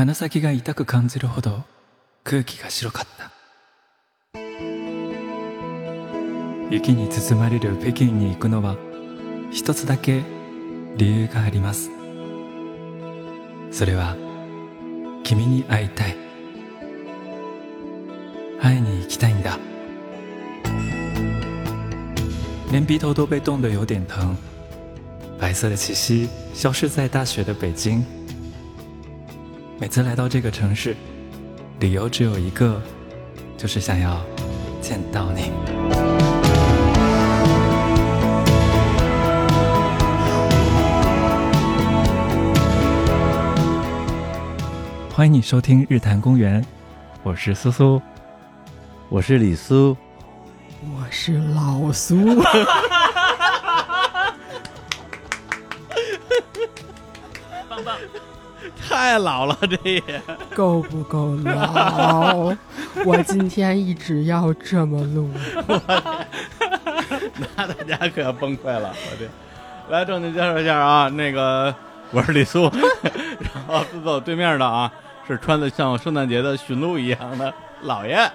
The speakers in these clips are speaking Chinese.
鼻先が痛く感じるほど空気が白かった。雪に包まれる北京に行くのは一つだけ理由があります。それは君に会いたい。会いに行きたいんだ。连鼻头都被冻得有点疼白色的气息消失在大雪的北京。每次来到这个城市理由只有一个就是想要见到你。欢迎你收听日坛公园我是苏苏。我是李苏，我是老苏，太老了，这也够不够老？我今天一直要这么录。那大家可要崩溃了，我这。来，正经介绍一下啊，那个我是李苏，然后坐在我对面的啊是穿的像圣诞节的驯鹿一样的老爷，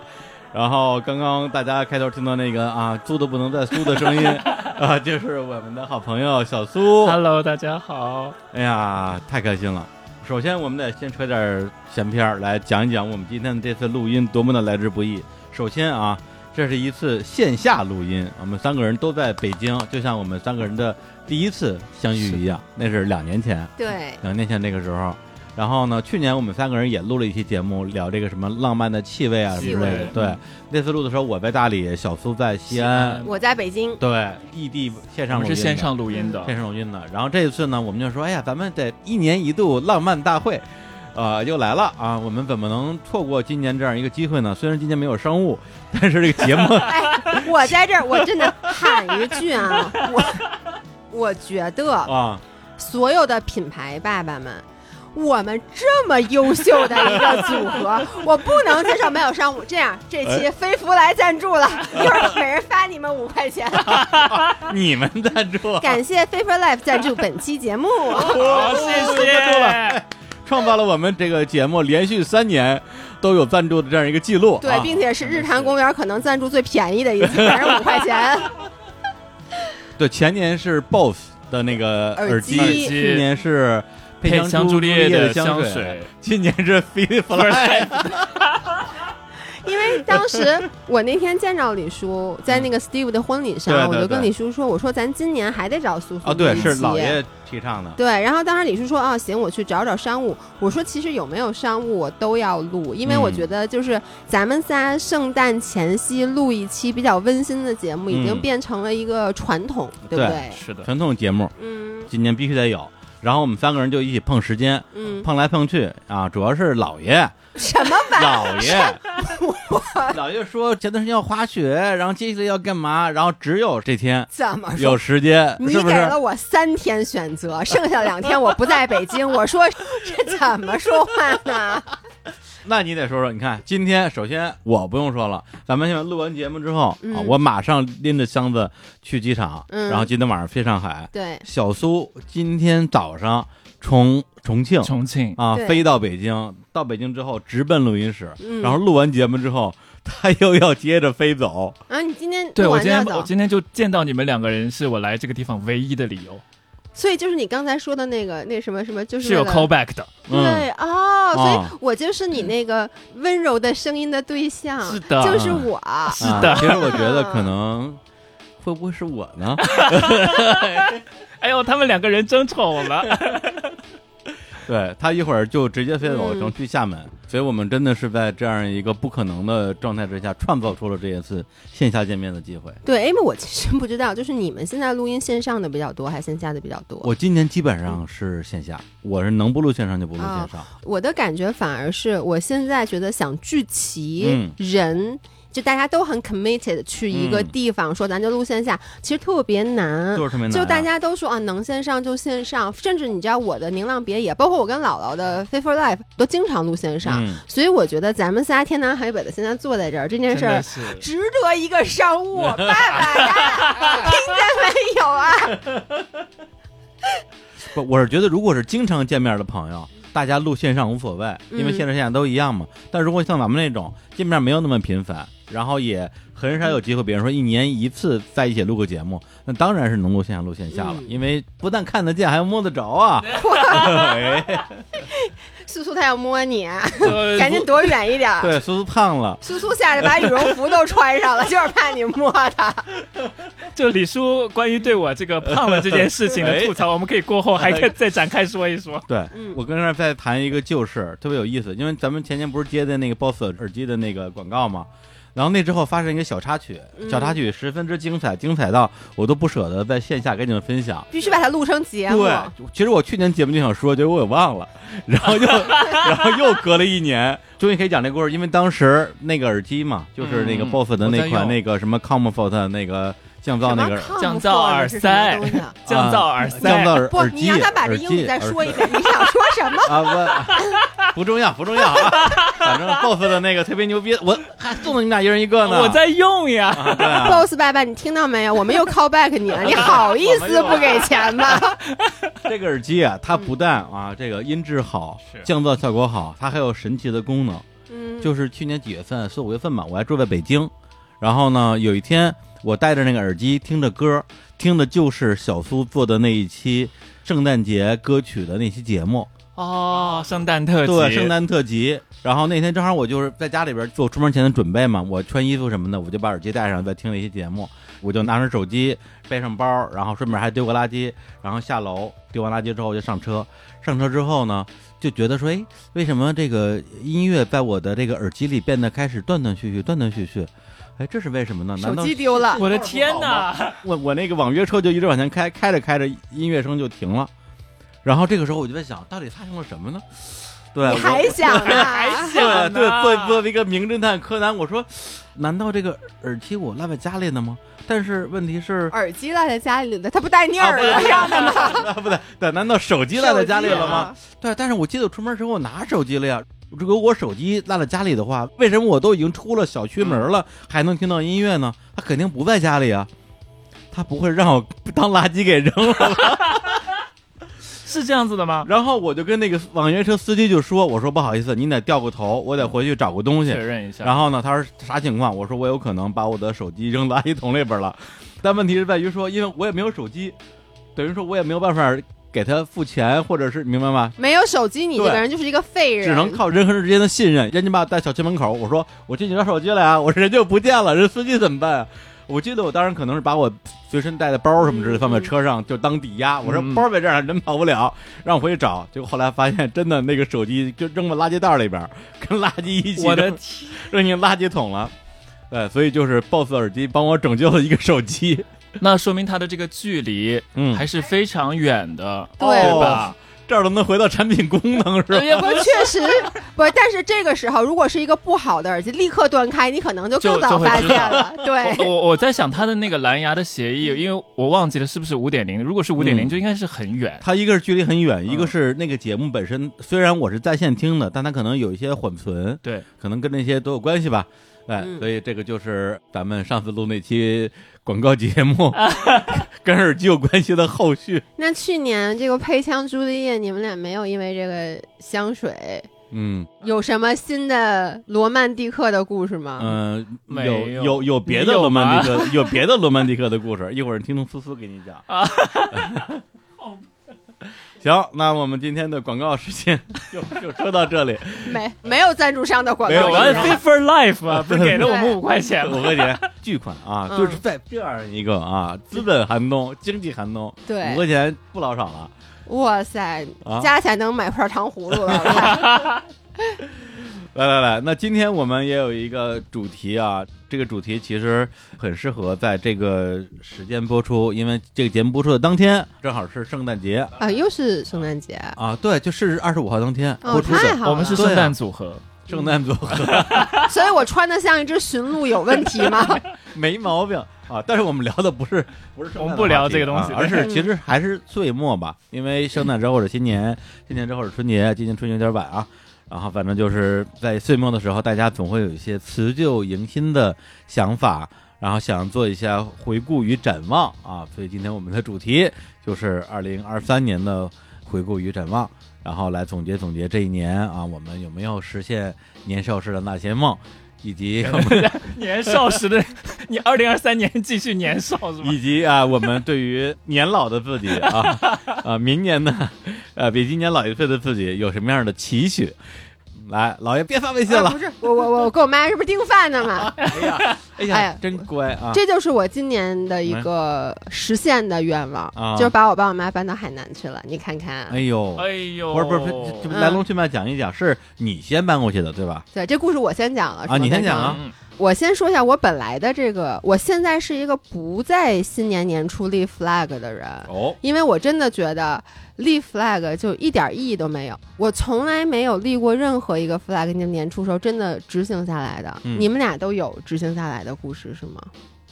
然后刚刚大家开头听到那个啊酥的不能再酥的声音啊，就是我们的好朋友小苏。Hello，大家好。哎呀，太开心了！首先，我们得先扯点闲篇儿来讲一讲我们今天的这次录音多么的来之不易。首先啊，这是一次线下录音，我们三个人都在北京，就像我们三个人的第一次相遇一样，那是两年前，对，两年前那个时候。然后呢，去年我们三个人也录了一期节目，聊这个什么浪漫的气味啊之气类的。对，那次录的时候我在大理，小苏在西安，我在北京，对，异地线上录音是线上录音的，线上录音的。然后这一次呢，我们就说，哎呀，咱们得一年一度浪漫大会，呃，又来了啊！我们怎么能错过今年这样一个机会呢？虽然今年没有商务，但是这个节目 哎，我在这儿，我真的喊一句啊，我我觉得 啊，所有的品牌爸爸们。我们这么优秀的一个组合，我不能接受没有商务。这样，这期飞福来赞助了，一会儿每人发你们五块钱，你们赞助，感谢 o r Life 赞助本期节目。好，谢谢。创造了我们这个节目连续三年都有赞助的这样一个记录。对啊，并且是日坛公园可能赞助最便宜的一次，每人五块钱。对，前年是 BOSS 的那个耳，机去年是配香香朱丽叶的的香水水，今年是 Fly。因为当时我那天见着李叔在那个 Steve 的婚礼对上，对我就跟李叔说：“我说咱今年还得找苏苏啊，对，是老爷提倡的。对，然后当时李叔说：“啊，行，我去找找商务。”我说：“其实有没有商务我都要录，因为我嗯觉得就是咱们仨圣诞前夕录一期比较温馨的节目，已经嗯变成了一个传统，对不对对？是的，传统节目嗯今年必须得有。然后我们三个人就一起碰时间，嗯，碰来碰去啊，主要是老爷，什么玩意儿？老爷，老爷说前段时间要滑雪，然后接下来要干嘛，然后只有这天怎么有？时间，你？给了我三天选择，剩下两天我不在北京。我说 这怎么说话呢？那你得说说，你看今天首先我不用说了，咱们现在录完节目之后、啊，嗯我马上拎着箱子去机场，嗯。然后今天晚上飞上海。对，小苏今天早上从重庆重庆。啊飞到北京，到北京之后直奔录音室，嗯。然后录完节目之后，他又要接着飞走。啊，你今天对我今天我今天就见到你们两个人，是我来这个地方唯一的理由，所以就是你刚才说的那个那什么什么，就是是有 callback 的。嗯对哦，所啊以我就是你那个温柔的声音的对象，是的就是我。是的啊其实我觉得可能会不会是我呢？哎呦，他们两个人争宠了。对他一会儿就直接飞走，嗯正去厦门，所以我们真的是在这样一个不可能的状态之下，创造出了这一次线下见面的机会。对，因为我其实不知道，就是你们现在录音线上的比较多，还是线下的比较多？我今年基本上是线下，我是能不录线上就不录线上。我的感觉反而是，我现在觉得想聚齐嗯人。就大家都很 committed 去一个嗯。地方，说咱就录线下，其实特别难。就是特别难啊。就大家都说啊，能线上就线上，甚至你知道我的宁浪别野，包括我跟姥姥的 f a i t for Life 都经常录线上，嗯。所以我觉得咱们仨天南海北的现在坐在这儿，这件事儿值得一个商务，爸爸呀，听见没有啊？不，我是觉得如果是经常见面的朋友，大家录线上无所谓，因为嗯。线上线下都一样嘛。但如果像咱们那种见面没有那么频繁，然后也很少有机会，比如说一年一次在一起录个节目，那当然是能录线下录线下了，嗯因为不但看得见，还摸得着啊。哎苏苏他要摸你，啊赶紧躲远一点。对，苏苏胖了，苏苏吓得把羽绒服都穿上了，就是怕你摸他。就李叔关于对我这个胖了这件事情的吐槽，我们可以过后还可以再展开说一说。对、嗯我跟那儿再谈一个旧事，特别有意思，因为咱们前年不是接的那个 BOSS 耳机的那个广告嘛，然后那之后发生一个小插曲，嗯小插曲十分之精彩，精彩到我都不舍得在线下跟你们分享。必须把它录成节目。对，其实我去年节目就想说，结果我给忘了，然后又 然后又隔了一年，终于可以讲这故事，因为当时那个耳机嘛，就是那个嗯 BOSS 的那款那个什么 Comfort 那个降噪那个降噪耳塞降噪耳塞，降噪耳不你让他把这英语再说一遍，你想说什么？啊，不不重要，不重要啊，反正 BOSS 的那个特别牛逼，我还送了你们俩一人一个呢。我在用呀。，boss 爸爸，你听到没有？我们又 call back 你了，你 好意思不给钱吗？这个耳机啊，它不但啊这个音质好，降噪效果好，它还有神奇的功能。嗯，就是去年几月份，四五月份吧，我还住在北京，然后呢，有一天我戴着那个耳机听着歌，听的就是小苏做的那一期圣诞节歌曲的那期节目，哦，圣诞特辑，对，圣诞特辑。然后那天正好我就是在家里边做出门前的准备嘛，我穿衣服什么的，我就把耳机戴上，在听了一期节目，我就拿着手机背上包，然后顺便还丢个垃圾，然后下楼丢完垃圾之后就上车，上车之后呢，就觉得说，哎，为什么这个音乐在我的这个耳机里变得开始断断续续，断断续续？哎，这是为什么呢？手难道机丢了，我的天哪！我我那个网约车就一直往前开，开着开着音乐声就停了，然后这个时候我就在想，到底发生了什么呢？对，还想 呢？还对想对，呢作作为一个名侦探柯南，我说，难道这个耳机我落在家里了吗？但是问题是，耳机落在家里的，他不戴你啊耳朵上的吗？啊 不对，对，难道手机落在家里了吗？啊？对，但是我记得我出门时候我拿手机了呀。如果我手机落在家里的话，为什么我都已经出了小区门了，还能听到音乐呢？他肯定不在家里啊，他不会让我当垃圾给扔了吧。是这样子的吗？然后我就跟那个网约车司机就说：“我说不好意思，您得掉个头，我得回去找个东西确。认一下。然后呢，他说啥情况？我说我有可能把我的手机扔垃圾桶里边了，但问题是在于说，因为我也没有手机，等于说我也没有办法给他付钱，或者是明白吗？没有手机，你这个人就是一个废人。只能靠人和人之间的信任。人家把我带小区门口，我说我进去拿手机了呀，我人就不见了，人司机怎么办啊？我记得我当时可能是把我随身带的包什么之类的放在车上，就当抵押。我说嗯包在这儿，人跑不了，让我回去找。结果后来发现，真的那个手机就扔到垃圾袋里边，跟垃圾一起我的扔扔进垃圾桶了。对，所以就是 BOSS 耳机帮我拯救了一个手机。那说明它的这个距离嗯，还是非常远的，对对吧？这儿都能回到产品功能是吧？也不不，确实 不，但是这个时候，如果是一个不好的耳机，立刻断开，你可能就更早发现了。对，我我在想它的那个蓝牙的协议，因为我忘记了是不是五点零。如果是五点零，嗯就应该是很远。它一个是距离很远，一个嗯是那个节目本身，虽然我是在线听的，但它可能有一些缓存，对，可能跟那些都有关系吧。哎，嗯所以这个就是咱们上次录那期广告节目 跟耳机有关系的后续。那去年这个配枪朱丽叶，你们俩没有因为这个香水嗯有什么新的罗曼蒂克的故事吗？嗯、没有有有有别的罗曼蒂克，有别的罗曼蒂克的故事，一会儿听听思思给你讲。行，那我们今天的广告时间 就就说到这里。没没有赞助商的广没有告我要是吧 Fit for Life 啊，不是给了我们对五块钱吗？五块钱巨款啊，嗯就是在这样一个啊资本寒冬、经济寒冬，五对，块钱不老少了。哇塞啊，加起来能买块糖葫芦了。来来来，那今天我们也有一个主题啊，这个主题其实很适合在这个时间播出，因为这个节目播出的当天正好是圣诞节啊，又是圣诞节，啊，对，就是二十五号当天哦，播出的太好了。我们是圣诞组合，圣诞组合，所以我穿的像一只驯鹿有问题吗？没毛病啊。但是我们聊的不是不是圣诞的我们不聊这个东西啊而是其实还是岁末吧，因为圣诞之后是新年，新年之后是春节，今年春节有点晚啊。然后反正就是在岁末的时候，大家总会有一些辞旧迎新的想法，然后想做一下回顾与展望啊。所以今天我们的主题就是二零二三年的回顾与展望。然后来总结总结这一年啊，我们有没有实现年少时的那些梦，以及 我们年少时的你，二零二三年继续年少是吧？以及啊，我们对于年老的自己啊啊，明年呢，呃，比今年老一岁的自己有什么样的期许？来，老爷别发微信了啊不。是我我我跟我妈这不是订饭呢吗？哎呀，哎哎呀呀，真乖啊！这就是我今年的一个实现的愿望，啊就是把我爸我妈搬到海南去了。你看看，哎呦，哎呦，不是不是，来龙去脉讲一讲，是你先搬过去的对吧？对，这故事我先讲了啊你先讲啊嗯我先说一下我本来的这个，我现在是一个不在新年年初立 flag 的人，哦，因为我真的觉得立 flag 就一点意义都没有。我从来没有立过任何一个 flag，你们年初时候真的执行下来的。嗯你们俩都有执行下来的故事是吗？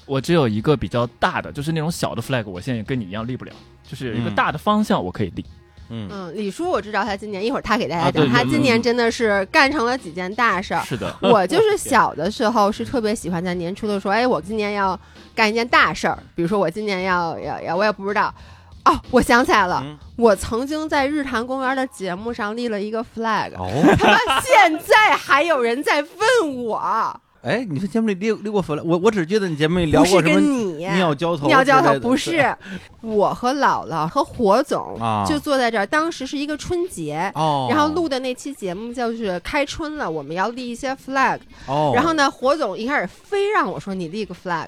我只有一个比较大的，就是那种小的 flag，我现在跟你一样立不了，就是有一个嗯大的方向我可以立。嗯嗯，李叔我知道他今年一会儿他给大家啊讲，他今年真的是干成了几件大事儿。是的，我就是 小的时候是特别喜欢在年初的时候，哎，我今年要干一件大事儿，比如说我今年要要要，我也不知道。哦，我想起来了，嗯我曾经在日坛公园的节目上立了一个 flag，、哦，他妈现在还有人在问我，哎，你说节目里立立过粉了，我我只记得你节目里聊过什么尿浇头之类的，尿浇头不是，我和姥姥和火总啊。就坐在这儿，当时是一个春节。哦，然后录的那期节目就是开春了，我们要立一些 flag，哦，然后呢，火总一开始非让我说你立个 flag，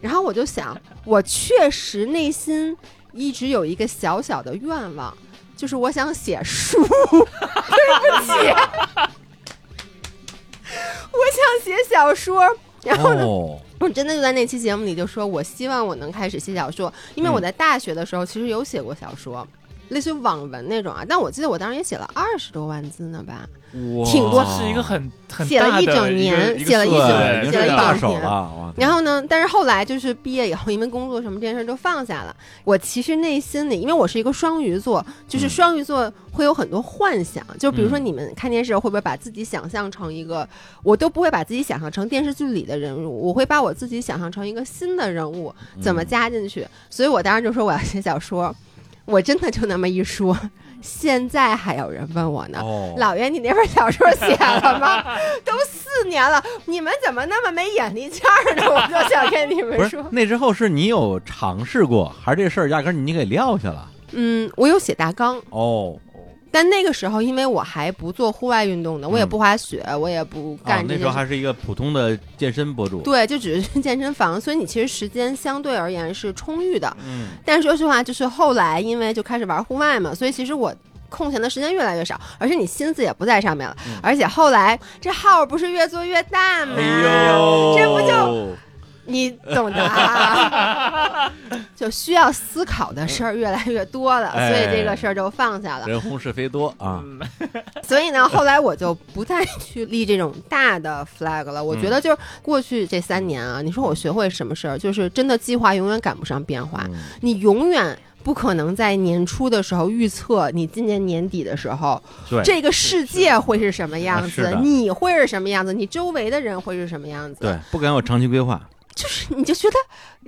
然后我就想，我确实内心一直有一个小小的愿望，就是我想写书。对不起，我想写小说。然后呢，哦，我真的就在那期节目里就说，我希望我能开始写小说，因为嗯我在大学的时候其实有写过小说。类似于网文那种啊，但我记得我当时也写了二十多万字呢吧，哇挺多是一个很很写了一整年写了一一个对，已经写了一是大整年手了，然后呢，但是后来就是毕业以后，因为工作什么这件事儿就放下了。我其实内心里，因为我是一个双鱼座，就是嗯双鱼座会有很多幻想。就比如说嗯你们看电视会不会把自己想象成一个，我都不会把自己想象成电视剧里的人物，我会把我自己想象成一个新的人物，怎么嗯加进去。所以我当时就说我要写小说，我真的就那么一说，现在还有人问我呢。哦，老袁，你那本小说写了吗？都四年了，你们怎么那么没眼力见儿呢？我就想跟你们说，那之后是你有尝试过，还是这事儿压根儿你给撂下了？嗯，我有写大纲，哦，但那个时候因为我还不做户外运动的，我也不滑雪，我也不啊那时候。还是一个普通的健身博主，对，就只是去健身房，所以你其实时间相对而言是充裕的。嗯，但说实话，就是后来因为就开始玩户外嘛，所以其实我空闲的时间越来越少，而且你心思也不在上面了。嗯而且后来这号不是越做越大吗？哎，这不就你懂的啊，就需要思考的事儿越来越多了，哎。所以这个事儿就放下了。人红是非多啊，嗯。所以呢，后来我就不再去立这种大的 flag 了。我觉得就是过去这三年啊，你说我学会什么事儿，就是真的计划永远赶不上变化，嗯。你永远。不可能在年初的时候预测你今年年底的时候，这个世界会是什么样子你会是什么样子，你周围的人会是什么样子。对，不敢有长期规划，就是你就觉得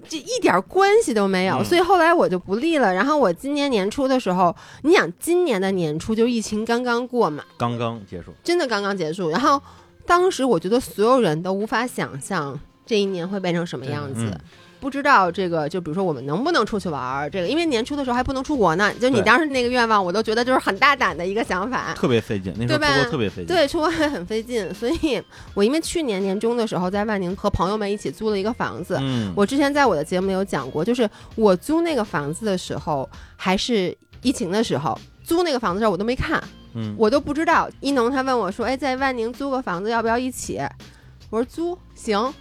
这一点关系都没有，嗯所以后来我就不立了。然后我今年年初的时候，你想今年的年初就疫情刚刚过嘛，刚刚结束，真的刚刚结束。然后当时我觉得所有人都无法想象这一年会变成什么样子。嗯不知道这个，就比如说我们能不能出去玩儿？这个，因为年初的时候还不能出国呢。就你当时那个愿望，我都觉得就是很大胆的一个想法。特别费劲，那时候对吧出国特别费劲，对，出国还很费劲，所以我因为去年年中的时候在万宁和朋友们一起租了一个房子，嗯，我之前在我的节目里有讲过，就是我租那个房子的时候，还是疫情的时候，租那个房子的时候我都没看，嗯，我都不知道。一农他问我说：“哎，在万宁租个房子要不要一起？”我说：“租行。”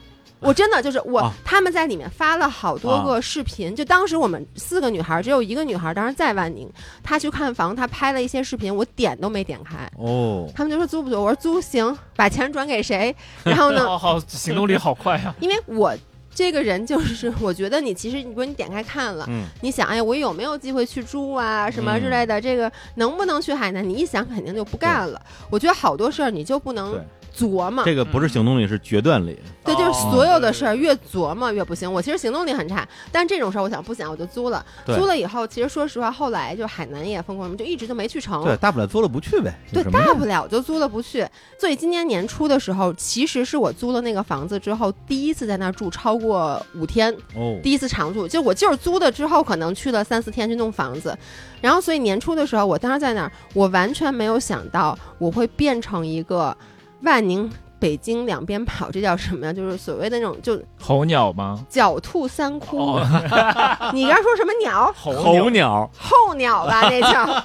我真的就是我，啊他们在里面发了好多个视频。就当时我们四个女孩，只有一个女孩当时在万宁，她去看房，她拍了一些视频，我点都没点开。哦，他们就说租不租？我说租行，把钱转给谁？然后呢，好好行动力好快呀！因为我这个人就是，我觉得你其实如果你点开看了，嗯，你想，哎，我有没有机会去住啊，什么之类的，这个能不能去海南？你一想肯定就不干了。我觉得好多事儿你就不能对琢磨。这个不是行动力，是决断力。对，就是哦所有的事儿越琢磨越不行。我其实行动力很差，但这种事儿我想不想我就租了。租了以后，其实说实话，后来就海南也疯狂，就一直就没去成。对，大不了租了不去呗。对，大不了就租了不去。所以今年年初的时候，其实是我租了那个房子之后，第一次在那儿住超过五天，哦，第一次长住。就我就是租的之后，可能去了三四天去弄房子，然后所以年初的时候，我当时在那儿，我完全没有想到我会变成一个万宁。北京两边跑，这叫什么呀？就是所谓的那种，就候鸟吗？狡兔三窟。哦，你刚说什么鸟？候鸟，候鸟吧，那叫，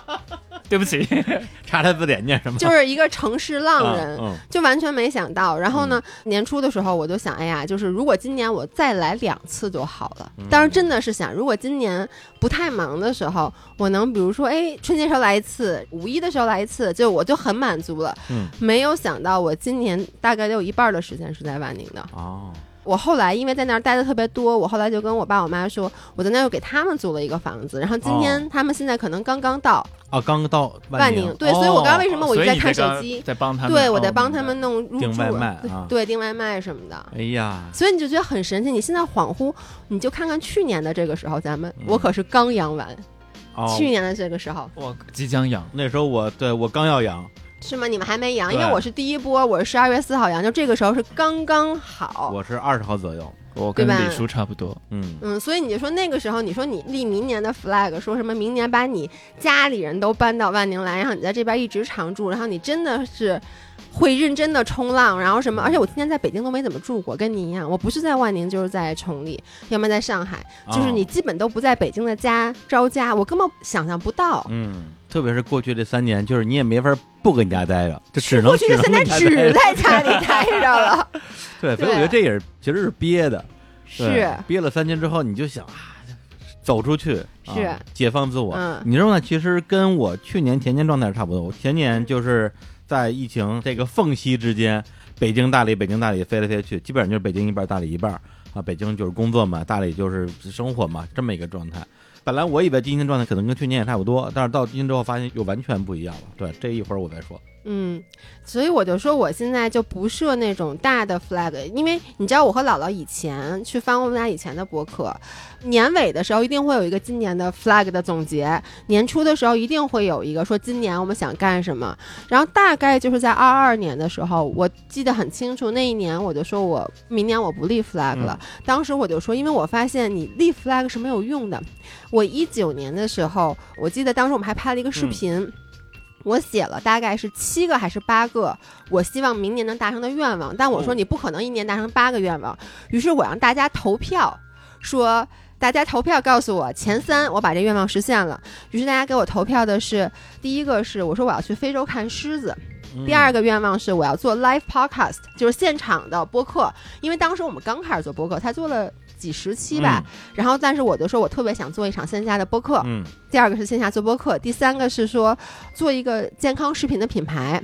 对不起，查查字典念什么？就是一个城市浪人。嗯，就完全没想到。然后呢，年初的时候我就想，哎呀，就是如果今年我再来两次就好了。嗯当时真的是想，如果今年不太忙的时候，我能比如说，哎，春节时候来一次，五一的时候来一次，就我就很满足了。嗯，没有想到我今年大概得有一半的时间是在万宁的。哦，我后来因为在那儿待的特别多，我后来就跟我爸我妈说，我在那儿又给他们租了一个房子。然后今天哦他们现在可能刚刚到哦，刚到宁万宁，，对，所以我刚刚为什么我一直在看手机？在帮他们，对，我在哦帮他们。弄入住，订外卖啊对，订外卖什么的。哎呀，所以你就觉得很神奇。你现在恍惚，你就看看去年的这个时候，咱们、嗯我可是刚养完，哦，去年的这个时候我即将养，那时候我对我刚要养，是吗？你们还没阳，因为我是第一波，我是十二月四号阳，就这个时候是刚刚好。我是二十号左右。我跟对吧李叔差不多。嗯，嗯，所以你就说那个时候，你说你立明年的 flag，说什么明年把你家里人都搬到万宁来，然后你在这边一直常住，然后你真的是会认真的冲浪，然后什么？而且我今年在北京都没怎么住过，跟你一样，我不是在万宁就是在崇礼，要么在上海，就是哦你基本都不在北京的家招家，我根本想象不到。嗯，特别是过去这三年，就是你也没法不跟家待着，就只能过去这三年只在家里待着了，对，所以我觉得这也是其实是憋的，是憋了三年之后，你就想啊，走出去是啊解放自我。嗯你知道吗？其实跟我去年前年状态差不多。我前年就是在疫情这个缝隙之间，北京大理北京大理飞来飞去，基本上就是北京一半大理一半啊。北京就是工作嘛，大理就是生活嘛，这么一个状态。本来我以为今天状态可能跟去年也差不多，但是到今天之后发现又完全不一样了。对，这一会儿我再说。嗯，所以我就说我现在就不设那种大的 flag，因为你知道我和姥姥以前去翻我们俩以前的博客，年尾的时候一定会有一个今年的 flag 的总结，年初的时候一定会有一个说今年我们想干什么，然后大概就是在二二年的时候，我记得很清楚，那一年我就说我明年我不立 flag 了，当时我就说，因为我发现你立 flag 是没有用的。我一九年的时候，我记得当时我们还拍了一个视频。我写了大概是七个还是八个，我希望明年能达成的愿望。但我说哦你不可能一年达成八个愿望，于是我让大家投票，说大家投票告诉我前三，我把这愿望实现了。于是大家给我投票的是，第一个是我说我要去非洲看狮子，嗯第二个愿望是我要做 live podcast，就是现场的播客，因为当时我们刚开始做播客，才做了几十期吧。然后，但是我就说我特别想做一场线下的播客。嗯，第二个是线下做播客，第三个是说做一个健康食品的品牌。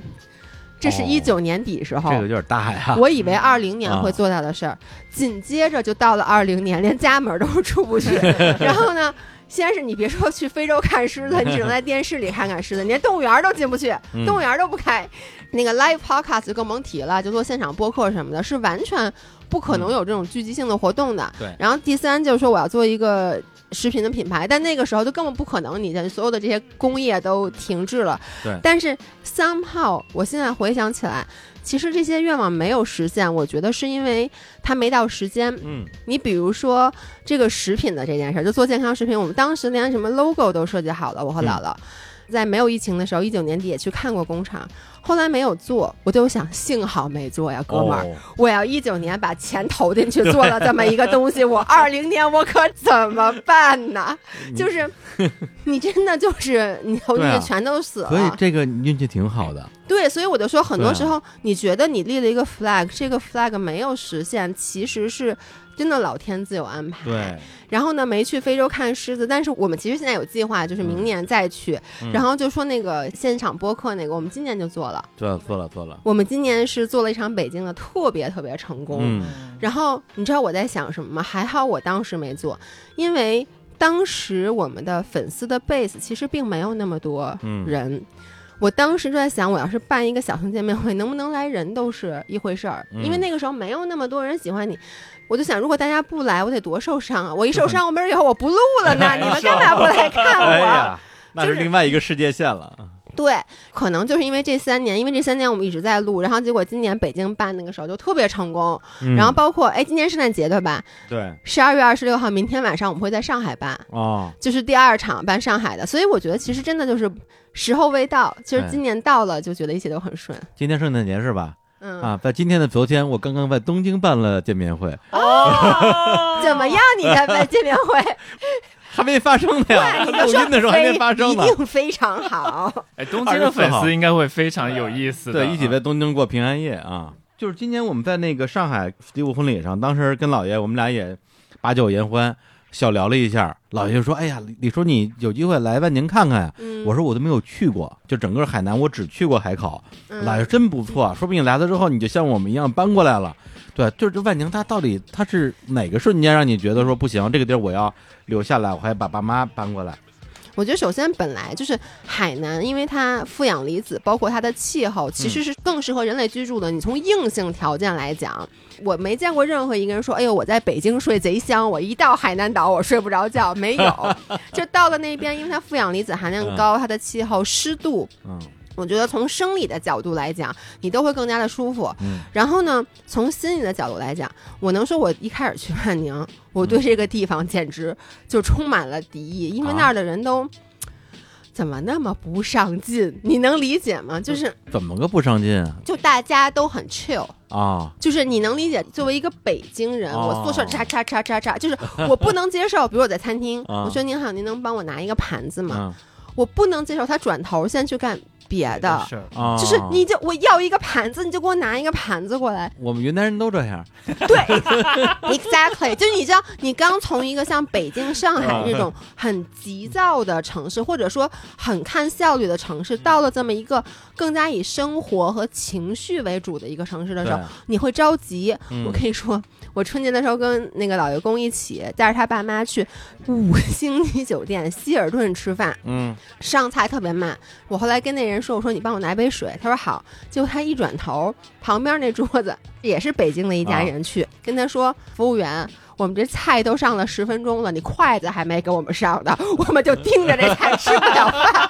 这是哦一九年底时候，这个有点大呀。我以为二零年啊会做到的事儿，紧接着就到了二零年，连家门都出不去。然后呢，先是你别说去非洲看狮子，你只能在电视里看看狮子，你连动物园都进不去，嗯动物园都不开。那个 live podcast 就更甭提了，就做现场播客什么的，是完全不可能有这种聚集性的活动的。对然后第三就是说我要做一个食品的品牌，但那个时候就根本不可能，你的所有的这些工业都停滞了。对但是 somehow 我现在回想起来，其实这些愿望没有实现，我觉得是因为它没到时间。嗯你比如说这个食品的这件事儿，就做健康食品，我们当时连什么 logo 都设计好了，我和姥姥。在没有疫情的时候，一九年底也去看过工厂，后来没有做，我就想，幸好没做呀，哥们儿，哦。我要一九年把钱投进去做了这么一个东西，我 二零年我可怎么办呢？就是你真的就是你投进去全都死了，所以这个运气挺好的。对，所以我就说，很多时候你觉得你立了一个 flag，这个 flag 没有实现，其实是真的老天自有安排。对，然后呢，没去非洲看狮子，但是我们其实现在有计划，就是明年再去。嗯然后就说那个现场播客那个，我们今年就做了。做了做了做了。我们今年是做了一场北京的，特别特别成功。嗯然后你知道我在想什么吗？还好我当时没做，因为当时我们的粉丝的 base 其实并没有那么多嗯人。我当时就在想，我要是办一个小型见面会，能不能来人都是一回事儿，嗯因为那个时候没有那么多人喜欢你。我就想，如果大家不来，我得多受伤啊！我一受伤，我明儿以后我不录了呢，你们干嘛不来看我？哎呀，那是就是另外一个世界线了。对，可能就是因为这三年，因为这三年我们一直在录，然后结果今年北京办那个时候就特别成功，嗯然后包括哎，今年圣诞节对吧？对十二月二十六号，明天晚上我们会在上海办，哦，就是第二场办上海的，所以我觉得其实真的就是时候未到，其实今年到了，就觉得一切都很顺。今天圣诞节是吧？嗯，啊，在今天的昨天，我刚刚在东京办了见面会，哦 怎么样？你在办见面会？还没发生呢录音的时候还没发生呢一。定非常好。哎，东京的粉丝应该会非常有意思的。对，一起在东京过平安夜啊。就是今年我们在那个上海第五婚礼上，当时跟姥爷我们俩也把酒言欢，小聊了一下。老爷就说：“哎呀，李李叔，你有机会来万宁看看呀。”嗯，我说：“我都没有去过，就整个海南我只去过海口。”嗯姥爷真不错，说不定来了之后你就像我们一样搬过来了。对，就是这万宁，它到底它是哪个瞬间让你觉得说不行，这个地儿我要留下来，我还把爸妈搬过来？我觉得首先本来就是海南，因为它负氧离子，包括它的气候，其实是更适合人类居住的。你从硬性条件来讲，我没见过任何一个人说：“哎呦，我在北京睡贼香，我一到海南岛我睡不着觉。”没有，就到了那边，因为它负氧离子含量高，它的气候、湿度，嗯我觉得从生理的角度来讲，你都会更加的舒服。嗯然后呢，从心理的角度来讲，我能说我一开始去万宁，我对这个地方简直就充满了敌意，因为那儿的人都。怎么那么不上进？你能理解吗？就是，怎么个不上进啊？就大家都很 chill，啊，就是你能理解。作为一个北京人，哦我做事儿叉叉叉叉叉，就是我不能接受。比如我在餐厅，啊我说您好，您能帮我拿一个盘子吗？嗯我不能接受他转头先去干别的，就是你就我要一个盘子，你就给我拿一个盘子过来。我们云南人都这样，对，exactly，就你知道，你刚从一个像北京、上海这种很急躁的城市，或者说很看效率的城市，到了这么一个更加以生活和情绪为主的一个城市的时候，你会着急。嗯。我跟你说，我春节的时候跟那个老爷公一起带着他爸妈去五星级酒店希尔顿吃饭，嗯上菜特别慢。我后来跟那人说：“我说你帮我拿杯水。”他说好。结果他一转头，旁边那桌子也是北京的一家人去，跟他说：“服务员。”我们这菜都上了十分钟了，你筷子还没给我们上呢，我们就盯着这菜吃不了饭。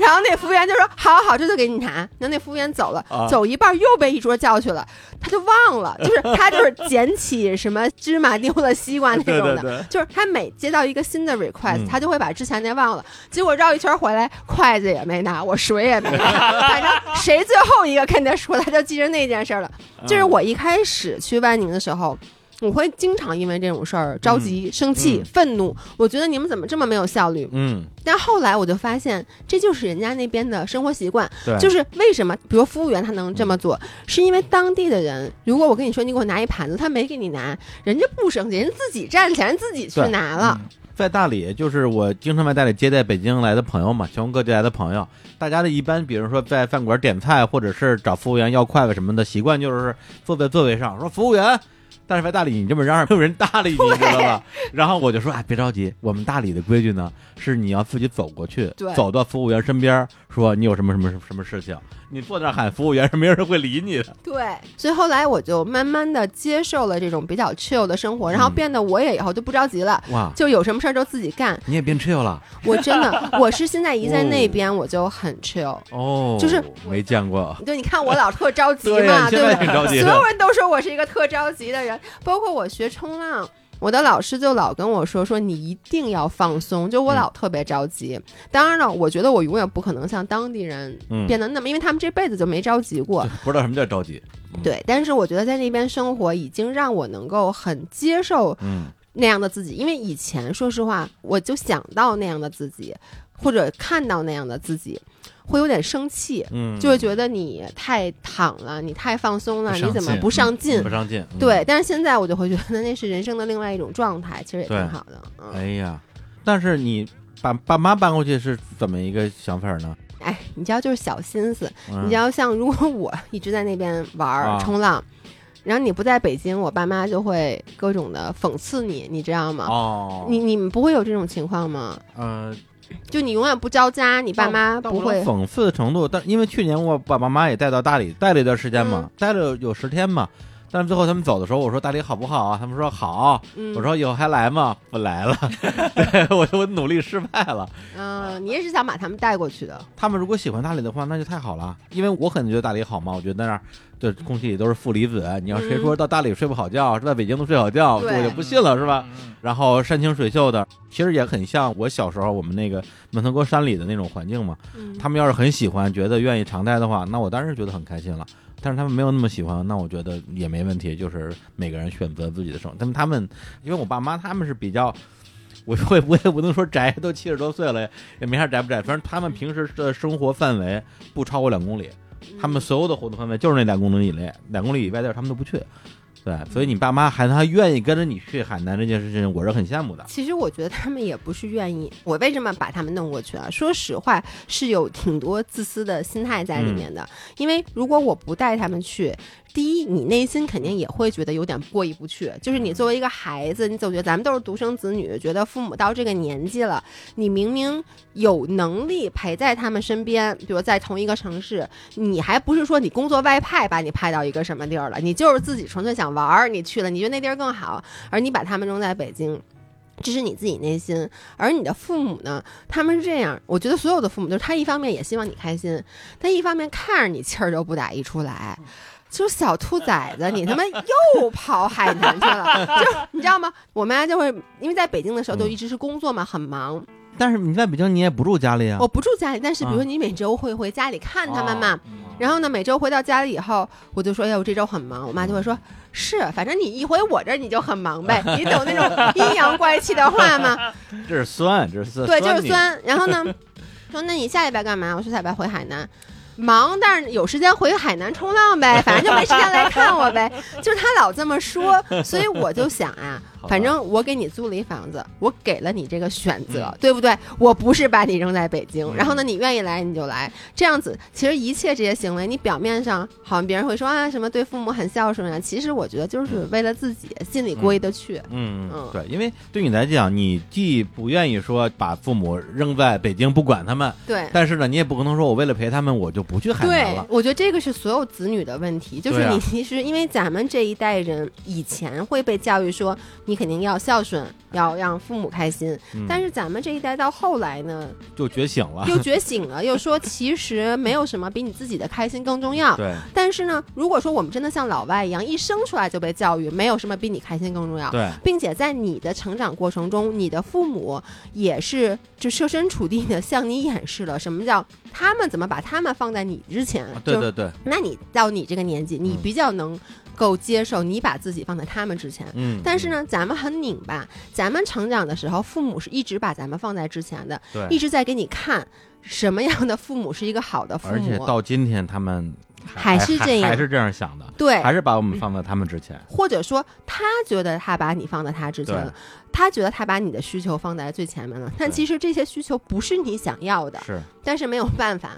然后那服务员就说：“好好好，这就给你拿。”然后那服务员走了，啊走一半又被一桌叫去了，他就忘了，就是他就是捡起什么芝麻丢了西瓜那种的，对对对就是他每接到一个新的 request，、嗯他就会把之前那忘了。结果绕一圈回来，筷子也没拿，我水也没拿，反正谁最后一个跟他说，他就记着那件事了。就是我一开始去万宁的时候。我会经常因为这种事儿着急、生气、嗯愤怒。我觉得你们怎么这么没有效率？嗯，但后来我就发现，这就是人家那边的生活习惯。对，就是为什么，比如服务员他能这么做，是因为当地的人，如果我跟你说你给我拿一盘子，他没给你拿，人家不生气，人自己站起来，人自己去拿了。在大理，就是我经常在大理接待北京来的朋友嘛，全国各地来的朋友，大家的一般，比如说在饭馆点菜，或者是找服务员要筷子什么的，习惯就是坐在座位上说服务员。但是在大理，你这么嚷嚷，没 有人搭理你，你知道吧？然后我就说，哎，别着急，我们大理的规矩呢，是你要自己走过去对，走到服务员身边，说你有什么什么什么事情，你坐那喊服务员，是没有人会理你的。对，所以后来我就慢慢的接受了这种比较 chill 的生活，然后嗯变得我也以后就不着急了，哇，就有什么事儿就自己干。你也变 chill 了我真的，我是现在一在那边我就很 chill。哦，就是没见过，对，你看我老特着急，嘛，对 不对？着急所有，人都说我是一个特着急的人，包括我学冲浪。我的老师就老跟我说说你一定要放松，就我嗯老特别着急。当然了，我觉得我永远不可能像当地人嗯，变得那么，因为他们这辈子就没着急过。不知道什么叫着急，嗯，对，但是我觉得在那边生活已经让我能够很接受嗯那样的自己，因为以前说实话，我就想到那样的自己，或者看到那样的自己，会有点生气。嗯，就会觉得你太躺了，你太放松了，你怎么不上进？不上进，嗯对，，但是现在我就会觉得那是人生的另外一种状态，其实也挺好的。嗯，哎呀，但是你把爸妈搬过去是怎么一个想法呢？哎，你知道就是小心思，嗯你知道像如果我一直在那边玩、啊冲浪。然后你不在北京，我爸妈就会各种的讽刺你，你知道吗？哦，你你们不会有这种情况吗？呃，就你永远不着家，你爸妈不会。讽刺的程度，但因为去年我把爸妈妈也带到大理待了一段时间嘛，嗯待了有十天嘛。但是最后他们走的时候，我说大理好不好啊？他们说好。嗯我说以后还来吗？不来了，对我我努力失败了。嗯，你也是想把他们带过去的。他们如果喜欢大理的话，那就太好了。因为我可能觉得大理好嘛，我觉得那儿对空气里都是负离子。你要谁说到大理睡不好觉，是在北京都睡好觉，对我就不信了，是吧？嗯然后山清水秀的，其实也很像我小时候我们那个门头沟山里的那种环境嘛。嗯，他们要是很喜欢，觉得愿意常待的话，那我当然是觉得很开心了。但是他们没有那么喜欢，那我觉得也没问题，就是每个人选择自己的生活。但他们，因为我爸妈他们是比较，我我我也不能说宅，都七十多岁了，也没啥宅不宅，反正他们平时的生活范围不超过两公里，他们所有的活动范围就是那两公里以内，两公里以外地儿他们都不去。对，所以你爸妈还还愿意跟着你去海南这件事情，我是很羡慕的。其实我觉得他们也不是愿意。我为什么把他们弄过去啊？说实话，是有挺多自私的心态在里面的。嗯因为如果我不带他们去，第一，你内心肯定也会觉得有点过意不去。就是你作为一个孩子，你总觉得咱们都是独生子女，觉得父母到这个年纪了，你明明有能力陪在他们身边，比如在同一个城市，你还不是说你工作外派把你派到一个什么地儿了，你就是自己纯粹想玩儿，你去了，你觉得那地儿更好，而你把他们扔在北京。这是你自己内心，而你的父母呢？他们是这样，我觉得所有的父母就是他一方面也希望你开心，但一方面看着你气儿都不打一处来，就小兔崽子，你他妈又跑海南去了，就你知道吗？我妈就会因为在北京的时候就一直是工作嘛，很忙，但是你在北京你也不住家里啊我，不住家里，但是比如说啊你每周会回家里看他们嘛，哦然后呢，每周回到家里以后，我就说：“哎呀，我这周很忙。”我妈就会说：“是，反正你一回我这儿你就很忙呗。”你懂那种阴阳怪气的话吗？这是酸，这是酸，对，就是。酸。然后呢，说：“那你下礼拜干嘛？”我说：“下礼拜回海南。”忙，但是有时间回海南冲浪呗，反正就没时间来看我呗。就是他老这么说，所以我就想啊，反正我给你租了一房子，我给了你这个选择，对不对？我不是把你扔在北京，嗯。然后呢，你愿意来你就来，这样子，其实一切这些行为，你表面上好像别人会说啊什么对父母很孝顺啊，其实我觉得就是为了自己心里过意得去。嗯嗯，对，因为对你来讲，你既不愿意说把父母扔在北京不管他们，对，但是呢，你也不可能说我为了陪他们，我就不去海南对了，。我觉得这个是所有子女的问题，就是你其实因为咱们这一代人以前会被教育说你肯定要孝顺，要让父母开心，嗯但是咱们这一代到后来呢，就觉醒了。又觉醒了，又说其实没有什么比你自己的开心更重要。对但是呢，如果说我们真的像老外一样，一生出来就被教育，没有什么比你开心更重要，对，并且在你的成长过程中，你的父母也是就设身处地的向你演示了什么叫他们怎么把他们放在你之前。啊对对对，那你到你这个年纪，你嗯比较能够接受你把自己放在他们之前。嗯。但是呢，咱们很拧巴，咱们成长的时候，父母是一直把咱们放在之前的，对，一直在给你看什么样的父母是一个好的父母而且。到今天他们还是这样还是这样想的，对，还是把我们放在他们之前。或者说他觉得他把你放在他之前了，他觉得他把你的需求放在最前面了，但其实这些需求不是你想要的，是，但是没有办法。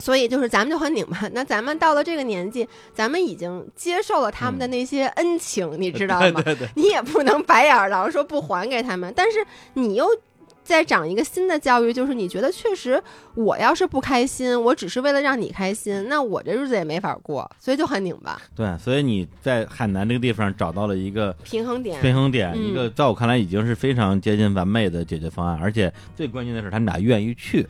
所以就是咱们就很拧巴，那咱们到了这个年纪，咱们已经接受了他们的那些恩情，你知道吗？对对对，你也不能白眼儿狼说不还给他们，但是你又在长一个新的教育，就是你觉得确实我要是不开心，我只是为了让你开心，那我这日子也没法过，所以就很拧巴，对，所以你在海南这个地方找到了一个平衡点。平衡点，嗯一个在我看来已经是非常接近完美的解决方案，而且最关键的是他们俩愿意去，嗯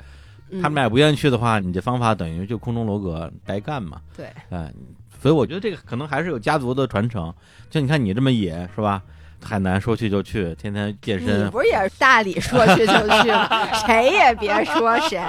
他们俩不愿意去的话，你这方法等于就空中楼阁白干嘛，对，哎，所以我觉得这个可能还是有家族的传承，就你看你这么野是吧？海南说去就去，天天健你身，不是也是大理说去就去吗？谁也别说谁，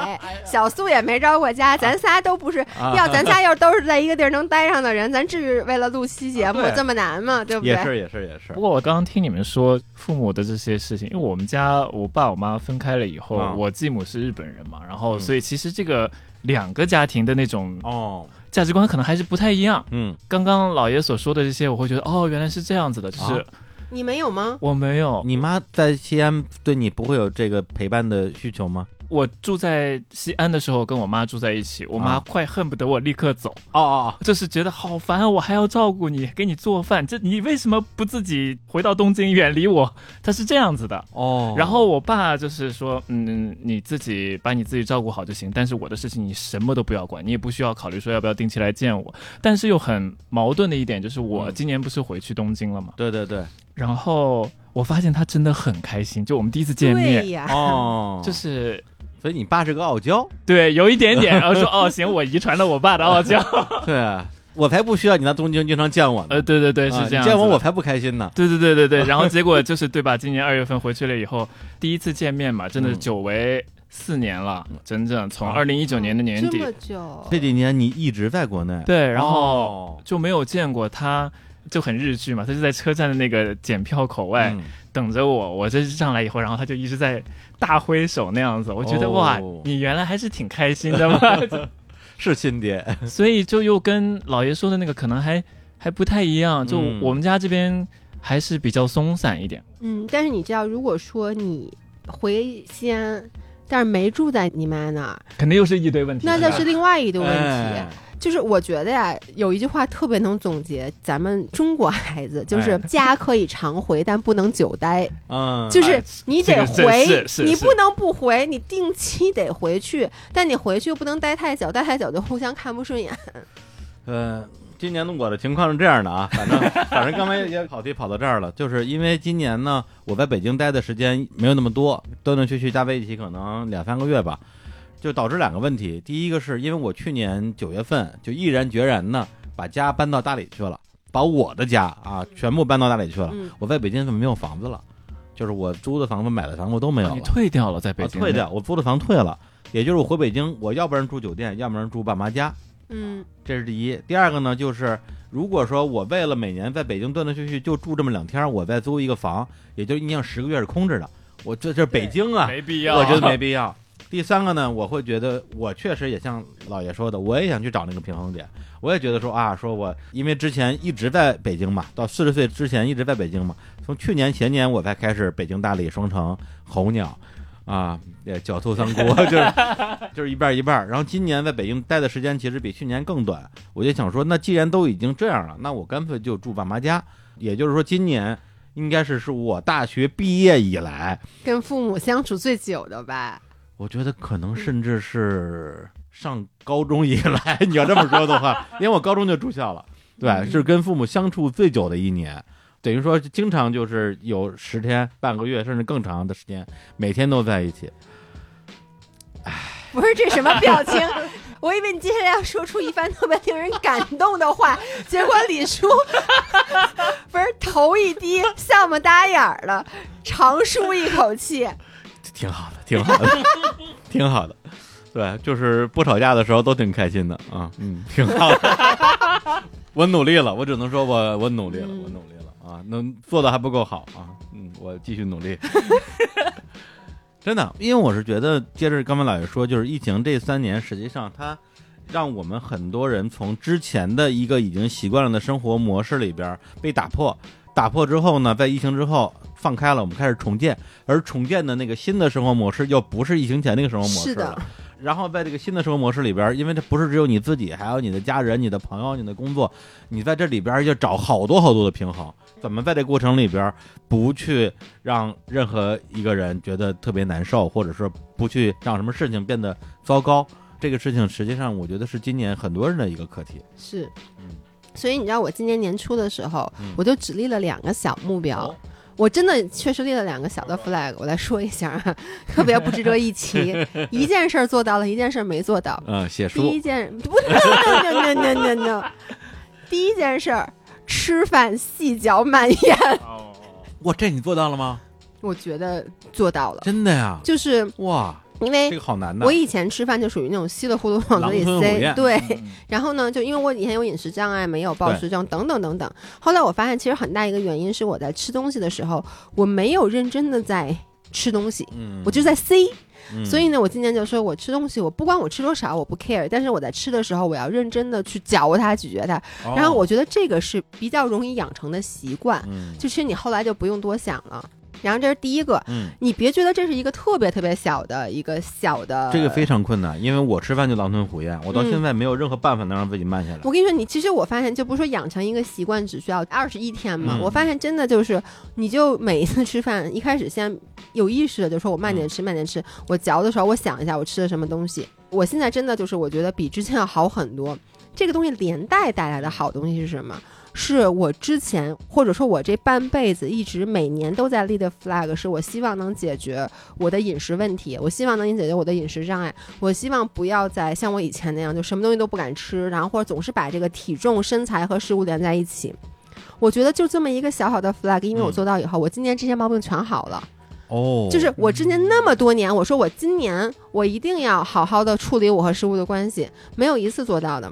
小苏也没着过家，咱仨都不是。啊要咱仨要都是在一个地儿能待上的人，咱至于为了录期节目啊这么难吗？对不对？也是也是也是不，过我刚刚听你们说父母的这些事情，因为我们家我爸我妈分开了以后，啊我继母是日本人嘛，然后嗯所以其实这个两个家庭的那种哦，价值观可能还是不太一样。嗯，刚刚老爷所说的这些，我会觉得哦，原来是这样子的，就是啊你没有吗？我没有，你妈在西安对你不会有这个陪伴的需求吗？我住在西安的时候，跟我妈住在一起，我妈啊。快恨不得我立刻走，哦哦就是觉得好烦啊，我还要照顾你，给你做饭，这你为什么不自己回到东京远离我？她是这样子的。哦，然后我爸就是说，嗯，你自己把你自己照顾好就行，但是我的事情你什么都不要管，你也不需要考虑说要不要定期来见我。但是又很矛盾的一点就是，我嗯。今年不是回去东京了嘛，对对对，然后我发现他真的很开心，就我们第一次见面，哦，就是所以你爸是个傲娇，对有一点点，然后说哦行，我遗传了我爸的傲娇，对啊，我才不需要你来东京经常见我呢，呃，对对对，是啊这样见我我才不开心呢。对对对对对，然后结果就是对吧？今年二月份回去了以后，第一次见面嘛，真的嗯久违四年了，整整从啊二零一九年的年底。这么，久，这几年你一直在国内，对，然后哦。就没有见过他，就很日剧嘛，他就在车站的那个检票口外、嗯等着我，我这上来以后，然后他就一直在大挥手那样子，我觉得、哦哇，你原来还是挺开心的嘛，是亲爹，所以就又跟老爷说的那个可能还还不太一样，就嗯我们家这边还是比较松散一点。嗯，但是你知道，如果说你回西安，但是没住在你妈那儿，肯定又是一堆问题。那那是另外一堆问题。哎就是我觉得呀，有一句话特别能总结咱们中国孩子，就是哎 家可以常回，但不能久待。嗯，就是哎你得回你不能不回，你定期得回去，但你回去又不能待太久，待太久就互相看不顺眼。呃，今年的我的情况是这样的啊，反正反正刚才也跑题跑到这儿了，就是因为今年呢，我在北京待的时间没有那么多，断断续续加在一起可能两三个月吧，就导致两个问题。第一个是因为我去年九月份就毅然决然的把家搬到大理去了，把我的家啊全部搬到大理去了。嗯我在北京怎么没有房子了，就是我租的房子、买的房子都没有了。退掉了，在北京、啊退掉，我租的房退了，也就是我回北京，我要不然住酒店，要不然住爸妈家。嗯这是第一。第二个呢，就是如果说我为了每年在北京断断续续就住这么两天，我再租一个房，也就一年十个月是空着的。我这这北京啊，没必要，我觉得没必要。第三个呢，我会觉得我确实也像老爷说的，我也想去找那个平衡点。我也觉得说啊，说我因为之前一直在北京嘛，到四十岁之前一直在北京嘛，从去年前年我才开始北京、大理、双城、候鸟，啊，也狡兔三窟，就是 就是一半一半。然后今年在北京待的时间其实比去年更短，我就想说，那既然都已经这样了，那我干脆就住爸妈家。也就是说，今年应该是是我大学毕业以来，跟父母相处最久的吧？我觉得可能甚至是上高中以来，你要这么说的话，因为我高中就住校了，对，嗯是跟父母相处最久的一年。等于说，经常就是有十天、半个月，甚至更长的时间，每天都在一起。不是这什么表情？我以为你接下来要说出一番特别令人感动的话，结果李叔 不是头一低，笑么打眼儿了，长舒一口气。挺好的，挺好的，挺好的。对，就是不吵架的时候都挺开心的啊，嗯，挺好的。我努力了，我只能说我我努力了，嗯我努力了啊，能做的还不够好啊，嗯，我继续努力。真的，因为我是觉得，接着刚才老爷说，就是疫情这三年，实际上它让我们很多人从之前的一个已经习惯了的生活模式里边被打破，打破之后呢，在疫情之后放开了，我们开始重建，而重建的那个新的生活模式又不是疫情前那个生活模式是的了。然后在这个新的生活模式里边，因为它不是只有你自己，还有你的家人、你的朋友、你的工作，你在这里边要找好多好多的平衡。怎么在这过程里边不去让任何一个人觉得特别难受，或者说不去让什么事情变得糟糕？这个事情实际上我觉得是今年很多人的一个课题。是嗯，所以你知道我今年年初的时候，嗯我就只立了两个小目标。哦我真的确实立了两个小的 flag，我来说一下啊，特别不值得一提。一件事儿做到了，一件事儿没做到。嗯，写书第一，件不 no no no no no no，第一件事儿吃饭细嚼慢咽，哦，哇，这你做到了吗？我觉得做到了，真的呀？就是哇，因为这个好难的我。以前吃饭就属于那种稀里糊涂往嘴里塞，对。嗯然后呢，就因为我以前有饮食障碍，没有暴食症等等等等。后来我发现，其实很大一个原因是我在吃东西的时候，我没有认真的在吃东西，嗯，我就在塞。嗯，所以呢，我今年就说我吃东西，我不管我吃多少，我不 care，但是我在吃的时候，我要认真的去嚼它、咀嚼它。哦然后我觉得这个是比较容易养成的习惯，嗯，就其实你后来就不用多想了。然后这是第一个，嗯，你别觉得这是一个特别特别小的一个小的，这个非常困难，因为我吃饭就狼吞虎咽，我到现在没有任何办法能让自己慢下来。我跟你说，你其实我发现，就不是说养成一个习惯只需要二十一天嘛、嗯我发现真的就是，你就每一次吃饭，一开始先有意识的就说我慢点吃，慢点吃。我嚼的时候，我想一下我吃的什么东西。我现在真的就是，我觉得比之前要好很多。这个东西连带带来的好东西是什么？是我之前或者说我这半辈子一直每年都在立的 flag，是我希望能解决我的饮食问题，我希望能解决我的饮食障碍，我希望不要再像我以前那样，就什么东西都不敢吃，然后或者总是把这个体重、身材和食物连在一起。我觉得就这么一个小小的 flag，因为我嗯做到以后，我今年这些毛病全好了。哦，就是我之前那么多年，我说我今年我一定要好好的处理我和食物的关系，没有一次做到的。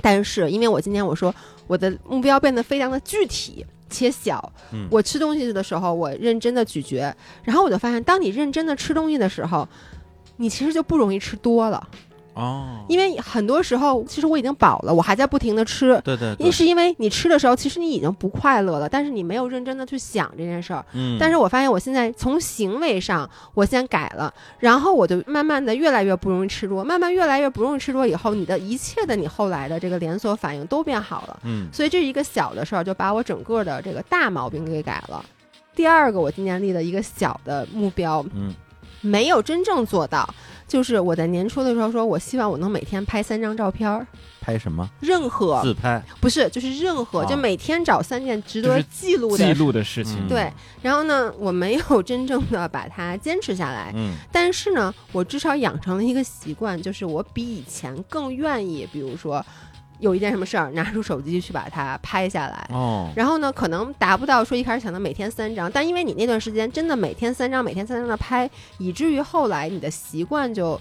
但是因为我今年我说我的目标变得非常的具体且小，嗯。我吃东西的时候我认真的咀嚼，然后我就发现，当你认真的吃东西的时候，你其实就不容易吃多了，哦，因为很多时候其实我已经饱了，我还在不停的吃。对对对，因是因为你吃的时候，其实你已经不快乐了，但是你没有认真的去想这件事儿，嗯，但是我发现我现在从行为上我先改了，然后我就慢慢的越来越不容易吃多，慢慢越来越不容易吃多以后，你的一切的你后来的这个连锁反应都变好了。嗯所以这是一个小的事儿，就把我整个的这个大毛病给改了。第二个，我今年立的一个小的目标，嗯没有真正做到，就是我在年初的时候说，我希望我能每天拍三张照片儿，拍什么任何自拍？不是就是任何，啊就每天找三件值得记录的记录的事情嗯，对，然后呢，我没有真正的把它坚持下来，嗯但是呢，我至少养成了一个习惯，就是我比以前更愿意，比如说有一件什么事儿，拿出手机去把它拍下来。哦，然后呢，可能达不到说一开始想的每天三张，但因为你那段时间真的每天三张、每天三张的拍，以至于后来你的习惯就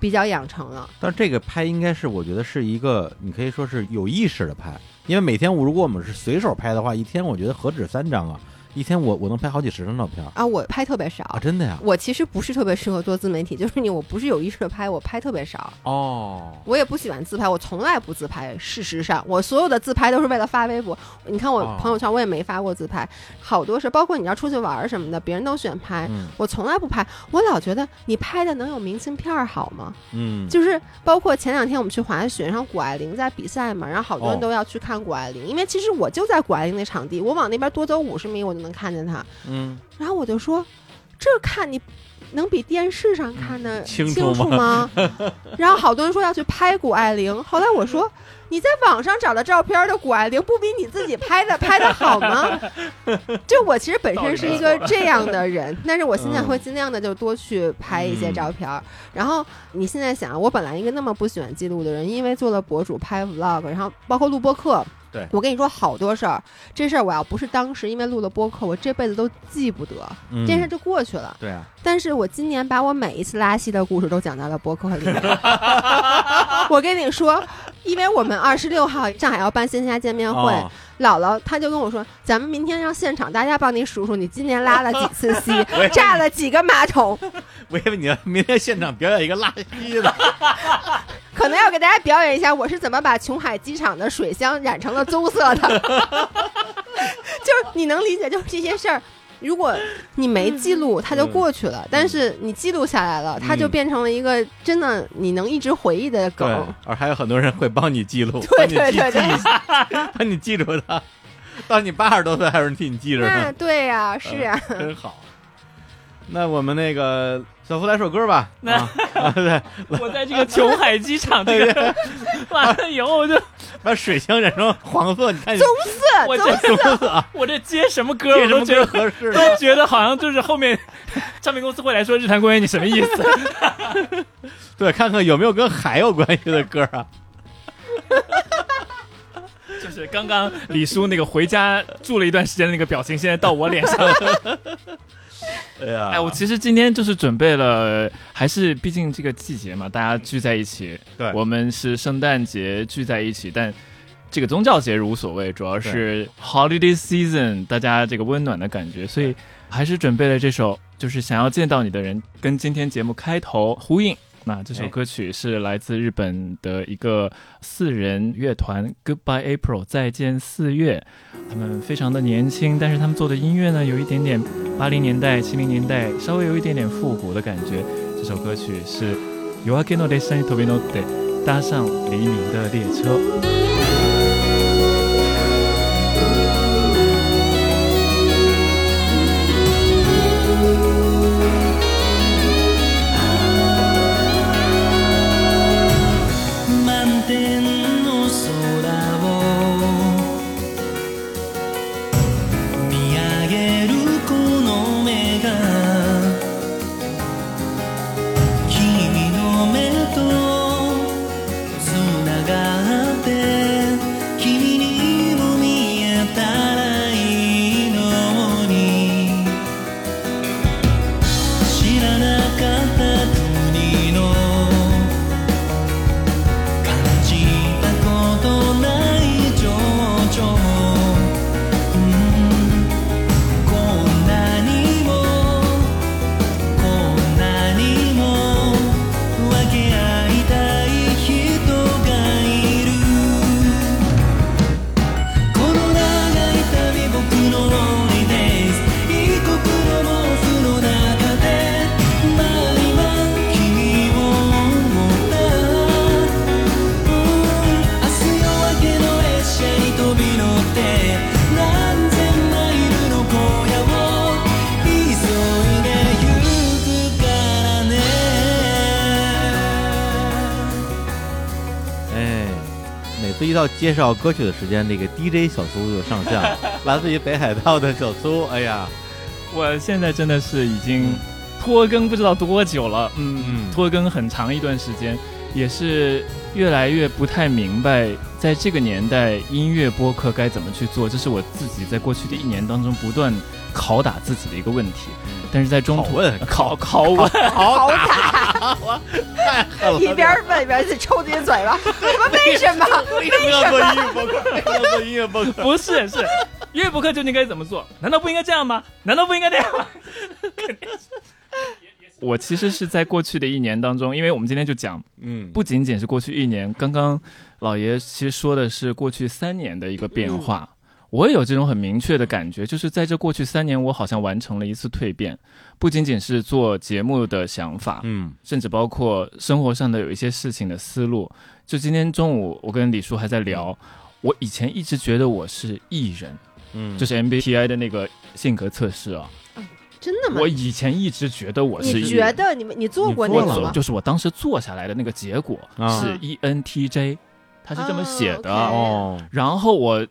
比较养成了。但这个拍应该是我觉得是一个，你可以说是有意识的拍，因为每天我如果我们是随手拍的话，一天我觉得何止三张啊，一天我我能拍好几十张照片啊，我拍特别少。啊，真的呀？我其实不是特别适合做自媒体，就是你，我不是有意识的拍，我拍特别少。哦，我也不喜欢自拍，我从来不自拍。事实上，我所有的自拍都是为了发微博。你看我哦朋友圈，我也没发过自拍，好多是包括你要出去玩什么的，别人都喜欢拍，嗯我从来不拍。我老觉得你拍的能有明信片好吗？嗯，就是包括前两天我们去滑雪，然后谷爱凌在比赛嘛，然后好多人哦都要去看谷爱凌，因为其实我就在谷爱凌那场地，我往那边多走五十米，我就能看见他。嗯然后我就说，这看你能比电视上看的清清楚吗？然后好多人说要去拍谷爱凌，后来我说。你在网上找的照片的谷爱凌，不比你自己拍的 拍的好吗？就我其实本身是一个这样的人，但是我现在会尽量的就多去拍一些照片儿。然后你现在想，我本来一个那么不喜欢记录的人，因为做了博主拍 vlog，然后包括录播课，对我跟你说好多事儿，这事儿我要不是当时因为录了播客，我这辈子都记不得，嗯这事儿就过去了。对啊，但是我今年把我每一次拉稀的故事都讲到了播客里面。我跟你说，因为我们二十六号上海要办线下见面会，哦姥姥她就跟我说，咱们明天让现场大家帮你数数，你今年拉了几次 稀，炸了几个马桶，我以为你要明天现场表演一个拉稀的，可能要给大家表演一下我是怎么把琼海机场的水箱染成了棕色的。就是你能理解，就是这些事儿。如果你没记录，它就过去了；但是你记录下来了，它就嗯变成了一个真的你能一直回忆的对梗。，而还有很多人会帮你记录，对帮你记对对对记 帮你记住它。到你八十多岁还有人替你记着那呢，对呀、是呀、真好。那我们那个小福来首歌吧，那啊，啊对，我在这个琼海机场这个 完了以后，我就把水箱染成黄色，你看你棕色，我棕这棕色啊，我这接什么歌，这什么我都觉得合适？都觉得好像就是后面唱片公司会来说日坛公园你什么意思？对，看看有没有跟海有关系的歌啊。就是刚刚李叔那个回家住了一段时间的那个表情，现在到我脸上了。哎呀，哎，我其实今天就是准备了，还是毕竟这个季节嘛，大家聚在一起。对我们是圣诞节聚在一起，但这个宗教节日无所谓，主要是 holiday season，大家这个温暖的感觉，所以还是准备了这首，就是想要见到你的人，跟今天节目开头呼应。那这首哎歌曲是来自日本的一个四人乐团 Goodbye April 再见四月，他们非常的年轻，但是他们做的音乐呢，有一点点八零年代、七零年代，稍微有一点点复古的感觉。这首歌曲是 Yoake no Desha ni Tobi no De，搭上黎明的列车。到介绍歌曲的时间，那个 DJ 小苏就上线了，来自于北海道的小苏，哎呀，我现在真的是已经拖更不知道多久了，嗯。嗯拖更很长一段时间，也是越来越不太明白，在这个年代音乐播客该怎么去做，这是我自己在过去的一年当中不断拷打自己的一个问题。但是在中途拷问拷拷问，好打，一边问一边去抽自己嘴巴，什么 为什么？为什么要做音乐播客？为什么要做音乐播客？不是是音乐播客究竟该怎么做？难道不应该这样吗？难道不应该这样吗？我其实是在过去的一年当中，因为我们今天就讲嗯，不仅仅是过去一年，刚刚老爷其实说的是过去三年的一个变化。我也有这种很明确的感觉，就是在这过去三年，我好像完成了一次蜕变，不仅仅是做节目的想法，嗯甚至包括生活上的有一些事情的思路。就今天中午，我跟李叔还在聊，我以前一直觉得我是艺人，嗯，就是 MBTI 的那个性格测试啊，真的吗我？以前一直觉得我是你觉艺人。得你们你做过那个吗？就是我当时做下来的那个结果啊是 E ENTJ，他是这么写的。哦哦，然后我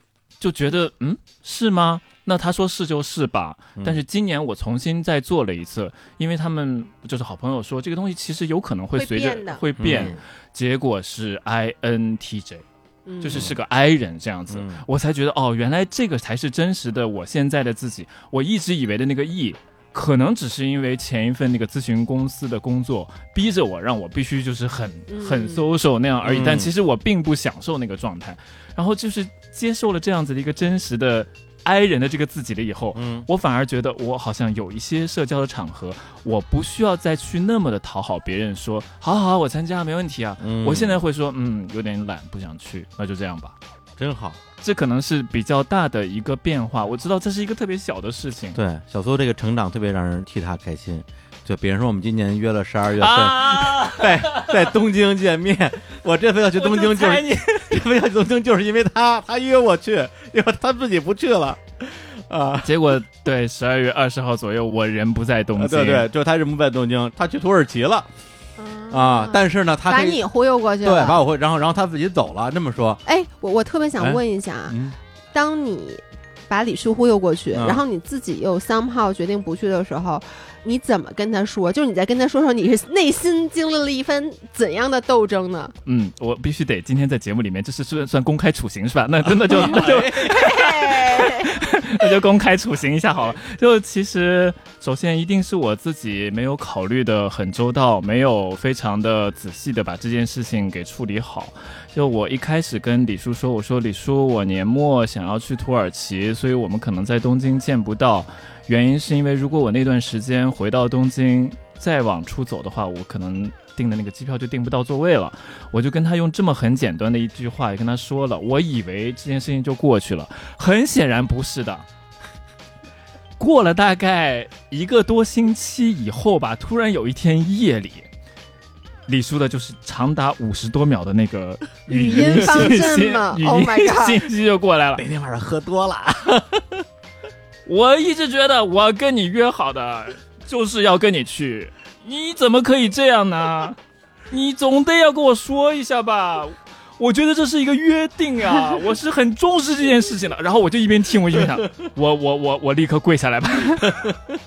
就觉得，嗯，是吗？那他说是就是吧。嗯但是今年我重新再做了一次，因为他们就是好朋友说这个东西其实有可能会会随着会变，嗯结果是 INTJ，嗯就是是个 I 人这样子。嗯我才觉得哦，原来这个才是真实的我现在的自己。我一直以为的那个 E，可能只是因为前一份那个咨询公司的工作逼着我，让我必须就是很嗯很 social 那样而已。嗯但其实我并不享受那个状态。然后就是接受了这样子的一个真实的 I 人的这个自己了以后，嗯我反而觉得我好像有一些社交的场合，我不需要再去那么的讨好别人说，好好好，我参加没问题啊。嗯我现在会说，嗯，有点懒，不想去，那就这样吧。真好。这可能是比较大的一个变化。我知道这是一个特别小的事情。对，小苏这个成长特别让人替他开心。就比如说，我们今年约了十二月份、啊！在在东京见面，我这次要去东京就是你这次要去东京就是因为他，他约我去，因为他自己不去了。啊，结果对，十二月二十号左右，我人不在东京。对对，就是他人不在东京，他去土耳其了嗯啊。但是呢，他把你忽悠过去了。对把我忽悠，然后然后他自己走了。这么说，哎，我我特别哎想问一下啊，嗯当你把李叔忽悠过去，嗯然后你自己又 somehow 决定不去的时候，你怎么跟他说？就是你在跟他说说，你是内心经历了一番怎样的斗争呢？嗯，我必须得今天在节目里面，这是算算公开处刑是吧？那真的就那就 那就公开处刑一下好了。就其实，首先一定是我自己没有考虑的很周到，没有非常的仔细的把这件事情给处理好。就我一开始跟李叔说，我说李叔，我年末想要去土耳其，所以我们可能在东京见不到。原因是因为如果我那段时间回到东京。再往出走的话，我可能订的那个机票就订不到座位了。我就跟他用这么很简单的一句话也跟他说了，我以为这件事情就过去了，很显然不是的。过了大概一个多星期以后吧，突然有一天夜里，李叔的就是长达五十多秒的那个语音信息，语 Oh my 音 god 信息就过来了。那天晚上喝多了，我一直觉得我跟你约好的就是要跟你去，你怎么可以这样呢？你总得要跟我说一下吧。我觉得这是一个约定啊，我是很重视这件事情的。然后我就一边听，我一边想，我我我我立刻跪下来吧。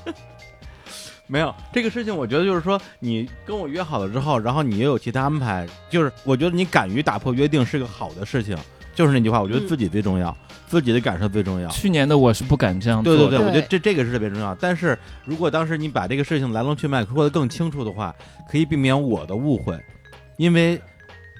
没有这个事情，我觉得就是说，你跟我约好了之后，然后你也有其他安排，就是我觉得你敢于打破约定是个好的事情。就是那句话，我觉得嗯自己最重要，自己的感受最重要。去年的我是不敢这样做的。对对对，对我觉得这这个是特别重要。但是如果当时你把这个事情来龙去脉说得更清楚的话，可以避免我的误会，因为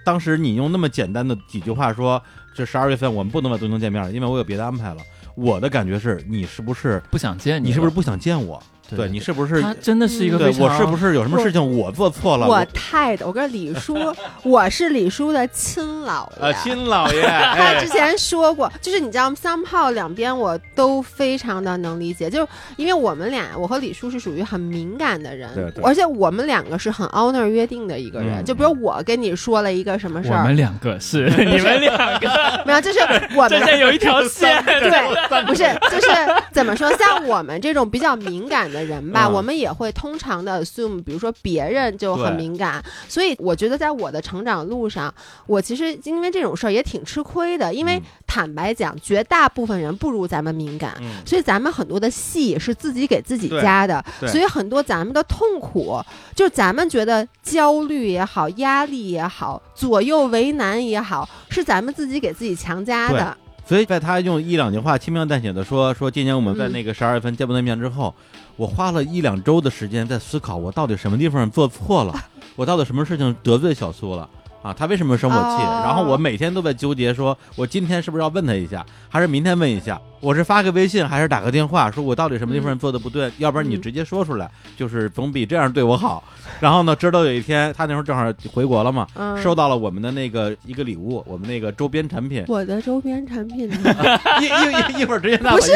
当时你用那么简单的几句话说，这十二月份我们不能把东京见面了，因为我有别的安排了。我的感觉是你是不是不想见你，你是不是不想见我？对对你是不是他真的是一个对非常我是不是有什么事情我做错了？我太的，我跟李叔，我是李叔的亲姥爷。呃，亲老爷，他哎之，前说过，就是你知道，somehow 两边我都非常的能理解，就是因为我们俩，我和李叔是属于很敏感的人，对对而且我们两个是很 honor 约定的一个人。嗯就比如我跟你说了一个什么事儿我们，两个是 你们两个，没有，就是我们中间有一条线。对，不是，就是怎么说？像我们这种比较敏感的人吧，嗯。我们也会通常的 assume，比如说别人就很敏感，所以我觉得在我的成长路上，我其实因为这种事儿也挺吃亏的，因为嗯。坦白讲，绝大部分人不如咱们敏感。嗯，所以咱们很多的戏是自己给自己加的，所以很多咱们的痛苦，就咱们觉得焦虑也好、压力也好、左右为难也好，是咱们自己给自己强加的。所以在他用一两句话轻描淡写的说说今年我们在嗯。那个十二月份见不到面之后，我花了一两周的时间在思考我到底什么地方做错了，我到底什么事情得罪小苏了。啊，他为什么生我气？哦然后我每天都在纠结，说我今天是不是要问他一下，还是明天问一下？我是发个微信，还是打个电话，说我到底什么地方做的不对？要不然你嗯直接说出来，就是总比这样对我好。然后呢，直到有一天，他那时候正好回国了嘛，嗯，收到了我们的那个一个礼物，我们那个周边产品，我的周边产品呢？一一一一会儿直接拿不是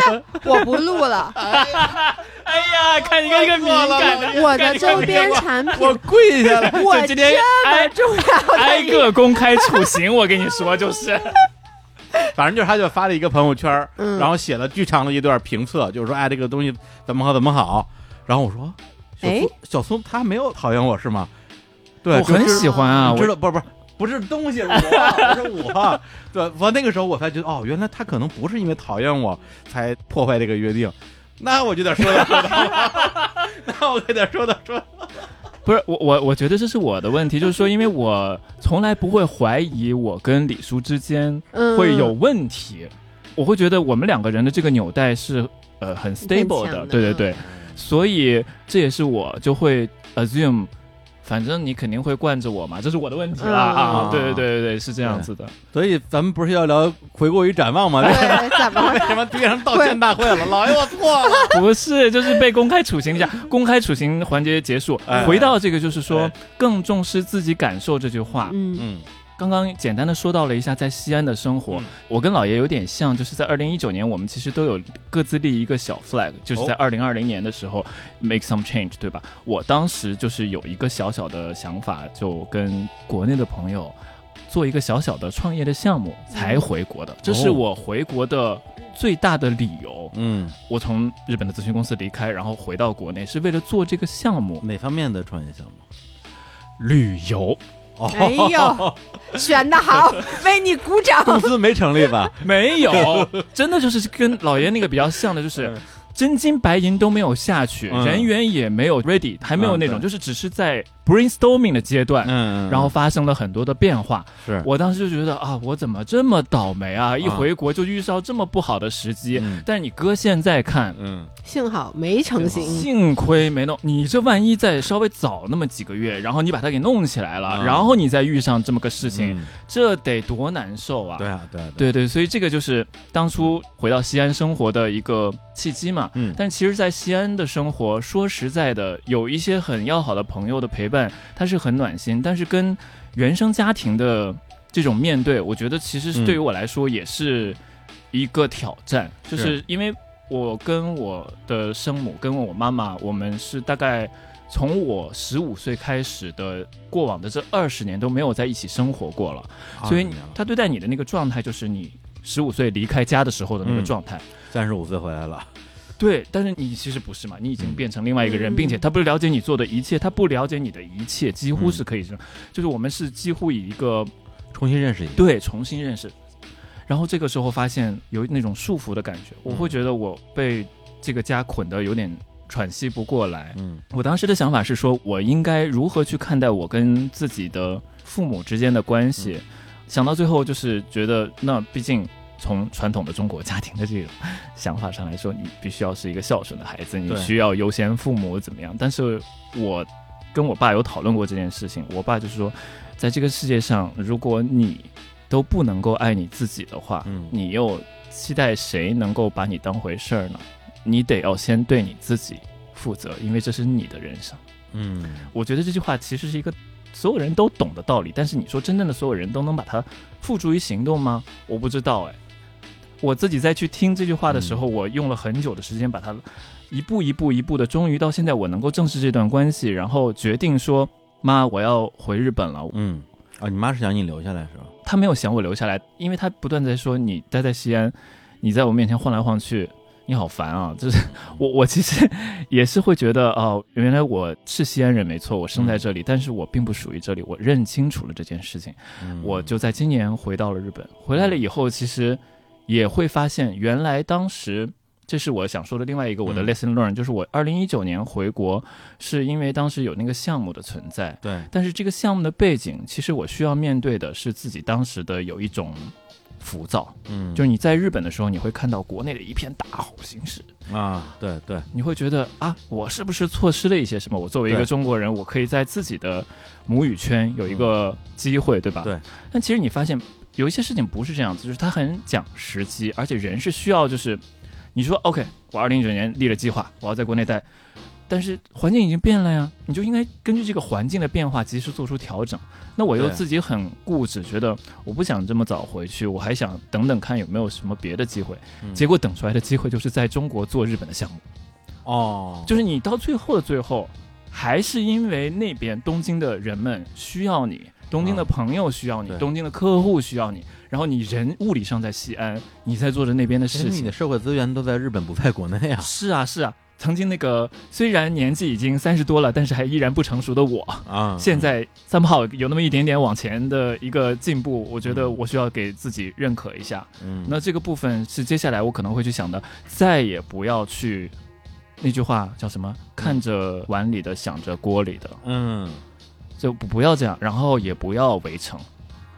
我不录了，哎呀，看你跟一个敏感的，我的周边产品，我跪下了。我今天这么挨重要的挨个公开处刑，我跟你说，就是 反正就是他就发了一个朋友圈，嗯然后写了巨长的一段评测，就是说哎这个东西怎么好怎么好。然后我说，小哎苏小松他没有讨厌我是吗？对，我很喜欢啊，我你知道不是不是不是东西，是我，不是我。对，我那个时候我才觉得哦，原来他可能不是因为讨厌我才破坏这个约定。那我就得说道 说道，那我就得说道说道。不是我我我觉得这是我的问题，就是说，因为我从来不会怀疑我跟李叔之间嗯会有问题，我会觉得我们两个人的这个纽带是呃很 stable 的，的对对对，所以这也是我就会 assume。反正你肯定会惯着我嘛，这是我的问题啦、嗯啊！对对对对对，是这样子的。所以咱们不是要聊回顾与展望吗？对，怎么为 什么变成道歉大会了？老爷，我错了。不是，就是被公开处刑一下，公开处刑环节结束。哎回到这个，就是说哎更重视自己感受这句话。嗯嗯刚刚简单的说到了一下在西安的生活，嗯我跟老爷有点像，就是在二零一九年，我们其实都有各自立一个小 flag，就是在哦二零二零年的时候 make some change，对吧？我当时就是有一个小小的想法，就跟国内的朋友做一个小小的创业的项目才回国的，这是我回国的最大的理由。嗯，我从日本的咨询公司离开，然后回到国内，是为了做这个项目，哪方面的创业项目？旅游。哦哎呦，选的好，为你鼓掌。公司没成立吧？没有，真的就是跟老爷那个比较像的，就是嗯真金白银都没有下去，嗯人员也没有 ready，还没有那种，嗯就是只是在 brainstorming 的阶段。嗯然后发生了很多的变化，是我当时就觉得啊，我怎么这么倒霉啊！一回国就遇到这么不好的时机。嗯但是你搁现在看，嗯幸好没成型。幸亏没弄，你这万一再稍微早那么几个月，然后你把它给弄起来了，嗯然后你再遇上这么个事情，嗯这得多难受啊！对啊对啊对对，所以这个就是当初回到西安生活的一个契机嘛。嗯。但其实，在西安的生活，说实在的，有一些很要好的朋友的陪伴，它是很暖心。但是跟原生家庭的这种面对，我觉得其实是嗯对于我来说也是一个挑战，就是是。因为我跟我的生母跟我妈妈，我们是大概从我十五岁开始的过往的这二十年都没有在一起生活过了，所以他对待你的那个状态就是你十五岁离开家的时候的那个嗯。状态。三十五岁回来了，对，但是你其实不是嘛，你已经嗯变成另外一个人，嗯并且他不了解你做的一切，他不了解你的一切，几乎嗯是可以这样，就是我们是几乎以一个重新认识一个。对重新认识，然后这个时候发现有那种束缚的感觉，我会觉得我被这个家捆得有点喘息不过来。嗯我当时的想法是说，我应该如何去看待我跟自己的父母之间的关系？嗯想到最后，就是觉得，那毕竟从传统的中国家庭的这种想法上来说，你必须要是一个孝顺的孩子，你需要优先父母怎么样？但是我跟我爸有讨论过这件事情，我爸就是说，在这个世界上，如果你都不能够爱你自己的话，嗯你又期待谁能够把你当回事儿呢？你得要先对你自己负责，因为这是你的人生。嗯我觉得这句话其实是一个所有人都懂的道理，但是你说真正的所有人都能把它付诸于行动吗？我不知道哎。我自己在去听这句话的时候，我用了很久的时间把它一步一步一步的，终于到现在我能够正视这段关系，然后决定说妈，我要回日本了。嗯啊，你妈是想你留下来是吧？她没有想我留下来，因为她不断在说你待在西安，你在我面前晃来晃去，你好烦啊！就是我我其实也是会觉得哦，原来我是西安人没错，我生在这里，但是我并不属于这里，我认清楚了这件事情，嗯我就在今年回到了日本。回来了以后，其实也会发现，原来当时。这是我想说的另外一个我的嗯 lesson learn，、就是我二零一九年回国，是因为当时有那个项目的存在，对，但是这个项目的背景，其实我需要面对的是自己当时的有一种浮躁，嗯就是你在日本的时候，你会看到国内的一片大好形势，啊，对对，你会觉得啊，我是不是错失了一些什么？我作为一个中国人，我可以在自己的母语圈有一个机会，对吧？对。但其实你发现有一些事情不是这样子，就是它很讲时机，而且人是需要就是，你说 OK，我二零一九年立了计划，我要在国内待。但是环境已经变了呀，你就应该根据这个环境的变化及时做出调整。那我又自己很固执，觉得我不想这么早回去，我还想等等看有没有什么别的机会。嗯结果等出来的机会就是在中国做日本的项目，哦，就是你到最后的最后，还是因为那边东京的人们需要你，东京的啊朋友需要你，对东京的客户需要你，然后你人物理上在西安，你在做着那边的事情你的。社会资源都在日本，不在国内啊是啊，是啊。曾经那个虽然年纪已经三十多了，但是还依然不成熟的我，啊！现在三炮有那么一点点往前的一个进步，我觉得嗯我需要给自己认可一下。嗯，那这个部分是接下来我可能会去想的，再也不要去那句话叫什么？看着碗里的，想着锅里的，嗯就不不要这样，然后也不要围城。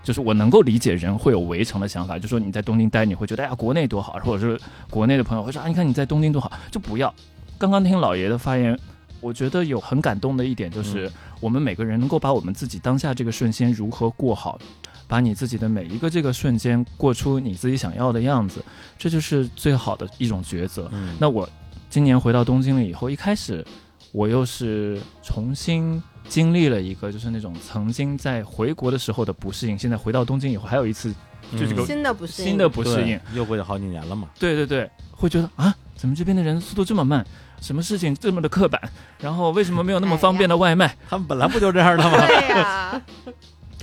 就是我能够理解人会有围城的想法，就说你在东京待，你会觉得哎呀国内多好，或者是国内的朋友会说啊，你看你在东京多好，就不要。刚刚听老爷的发言，我觉得有很感动的一点就是，我们每个人能够把我们自己当下这个瞬间如何过好，把你自己的每一个这个瞬间过出你自己想要的样子，这就是最好的一种抉择。嗯，那我今年回到东京了以后，一开始我又是重新经历了一个就是那种曾经在回国的时候的不适应，现在回到东京以后还有一次就这个嗯新的不适应新的不适应。又过去好几年了嘛。对对对，会觉得啊，怎么这边的人速度这么慢？什么事情这么的刻板？然后为什么没有那么方便的外卖？他们本来不就这样的吗？对呀，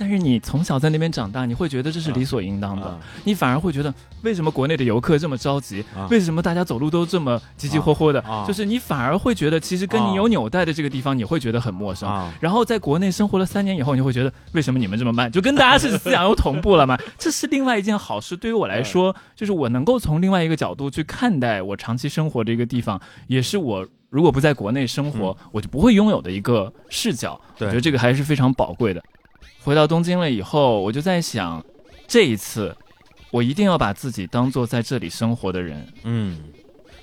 但是你从小在那边长大，你会觉得这是理所应当的，啊你反而会觉得为什么国内的游客这么着急？啊为什么大家走路都这么急急火火的？就是你反而会觉得，其实跟你有纽带的这个地方，你会觉得很陌生。啊！然后在国内生活了三年以后，你会觉得为什么你们这么慢？就跟大家是思想又同步了嘛？这是另外一件好事。对于我来说，就是我能够从另外一个角度去看待我长期生活的一个地方，也是我如果不在国内生活，我就不会拥有的一个视角。我觉得这个还是非常宝贵的。回到东京了以后，我就在想，这一次我一定要把自己当做在这里生活的人。嗯，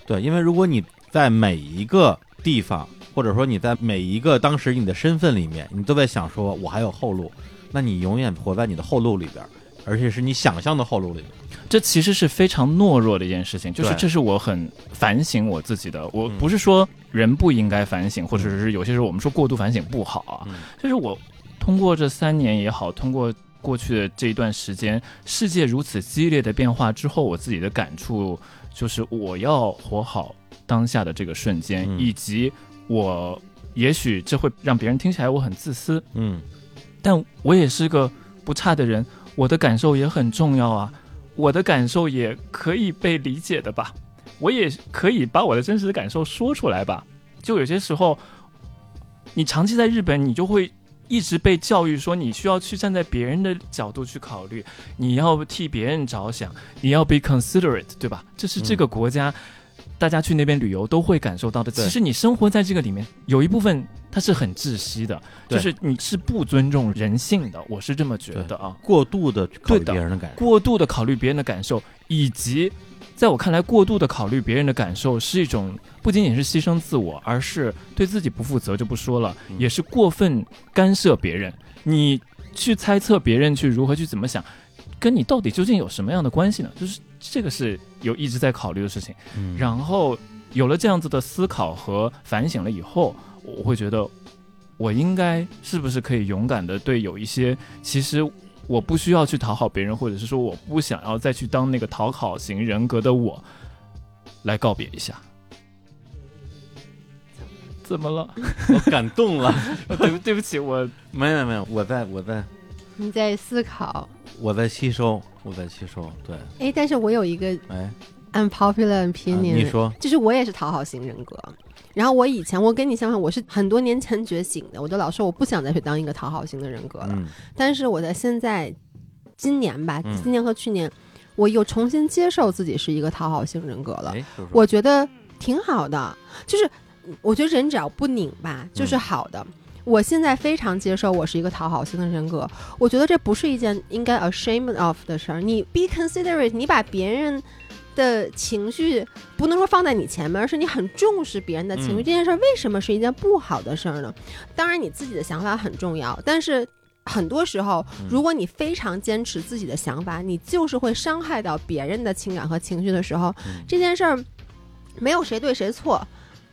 对，因为如果你在每一个地方，或者说你在每一个当时你的身份里面，你都在想说我还有后路，那你永远活在你的后路里边儿，而且是你想象的后路里边。这其实是非常懦弱的一件事情，就是这是我很反省我自己的。我嗯不是说人不应该反省，或者是有些时候我们说过度反省不好啊，嗯就是我通过这三年也好，通过过去的这一段时间，世界如此激烈的变化之后，我自己的感触就是我要活好当下的这个瞬间，嗯。以及我也许这会让别人听起来我很自私，嗯。但我也是个不差的人，我的感受也很重要啊，我的感受也可以被理解的吧，我也可以把我的真实的感受说出来吧。就有些时候，你长期在日本，你就会一直被教育说你需要去站在别人的角度去考虑，你要替别人着想，你要 be considerate，对吧？这是这个国家。大家去那边旅游都会感受到的。其实你生活在这个里面，有一部分它是很窒息的，就是你是不尊重人性的，我是这么觉得啊。过度的考虑别人的感受。过度的考虑别人的感受，以及在我看来，过度的考虑别人的感受是一种不仅仅是牺牲自我，而是对自己不负责就不说了，嗯也是过分干涉别人。你去猜测别人去如何去怎么想，跟你到底究竟有什么样的关系呢？就是这个是有一直在考虑的事情。嗯然后有了这样子的思考和反省了以后，我会觉得，我应该是不是可以勇敢的对有一些其实我不需要去讨好别人，或者是说我不想要再去当那个讨好型人格的我，来告别一下。怎么了？我感动了。对不对不起，我没有没有，我在我在你在思考，我在吸收，我在吸收。对，哎，但是我有一个哎，unpopular 啊 opinion，、你说，就是我也是讨好型人格。然后我以前我跟你相反，我是很多年前觉醒的，我就老说我不想再去当一个讨好型的人格了。嗯但是我在现在今年吧，嗯今年和去年，我又重新接受自己是一个讨好型人格了。我觉得挺好的，就是我觉得人只要不拧吧，就是嗯好的。我现在非常接受我是一个讨好型的人格，我觉得这不是一件应该 ashamed of 的事儿。你 be considerate，你把别人的情绪不能说放在你前面，而是你很重视别人的情绪。嗯这件事儿为什么是一件不好的事儿呢？当然你自己的想法很重要，但是。很多时候，嗯如果你非常坚持自己的想法，你就是会伤害到别人的情感和情绪的时候，嗯这件事儿没有谁对谁错，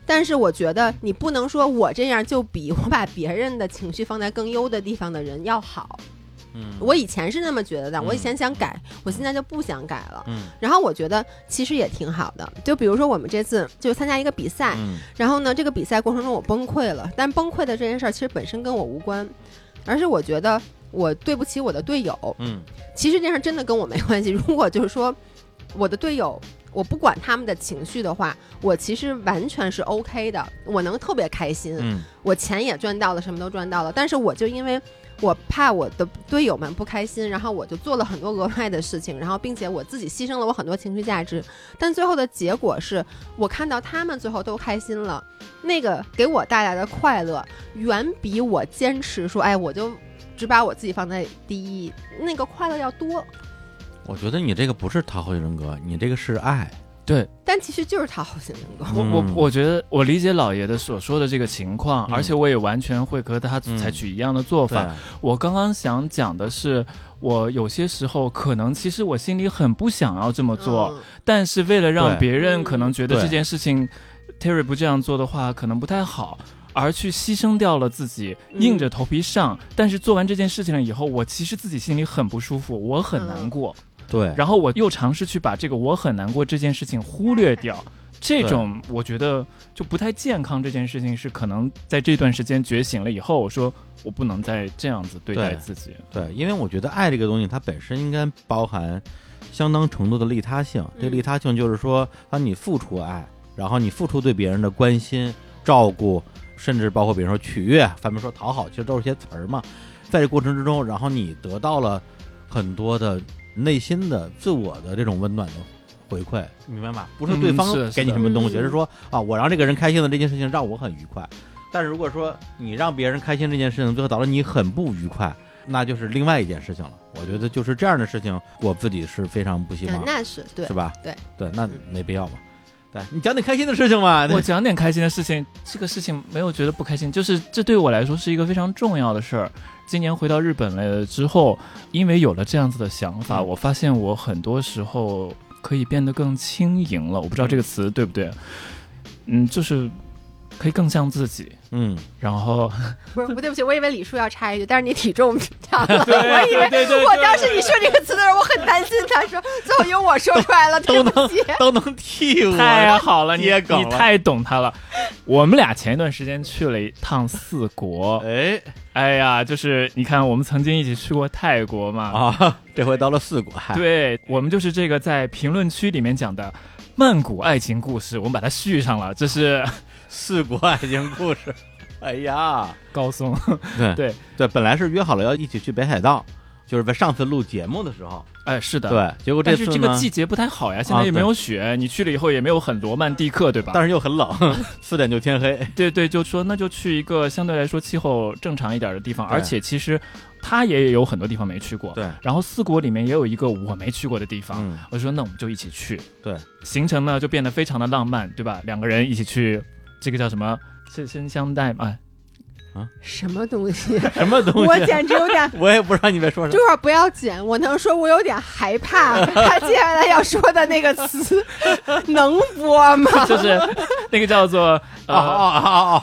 但是我觉得你不能说我这样就比我把别人的情绪放在更优的地方的人要好。嗯我以前是那么觉得的，嗯我以前想改，我现在就不想改了。嗯然后我觉得其实也挺好的，就比如说我们这次就参加一个比赛，嗯然后呢，这个比赛过程中我崩溃了，但崩溃的这件事儿其实本身跟我无关，而是我觉得我对不起我的队友。嗯其实这件事真的跟我没关系。如果就是说我的队友，我不管他们的情绪的话，我其实完全是 OK 的，我能特别开心，嗯我钱也赚到了，什么都赚到了。但是我就因为我怕我的队友们不开心，然后我就做了很多额外的事情，然后并且我自己牺牲了我很多情绪价值。但最后的结果是我看到他们最后都开心了，那个给我带来的快乐，远比我坚持说，哎，我就只把我自己放在第一，那个快乐要多。我觉得你这个不是讨好型人格，你这个是爱。对但其实就是讨好型人格。我我嗯我觉得我理解老爷的所说的这个情况，嗯而且我也完全会和他嗯采取一样的做法。对，我刚刚想讲的是，我有些时候可能其实我心里很不想要这么做，嗯但是为了让别人嗯可能觉得这件事情，Terry 不这样做的话可能不太好，而去牺牲掉了自己，嗯硬着头皮上。但是做完这件事情了以后，我其实自己心里很不舒服，我很难过。对，然后我又尝试去把这个我很难过这件事情忽略掉。这种我觉得就不太健康。这件事情是可能在这段时间觉醒了以后，我说我不能再这样子对待自己。对，因为我觉得爱这个东西，它本身应该包含相当程度的利他性。这利他性就是说，当你付出爱，然后你付出对别人的关心、照顾，甚至包括比如说取悦，咱们说讨好，其实都是些词儿嘛。在这过程之中，然后你得到了很多的内心的自我的这种温暖的回馈，明白吗？不是对方嗯是给你什么东西，是说啊，我让这个人开心的这件事情让我很愉快。但是如果说你让别人开心这件事情，最后导致你很不愉快，那就是另外一件事情了。我觉得就是这样的事情，我自己是非常不希嗯望，那是对是，吧？对对，那没必要嘛。对你讲点开心的事情嘛。我 讲点开心的事情，这个事情没有觉得不开心，就是这对我来说是一个非常重要的事儿。今年回到日本了之后，因为有了这样子的想法，嗯我发现我很多时候可以变得更轻盈了。我不知道这个词对不对，嗯，就是可以更像自己。嗯，然后，不是，不对不起，我以为李叔要插一句，但是你体重降了，我以为对对对我当时你说这个词的时候，我很担心，他说最后由我说出来了，对都能不起。都能替我太好了，你接梗了你太懂他了。我们俩前一段时间去了一趟四国，哎哎呀，就是你看，我们曾经一起去过泰国嘛，啊，这回到了四国，嗨，对我们就是这个在评论区里面讲的曼谷爱情故事，我们把它续上了，这是四国爱情故事。哎呀，高松，对 对对，本来是约好了要一起去北海道，就是在上次录节目的时候，哎，是的，。对，结果这但是这个，季节不太好呀，现在也没有雪，你去了以后也没有很罗曼蒂克，对吧？但是又很冷，四点就天黑。对对，就说那就去一个相对来说气候正常一点的地方，而且其实他也有很多地方没去过。对，然后四国里面也有一个我没去过的地方，嗯，我说那我们就一起去。对，行程呢就变得非常的浪漫，对吧？两个人一起去，这个叫什么？赤身相待嘛？什么东西？什么东西？我简直有点。我也不知道你在说什么。这会儿不要剪，我能说我有点害怕，他接下来要说的那个词能播吗？就是那个叫做哦哦哦哦哦，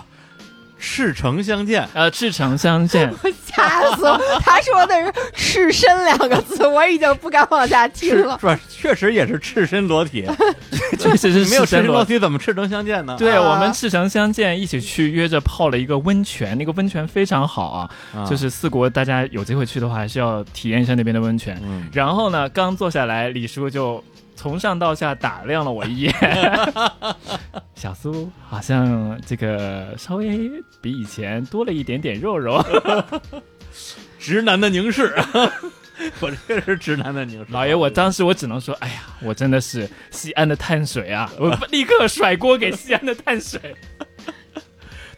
赤诚相见。呃赤诚相见，吓死我！他说的是“赤身”两个字，我已经不敢往下听了。是吧？确实也是赤身裸体，确实是 没有赤身裸赤身裸。体怎么赤诚相见呢？对啊我们赤诚相见，一起去约着泡了一个温泉，那个温泉非常好啊，啊就是四国大家有机会去的话，还是要体验一下那边的温泉。嗯，然后呢，刚坐下来，李叔就从上到下打量了我一眼。小苏好像这个稍微比以前多了一点点肉肉。直男的凝视，我这个是直男的凝视。老爷，我当时我只能说，哎呀，我真的是西安的碳水啊！我立刻甩锅给西安的碳水。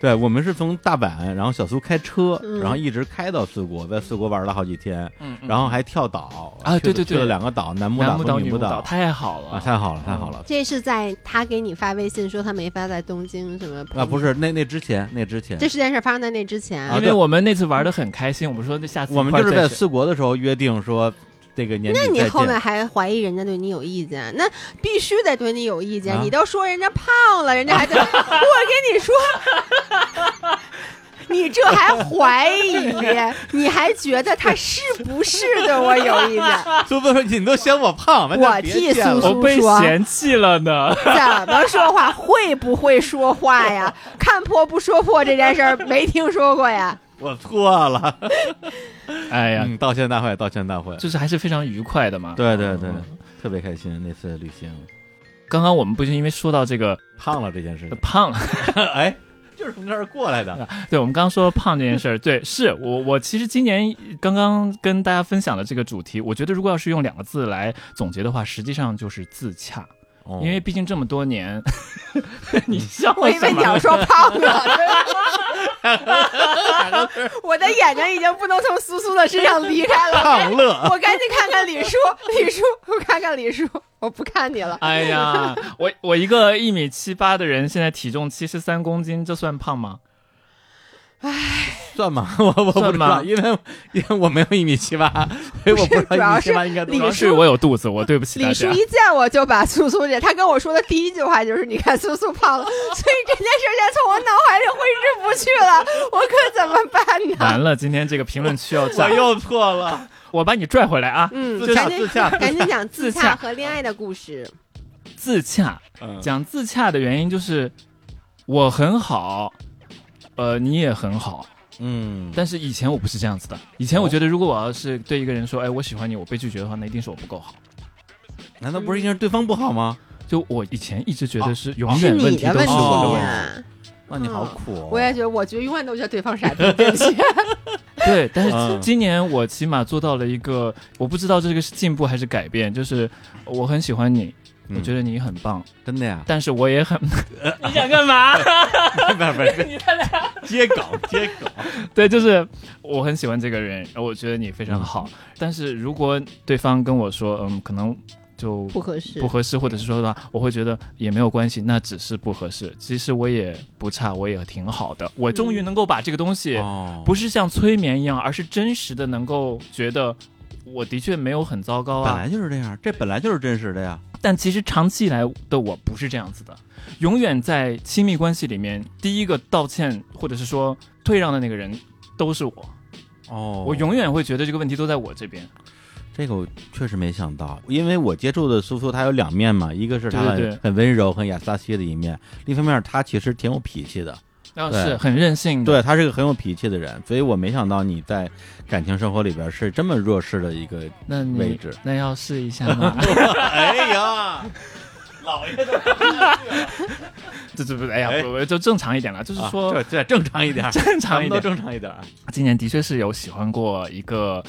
对我们是从大阪，然后小苏开车，嗯然后一直开到四国，在四国玩了好几天，嗯，然后还跳岛啊对对对去了两个岛，南木岛南木岛、和女木岛太好了啊，太好了，太好了。这是在他给你发微信说他没发在东京什么？啊，不，是那那之前，那之前这，事件事发生在那之前。啊对因为我们那次玩的很开心，我们说那下次我们就是在四国的时候约定说，这个年底那你后面还怀疑人家对你有意见？那必须得对你有意见。啊你都说人家胖了，人家还得我跟你说，你这还怀疑？你还觉得他是不是对我有意见？苏苏说你都嫌我胖，我替苏苏我被说嫌弃了呢。怎么说话？会不会说话呀？看破不说破这件事儿没听说过呀？我错了。哎呀，嗯，道歉大会，道歉大会。就是还是非常愉快的嘛。对对对嗯，特别开心那次旅行，刚刚我们不是因为说到这个胖了这件事情，胖，哎，就是从这儿过来的。对我们刚刚说胖这件事儿，对，是我我其实今年刚刚跟大家分享的这个主题，我觉得如果要是用两个字来总结的话，实际上就是自洽，哦因为毕竟这么多年，你笑我以为？你要说胖了，我的眼睛已经不能从苏苏的身上离开了。胖乐，我赶紧看看李叔，李叔，我看看李叔，我不看你了。哎呀，我我一个一米七八的人，现在体重七十三公斤，这算胖吗？算吗？我我不算吗知道，因为因为我没有一米七八，所以我不知道 一米七八应该多李叔主要是我有肚子，我对不起李叔。一见我就把苏苏姐，他跟我说的第一句话就是：“你看苏苏胖了。”所以这件事现在从我脑海里挥之不去了，我可怎么办呢？完了，今天这个评论区要炸我，又错了。我把你拽回来啊！嗯，自洽赶紧自洽赶紧讲自自洽洽和恋爱的故事。自洽，嗯讲自洽的原因就是我很好，呃，你也很好，嗯，但是以前我不是这样子的。以前我觉得，如果我要是对一个人说，哎，我喜欢你，我被拒绝的话，那一定是我不够好。难道不是因为对方不好吗？就我以前一直觉得是永远问题都你的问题是我的问题。呀！那你好苦哦。我也觉得，我觉得永远都觉得对方傻逼。对不起，对，但是嗯今年我起码做到了一个，我不知道这个是进步还是改变，就是我很喜欢你，嗯我觉得你很棒，真的呀？但是我也很，你想干嘛？不是不是，你他俩接梗接梗。对，就是我很喜欢这个人，我觉得你非常好，嗯但是如果对方跟我说，嗯，可能。就不合适，不合适，或者是说的话，我会觉得也没有关系，那只是不合适。其实我也不差，我也挺好的。我终于能够把这个东西，哦，不是像催眠一样，而是真实的能够觉得，我的确没有很糟糕啊。本来就是这样，这本来就是真实的呀。但其实长期以来的我不是这样子的，永远在亲密关系里面，第一个道歉或者是说退让的那个人都是我。哦我永远会觉得这个问题都在我这边。这个我确实没想到，因为我接触的苏苏，他有两面嘛，一个是他很温柔、很雅萨西的一面，另一方面他其实挺有脾气的，然后是很任性的，对他是个很有脾气的人，所以我没想到你在感情生活里边是这么弱势的一个位置。那要试一下吗？哎呀，老爷的 这这不，哎呀，哎。不不就正常一点了，就是说、啊这这正常一点，正常一点。都。正常一点。今年的确是有喜欢过一个，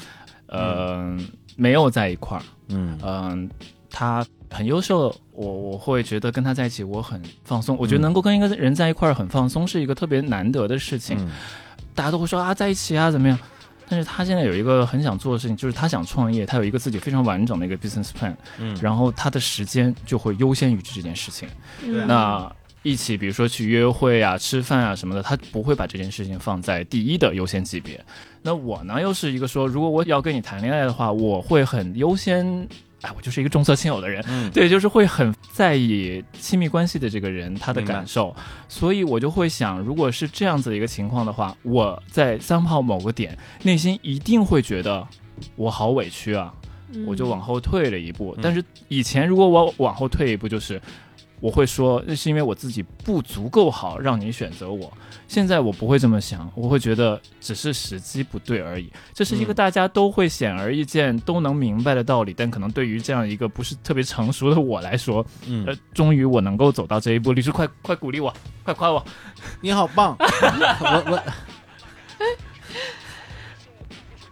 呃，没有在一块儿，嗯。嗯、他很优秀，我我会觉得跟他在一起我很放松。我觉得能够跟一个人在一块儿很放松是一个特别难得的事情。嗯大家都会说啊，在一起啊怎么样？但是他现在有一个很想做的事情，就是他想创业，他有一个自己非常完整的一个 business plan，嗯，然后他的时间就会优先于这件事情。那一起，比如说去约会啊、吃饭啊什么的，他不会把这件事情放在第一的优先级别。那我呢，又是一个说，如果我要跟你谈恋爱的话，我会很优先。哎，我就是一个重色轻友的人，嗯。对，就是会很在意亲密关系的这个人他的感受，所以我就会想，如果是这样子的一个情况的话，我在三炮某个点内心一定会觉得我好委屈啊，嗯。我就往后退了一步。嗯。但是以前如果我往后退一步，就是我会说那是因为我自己不足够好，让你选择我。现在我不会这么想，我会觉得只是时机不对而已。这是一个嗯大家都会显而易见、都能明白的道理，但可能对于这样一个不是特别成熟的我来说，嗯呃，终于我能够走到这一步。律师，快快鼓励我，快夸我！你好棒，我 我。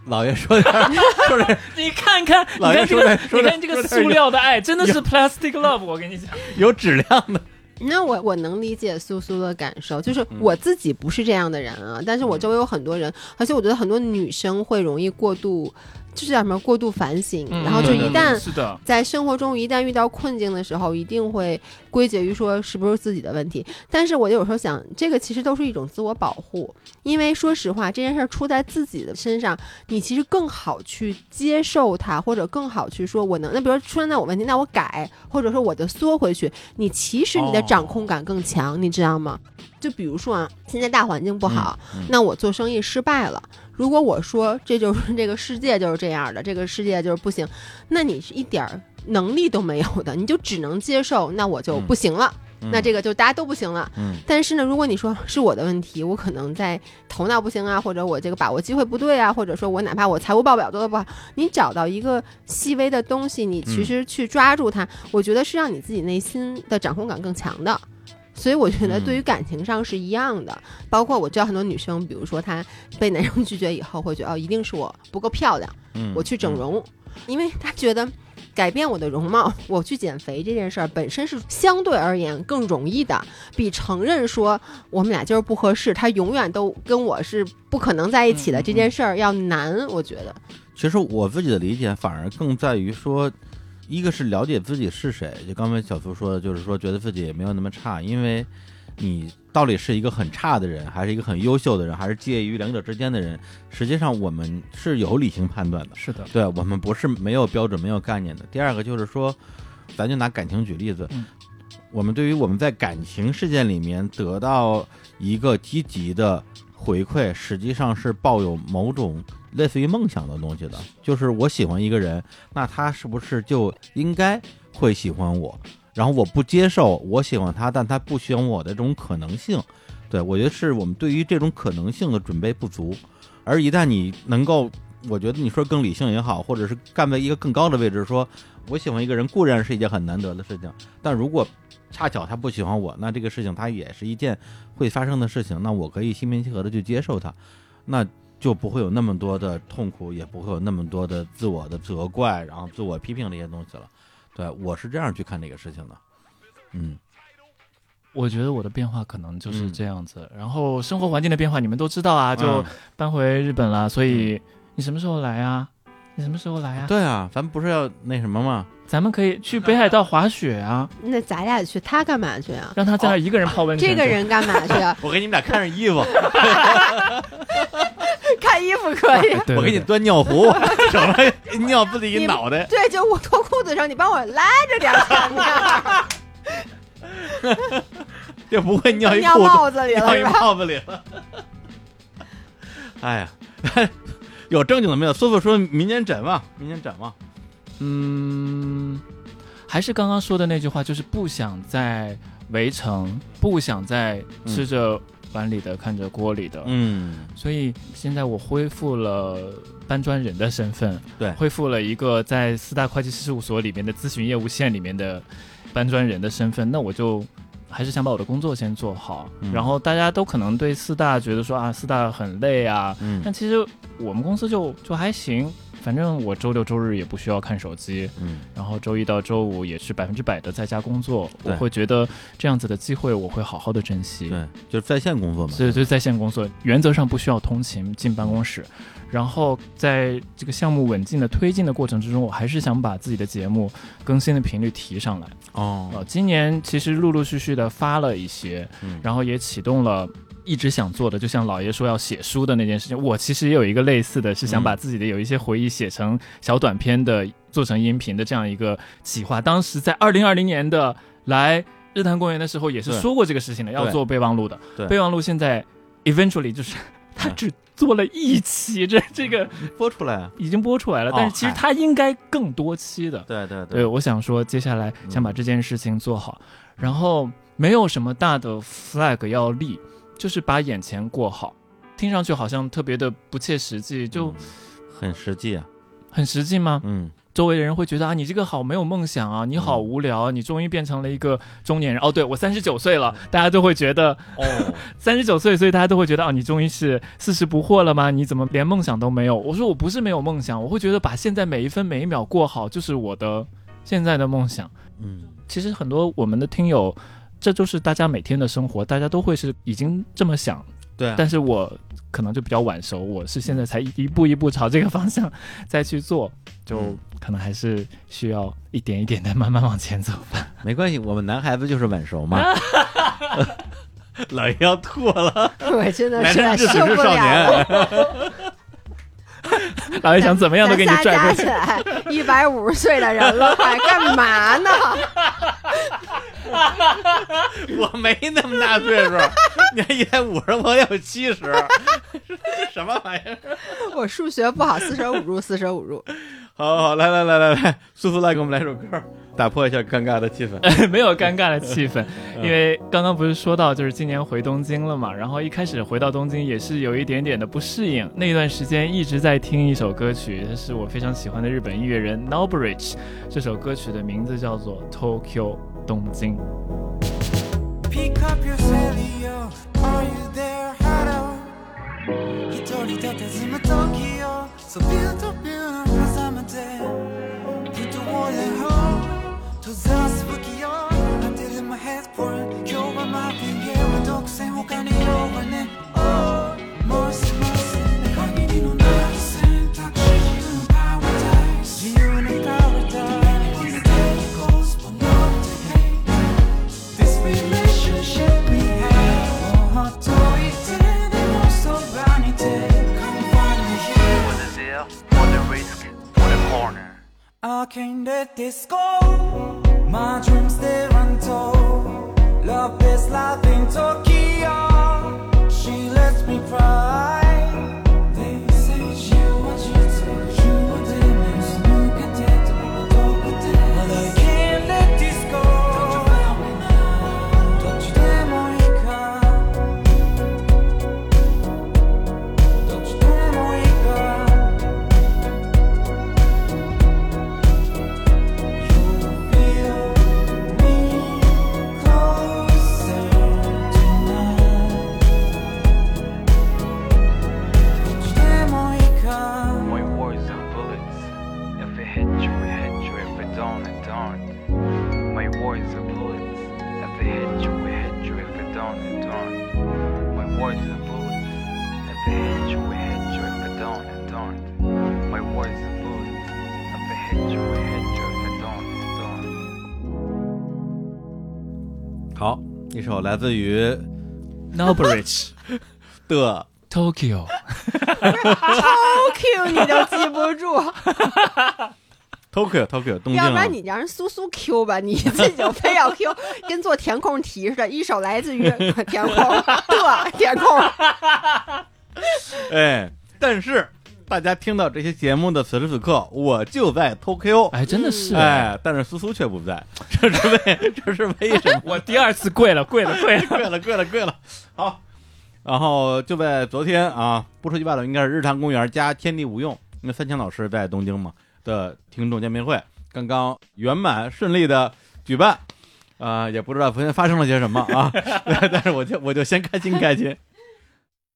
老爷说点儿，说点 你看看，你老爷看这个说点，说点你看这个塑料的爱，真的是 plastic love。我跟你讲，有质量的。那我我能理解苏苏的感受，就是嗯我自己不是这样的人啊，但是我周围有很多人，而且我觉得很多女生会容易过度，就是叫什么过度反省，嗯然后就一旦，在生活中一旦遇到困境的时候，一定会归结于说是不是自己的问题。但是我有时候想，这个其实都是一种自我保护，因为说实话，这件事儿出在自己的身上，你其实更好去接受它，或者更好去说我能，那比如说出现在我问题，那我改，或者说我就缩回去，你其实你的哦掌控感更强，你知道吗？就比如说啊，现在大环境不好，嗯嗯那我做生意失败了。如果我说这就是这个世界就是这样的，这个世界就是不行，那你是一点儿能力都没有的，你就只能接受，那我就不行了。嗯那这个就大家都不行了。嗯但是呢，如果你说是我的问题，我可能在头脑不行啊，或者我这个把握机会不对啊，或者说我哪怕我财务报表做的不好，你找到一个细微的东西，你其实去抓住它，我觉得是让你自己内心的掌控感更强的。所以我觉得对于感情上是一样的，包括我知道很多女生，比如说她被男生拒绝以后，会觉得哦，一定是我不够漂亮，嗯，我去整容，因为她觉得改变我的容貌，我去减肥这件事儿本身是相对而言更容易的，比承认说我们俩就是不合适，他永远都跟我是不可能在一起的这件事儿要难。我觉得，其实我自己的理解反而更在于说，一个是了解自己是谁，就刚才小苏说的，就是说觉得自己也没有那么差，因为你到底是一个很差的人，还是一个很优秀的人，还是介于两者之间的人，实际上我们是有理性判断的。是的，对我们不是没有标准、没有概念的。第二个就是说，咱就拿感情举例子，嗯我们对于我们在感情事件里面得到一个积极的回馈，实际上是抱有某种类似于梦想的东西的。就是我喜欢一个人，那他是不是就应该会喜欢我？然后我不接受我喜欢他，但他不喜欢我的这种可能性。对我觉得是我们对于这种可能性的准备不足。而一旦你能够我觉得你说更理性也好，或者是站在一个更高的位置说，我喜欢一个人固然是一件很难得的事情，但如果恰巧他不喜欢我，那这个事情它也是一件会发生的事情，那我可以心平气和的去接受它，那就不会有那么多的痛苦，也不会有那么多的自我的责怪，然后自我批评这些东西了。对我是这样去看这个事情的，嗯我觉得我的变化可能就是嗯这样子。然后生活环境的变化，你们都知道啊，就嗯搬回日本了，所以你什么时候来啊？你什么时候来啊？对啊，咱们不是要那什么吗？咱们可以去北海道滑雪啊，那咱俩去，他干嘛去啊？让他在那一个人泡温泉。这个人干嘛去啊？我给你们俩看上衣服，看衣服可以。我给你端尿壶，省得尿自己一脑袋。对，就我脱裤子的时候，你帮我拉着点儿前面，这不会尿一尿裤子，帽子里了尿一是吧？帽子里了。哎呀，有正经的没有？苏苏说明年展望，明年展望。嗯，还是刚刚说的那句话，就是不想再围城，不想再吃着碗里的看着锅里的。嗯，所以现在我恢复了搬砖人的身份，对恢复了一个在四大会计师事务所里面的咨询业务线里面的搬砖人的身份，那我就。还是想把我的工作先做好，嗯然后大家都可能对四大觉得说啊，四大很累啊，嗯但其实我们公司就就还行，反正我周六周日也不需要看手机，嗯然后周一到周五也是百分之百的在家工作，我会觉得这样子的机会我会好好的珍惜。对，就是在线工作嘛。所以就是在线工作，原则上不需要通勤进办公室。然后在这个项目稳进的推进的过程之中，我还是想把自己的节目更新的频率提上来。哦，呃，今年其实陆陆续续的发了一些，嗯然后也启动了。一直想做的，就像老爷说要写书的那件事情，我其实也有一个类似的，是想嗯把自己的有一些回忆写成小短片的，做成音频的这样一个企划。当时在二零二零年的来日坛公园的时候，也是说过这个事情的，要做备忘录的。对备忘录现在 eventually 就是他嗯只做了一期，这这个播出来啊。已经播出来了，哦但是其实它应该更多期的。对对对，，我想说，接下来嗯想把这件事情做好，然后没有什么大的 flag 要立，就是把眼前过好。听上去好像特别的不切实际，就嗯很实际啊。很实际吗？嗯，周围的人会觉得啊，你这个好没有梦想啊，你好嗯无聊啊，你终于变成了一个中年人。哦，对我三十九岁了，大家都会觉得哦，三十九岁，所以大家都会觉得啊，你终于是四十不惑了吗？你怎么连梦想都没有？我说我不是没有梦想，我会觉得把现在每一分每一秒过好，就是我的现在的梦想。嗯，其实很多我们的听友，这就是大家每天的生活，大家都会是已经这么想，对啊，但是我可能就比较晚熟，我是现在才一步一步朝这个方向再去做，就嗯可能还是需要一点一点的慢慢往前走吧。没关系，我们男孩子就是晚熟嘛。老爷要吐了，我真的是受不了少年。老爷想怎么样都给你拽过去。起来一百五十岁的人了，还干嘛呢？我没那么大岁数，你还一百五十，我有七十，什么玩意儿？我数学不好，四舍五入，四舍五入。好好，来来来来来，苏苏来给我们来首歌，打破一下尴尬的气氛。没有尴尬的气氛，嗯因为刚刚不是说到就是今年回东京了嘛，然后一开始回到东京也是有一点点的不适应，那段时间一直在听一首歌曲，它是我非常喜欢的日本音乐人 Nobridge，这首歌曲的名字叫做 Tokyo 东京。Pick up your cellular, are you there? Hello 一人佇む時よ So beautiful, 하는데 그도 원래요 todas fuck I did in my head for my here Let this go My dreams they're untold. Love is life in Tokyo. She lets me cry 首来自于 Nobridge 的 Tokyo，Q 你都记不住，Tokyo Tokyo 东京啊。要不然，你让人苏苏 Q 吧，你自己就非要 Q，跟做填空题似的，一首来自于填空 的填空，哎，但是大家听到这些节目的此时此刻，我就在 Tokyo，哎，真的是哎，但是苏苏却不在，这是为这是为什么？我第二次跪了，跪了，跪了。跪了，跪了，跪了。好，然后就在昨天啊，不出意外的，应该是日坛公园加天地无用，因为三清老师在东京嘛的听众见面会刚刚圆满顺利的举办，啊、也不知道昨天发生了些什么啊，但是我就我就先开心开心。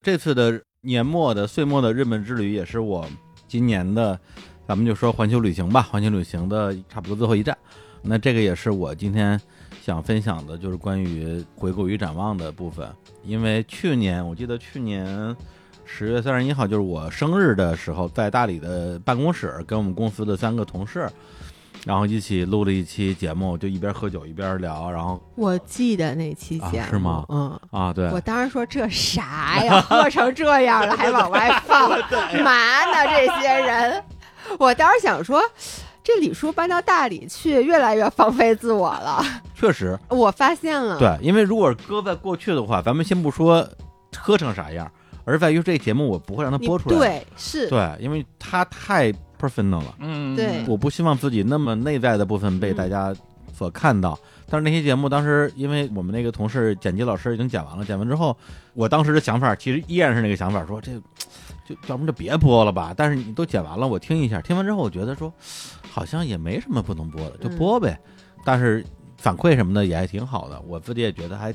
这次的年末的岁末的日本之旅，也是我今年的，咱们就说环球旅行吧，环球旅行的差不多最后一站。那这个也是我今天想分享的，就是关于回顾与展望的部分。因为去年我记得去年十月三十一号，就是我生日的时候，在大理的办公室跟我们公司的三个同事，然后一起录了一期节目，就一边喝酒一边聊，然后我记得那期节目、啊是吗？嗯。啊，对，我当时说这啥呀，喝成这样了还往外放，嘛呢这些人？我当时想说，这李叔搬到大理去，越来越放飞自我了。确实。我发现了，对，因为如果搁在过去的话，咱们先不说喝成啥样，而在于这节目我不会让它播出来，对是，对，因为它太 personal 了。嗯，对我不希望自己那么内在的部分被大家所看到。但是那期节目当时，因为我们那个同事剪辑老师已经剪完了，剪完之后，我当时的想法其实依然是那个想法，说这就要不就别播了吧。但是你都剪完了，我听一下，听完之后我觉得说好像也没什么不能播的，就播呗。但是反馈什么的也还挺好的，我自己也觉得还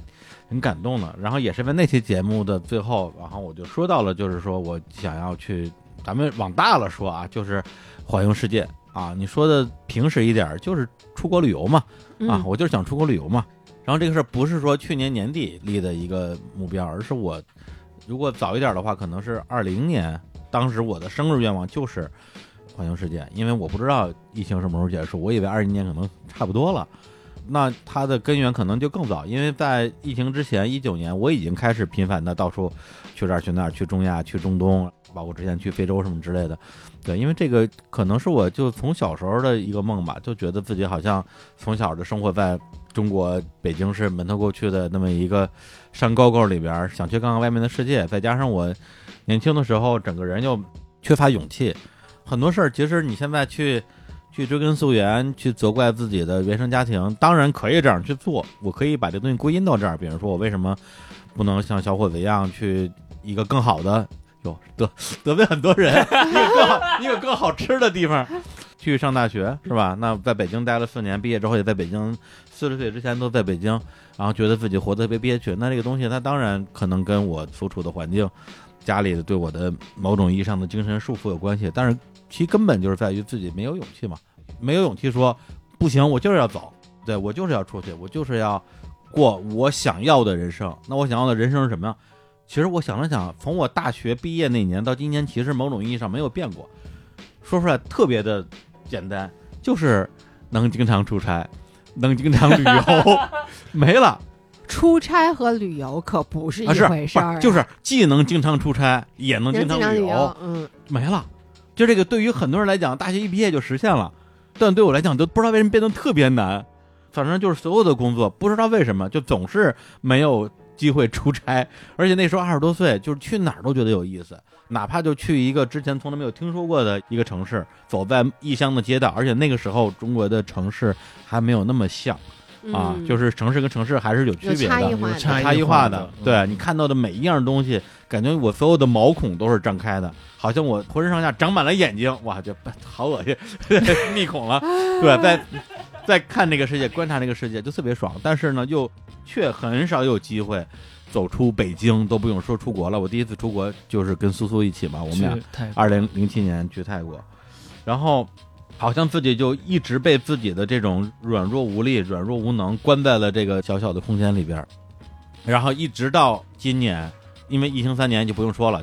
挺感动的。然后也是在那期节目的最后，然后我就说到了，就是说我想要去，咱们往大了说啊，就是环游世界啊。你说的平时一点儿，就是出国旅游嘛，啊，嗯我就是想出国旅游嘛。然后这个事儿不是说去年年底立的一个目标，而是我如果早一点的话，可能是二零年，当时我的生日愿望就是环游世界，因为我不知道疫情什么时候结束，我以为二一年可能差不多了。那它的根源可能就更早，因为在疫情之前，一九年我已经开始频繁的到处去这儿去那儿，去中亚、去中东，包括之前去非洲什么之类的。对，因为这个可能是我就从小时候的一个梦吧，就觉得自己好像从小就生活在中国北京市门头沟区的那么一个山沟沟里边，想去看看外面的世界。再加上我年轻的时候，整个人又缺乏勇气，很多事儿其实你现在去去追根溯源，去责怪自己的原生家庭，当然可以这样去做。我可以把这东西归因到这儿，比如说我为什么不能像小伙子一样去一个更好的。哟，得得罪很多人，一个更好，一个更好吃的地方，去上大学是吧？那在北京待了四年，毕业之后也在北京，四十岁之前都在北京，然后觉得自己活得特别憋屈。那这个东西，它当然可能跟我所处的环境、家里的对我的某种意义上的精神束缚有关系，但是其根本就是在于自己没有勇气嘛，没有勇气说不行，我就是要走，对我就是要出去，我就是要过我想要的人生。那我想要的人生是什么呀？其实我想了想，从我大学毕业那年到今年，其实某种意义上没有变过。说出来特别的简单，就是能经常出差，能经常旅游，没了。出差和旅游可不是一回事儿就是既能经常出差，也能能经常旅游，嗯，没了。就这个对于很多人来讲，大学一毕业就实现了，但对我来讲，就不知道为什么变得特别难。反正就是所有的工作，不知道为什么就总是没有机会出差，而且那时候二十多岁，就是去哪儿都觉得有意思，哪怕就去一个之前从来没有听说过的一个城市，走在异乡的街道，而且那个时候中国的城市还没有那么像。啊，嗯。就是城市跟城市还是有区别的，差异化的，差异化的。化的。对你看到的每一样东西，感觉我所有的毛孔都是张开的，好像我浑身上下长满了眼睛，哇，这好恶心，密孔了。对，在在看这个世界，观察这个世界就特别爽，但是呢，又却很少有机会走出北京，都不用说出国了。我第一次出国就是跟苏苏一起嘛，我们俩二零零七年去泰国，然后好像自己就一直被自己的这种软弱无力、软弱无能关在了这个小小的空间里边，然后一直到今年，因为疫情三年就不用说了。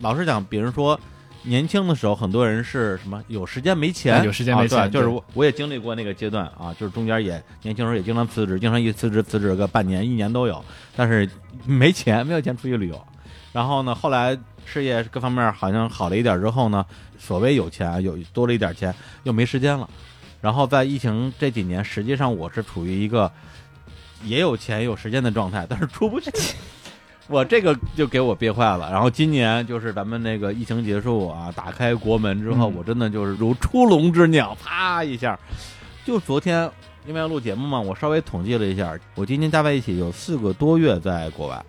老实讲，别人说年轻的时候，很多人是什么有时间没钱，啊有时间没钱啊对，就是我我也经历过那个阶段啊，就是中间也年轻时候也经常辞职，经常一辞职辞职个半年一年都有，但是没钱，没有钱出去旅游。然后呢，后来事业各方面好像好了一点之后呢，所谓有钱有多了一点钱，又没时间了。然后在疫情这几年，实际上我是处于一个也有钱也有时间的状态，但是出不去。我这个就给我憋坏了。然后今年就是咱们那个疫情结束啊，打开国门之后，嗯我真的就是如出笼之鸟，啪一下。就昨天因为要录节目嘛，我稍微统计了一下，我今年加在一起有四个多月在国外，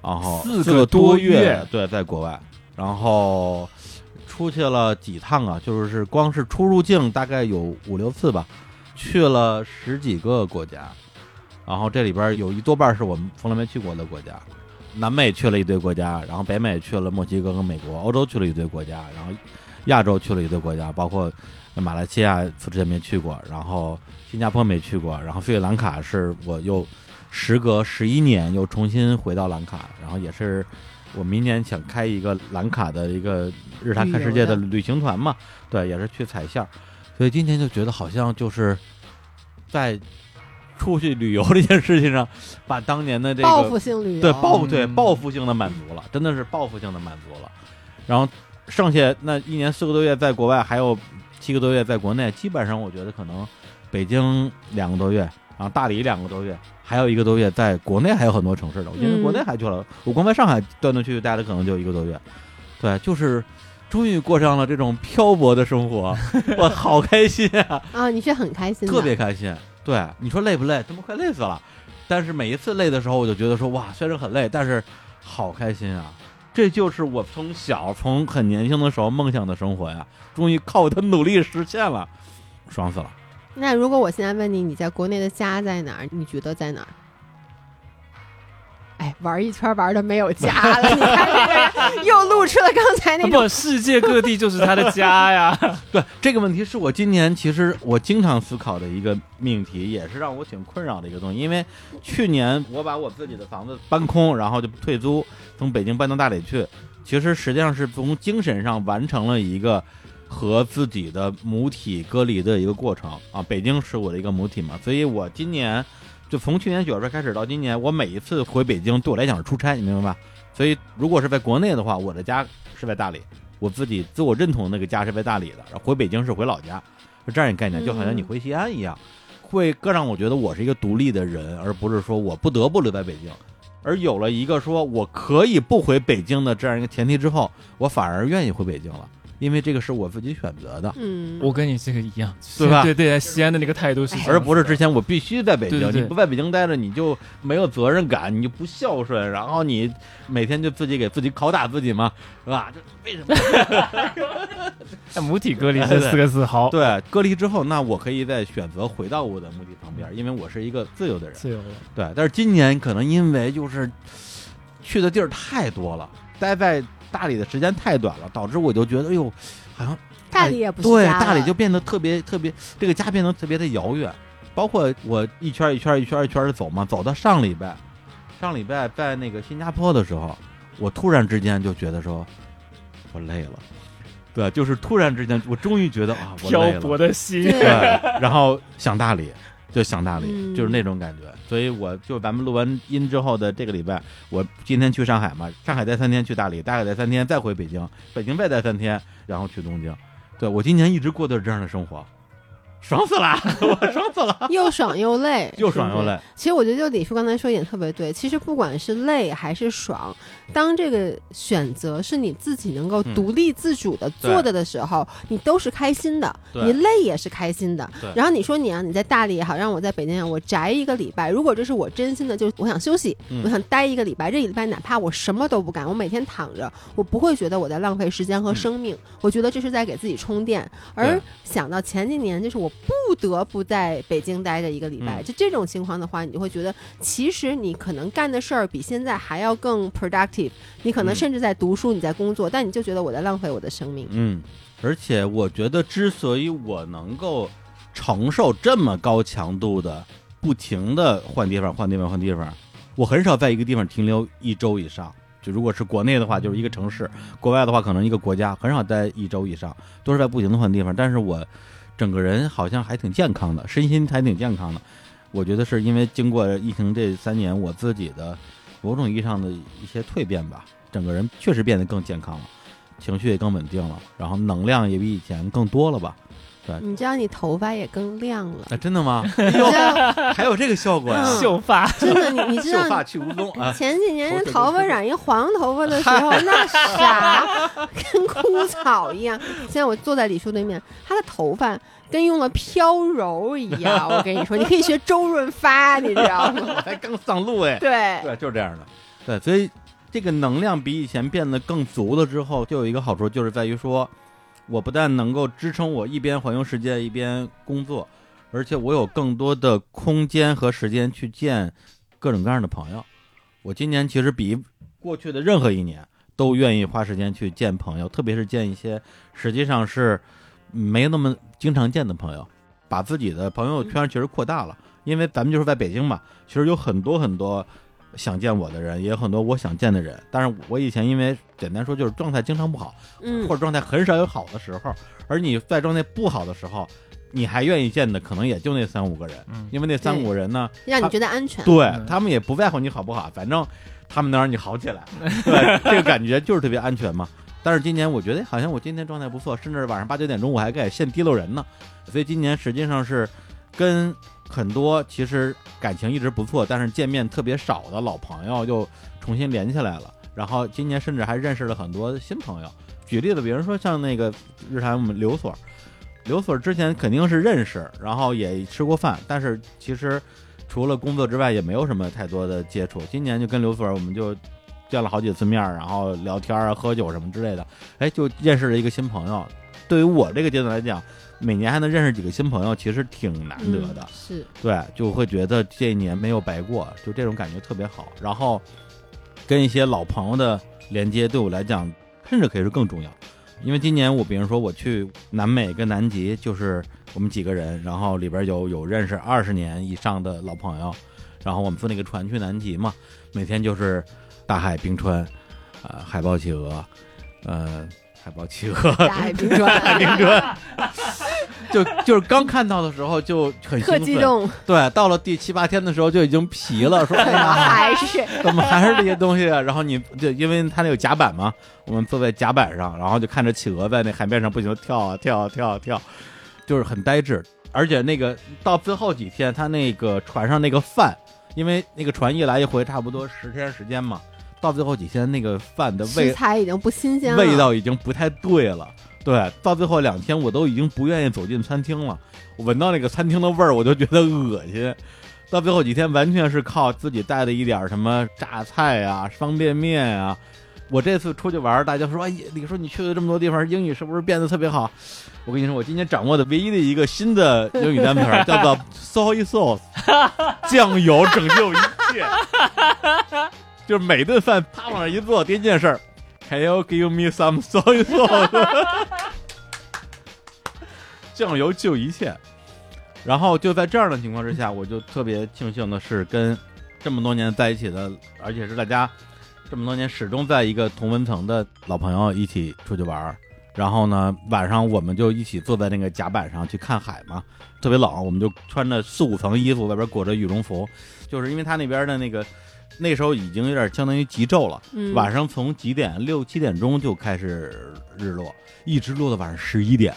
然后四个个多月月对在国外，然后出去了几趟啊，就是光是出入境大概有五六次吧，去了十几个国家，然后这里边有一多半是我们从来没去过的国家。南美去了一堆国家，然后北美去了墨西哥跟美国，欧洲去了一堆国家，然后亚洲去了一堆国家，包括马来西亚之前没去过，然后新加坡没去过，然后斯里兰卡是我又时隔十一年又重新回到兰卡，然后也是我明年想开一个兰卡的一个日坛看世界的旅行团嘛，对，也是去踩线，所以今年就觉得好像就是在出去旅游这件事情上，把当年的这个报复性旅游，对报对嗯报复性的满足了，真的是报复性的满足了。然后剩下那一年四个多月在国外，还有七个多月在国内，基本上我觉得可能北京两个多月，然后大理两个多月，还有一个多月在国内还有很多城市的。我记得嗯国内还去了，我光在上海断断续续待了可能就一个多月。对，就是终于过上了这种漂泊的生活，我好开心啊！啊，你是很开心的，特别开心。对，你说累不累？他妈快累死了。但是每一次累的时候，我就觉得说，哇，虽然很累，但是好开心啊！这就是我从小从很年轻的时候梦想的生活呀，终于靠我的努力实现了，爽死了。那如果我现在问你，你在国内的家在哪儿？你觉得在哪儿？哎，玩一圈玩的没有家了，你看这个人 又露出了刚才那种不，世界各地就是他的家呀。对这个问题，是我今年其实我经常思考的一个命题，也是让我挺困扰的一个东西。因为去年我把我自己的房子搬空，然后就退租，从北京搬到大理去，其实实际上是从精神上完成了一个和自己的母体隔离的一个过程啊。北京是我的一个母体嘛，所以我今年就从去年九月份开始到今年，我每一次回北京对我来讲是出差，你明白吧？所以如果是在国内的话，我的家是在大理。我自己自我认同的那个家是在大理的，然后回北京是回老家，是这样一个概念，就好像你回西安一样，会更让我觉得我是一个独立的人，而不是说我不得不留在北京。而有了一个说我可以不回北京的这样一个前提之后，我反而愿意回北京了，因为这个是我自己选择的，嗯，我跟你这个一样，对吧对对，在西安的那个态度是而不是之前我必须在北京，对对对你不在北京待着你就没有责任感，你就不孝顺，然后你每天就自己给自己拷打自己嘛，是吧？这为什么？哎母体隔离这四个字好对，隔离之后，那我可以再选择回到我的墓地旁边，因为我是一个自由的人。自由的。对，但是今年可能因为就是去的地儿太多了，待在大理的时间太短了，导致我就觉得，哎呦，好像大理也不是对大理就变得特别特别，这个家变得特别的遥远。包括我一圈一圈一圈一圈的走嘛，走到上礼拜，上礼拜在那个新加坡的时候，我突然之间就觉得说，我累了。对，就是突然之间，我终于觉得啊，我累漂。泊的心，对对，然后想大理，就想大理，嗯就是那种感觉。所以我就咱们录完音之后的这个礼拜，我今天去上海嘛，上海待三天，去大理，大概待三天，再回北京，北京再待三天，然后去东京。对我今年一直过的是这样的生活，爽死了，我爽死了，又爽又累，又爽又累。其实我觉得，就李叔刚才说一点特别对。其实不管是累还是爽，当这个选择是你自己能够嗯独立自主的做的的时候，你都是开心的，你累也是开心的。然后你说你啊，你在大理也好，让我在北京也好，我宅一个礼拜，如果这是我真心的，就是我想休息，嗯我想待一个礼拜，这一礼拜哪怕我什么都不干，我每天躺着，我不会觉得我在浪费时间和生命，我觉得这是在给自己充电。而想到前几年，就是我不得不在北京待着一个礼拜，嗯就这种情况的话，你就会觉得，其实你可能干的事儿比现在还要更 productive，你可能嗯甚至在读书，你在工作，但你就觉得我在浪费我的生命。嗯，而且我觉得，之所以我能够承受这么高强度的、不停的换地方、换地方、换地方，我很少在一个地方停留一周以上。就如果是国内的话，就是一个城市；国外的话，可能一个国家，很少待一周以上，都是在不停的换地方。但是我整个人好像还挺健康的，身心还挺健康的。我觉得是因为经过疫情这三年，我自己的某种意义上的一些蜕变吧，整个人确实变得更健康了，情绪也更稳定了，然后能量也比以前更多了吧。你知道你头发也更亮了，啊，真的吗？还有这个效果秀发，真的，你你知道秀发去无踪啊！前几年人头发染一黄头发的时候，那啥，跟枯草一样。现在我坐在李叔对面，他的头发跟用了飘柔一样。我跟你说，你可以学周润发，你知道吗？我才刚上路哎。对，对，就是这样的。对，所以这个能量比以前变得更足了之后，就有一个好处，就是在于说，我不但能够支撑我一边环游世界一边工作，而且我有更多的空间和时间去见各种各样的朋友。我今年其实比过去的任何一年都愿意花时间去见朋友，特别是见一些实际上是没那么经常见的朋友，把自己的朋友圈其实扩大了。因为咱们就是在北京嘛，其实有很多很多想见我的人，也有很多我想见的人。但是我以前因为简单说就是状态经常不好，嗯或者状态很少有好的时候，而你在状态不好的时候，你还愿意见的可能也就那三五个人，嗯因为那三五个人呢，让你觉得安全。对嗯他们也不在乎你好不好，反正他们能让你好起来，对，这个感觉就是特别安全嘛。但是今年我觉得好像我今天状态不错，甚至晚上八九点钟我还给现提溜人呢，所以今年实际上是跟很多其实感情一直不错，但是见面特别少的老朋友又重新连起来了。然后今年甚至还认识了很多新朋友。举例子，比如说像那个日坛我们刘所，刘所之前肯定是认识，然后也吃过饭，但是其实除了工作之外也没有什么太多的接触。今年就跟刘所我们就见了好几次面，然后聊天啊、喝酒什么之类的，哎，就认识了一个新朋友。对于我这个阶段来讲，每年还能认识几个新朋友，其实挺难得的。嗯是，对，就会觉得这一年没有白过，就这种感觉特别好。然后跟一些老朋友的连接，对我来讲，甚至可以说更重要。因为今年我，比如说我去南美跟南极，就是我们几个人，然后里边有有认识二十年以上的老朋友，然后我们坐那个船去南极嘛，每天就是大海冰川，呃，海豹企鹅，呃，海豹企鹅，大海冰川，冰川，就就是刚看到的时候就很特兴奋，激动，对，到了第七八天的时候就已经皮了，说哎呀，还是怎么还是这些东西啊？然后你就因为它那有甲板嘛，我们坐在甲板上，然后就看着企鹅在那海面上不停的跳啊跳啊跳啊跳，就是很呆滞。而且那个到最后几天，他那个船上那个饭，因为那个船一来一回差不多十天时间嘛，到最后几天那个饭的食味材已经不新鲜了，味道已经不太对了。对，到最后两天我都已经不愿意走进餐厅了，我闻到那个餐厅的味儿，我就觉得恶心。到最后几天，完全是靠自己带的一点儿什么榨菜啊、方便面啊。我这次出去玩儿，大家说：“哎，李叔，你去了这么多地方，英语是不是变得特别好？”我跟你说，我今天掌握的唯一的一个新的英语单词叫做 “soy sauce”，酱油拯救一切。就是每顿饭啪往那一坐，第一件事儿，Can you give me some soy sauce？酱油救一切。然后就在这样的情况之下，我就特别庆幸的是跟这么多年在一起的，而且是大家这么多年始终在一个同温层的老朋友一起出去玩。然后呢，晚上我们就一起坐在那个甲板上去看海嘛，特别冷，我们就穿着四五层衣服，外边裹着羽绒服，就是因为他那边的那个那时候已经有点相当于极昼了，嗯晚上从几点六七点钟就开始日落，一直落到晚上十一点，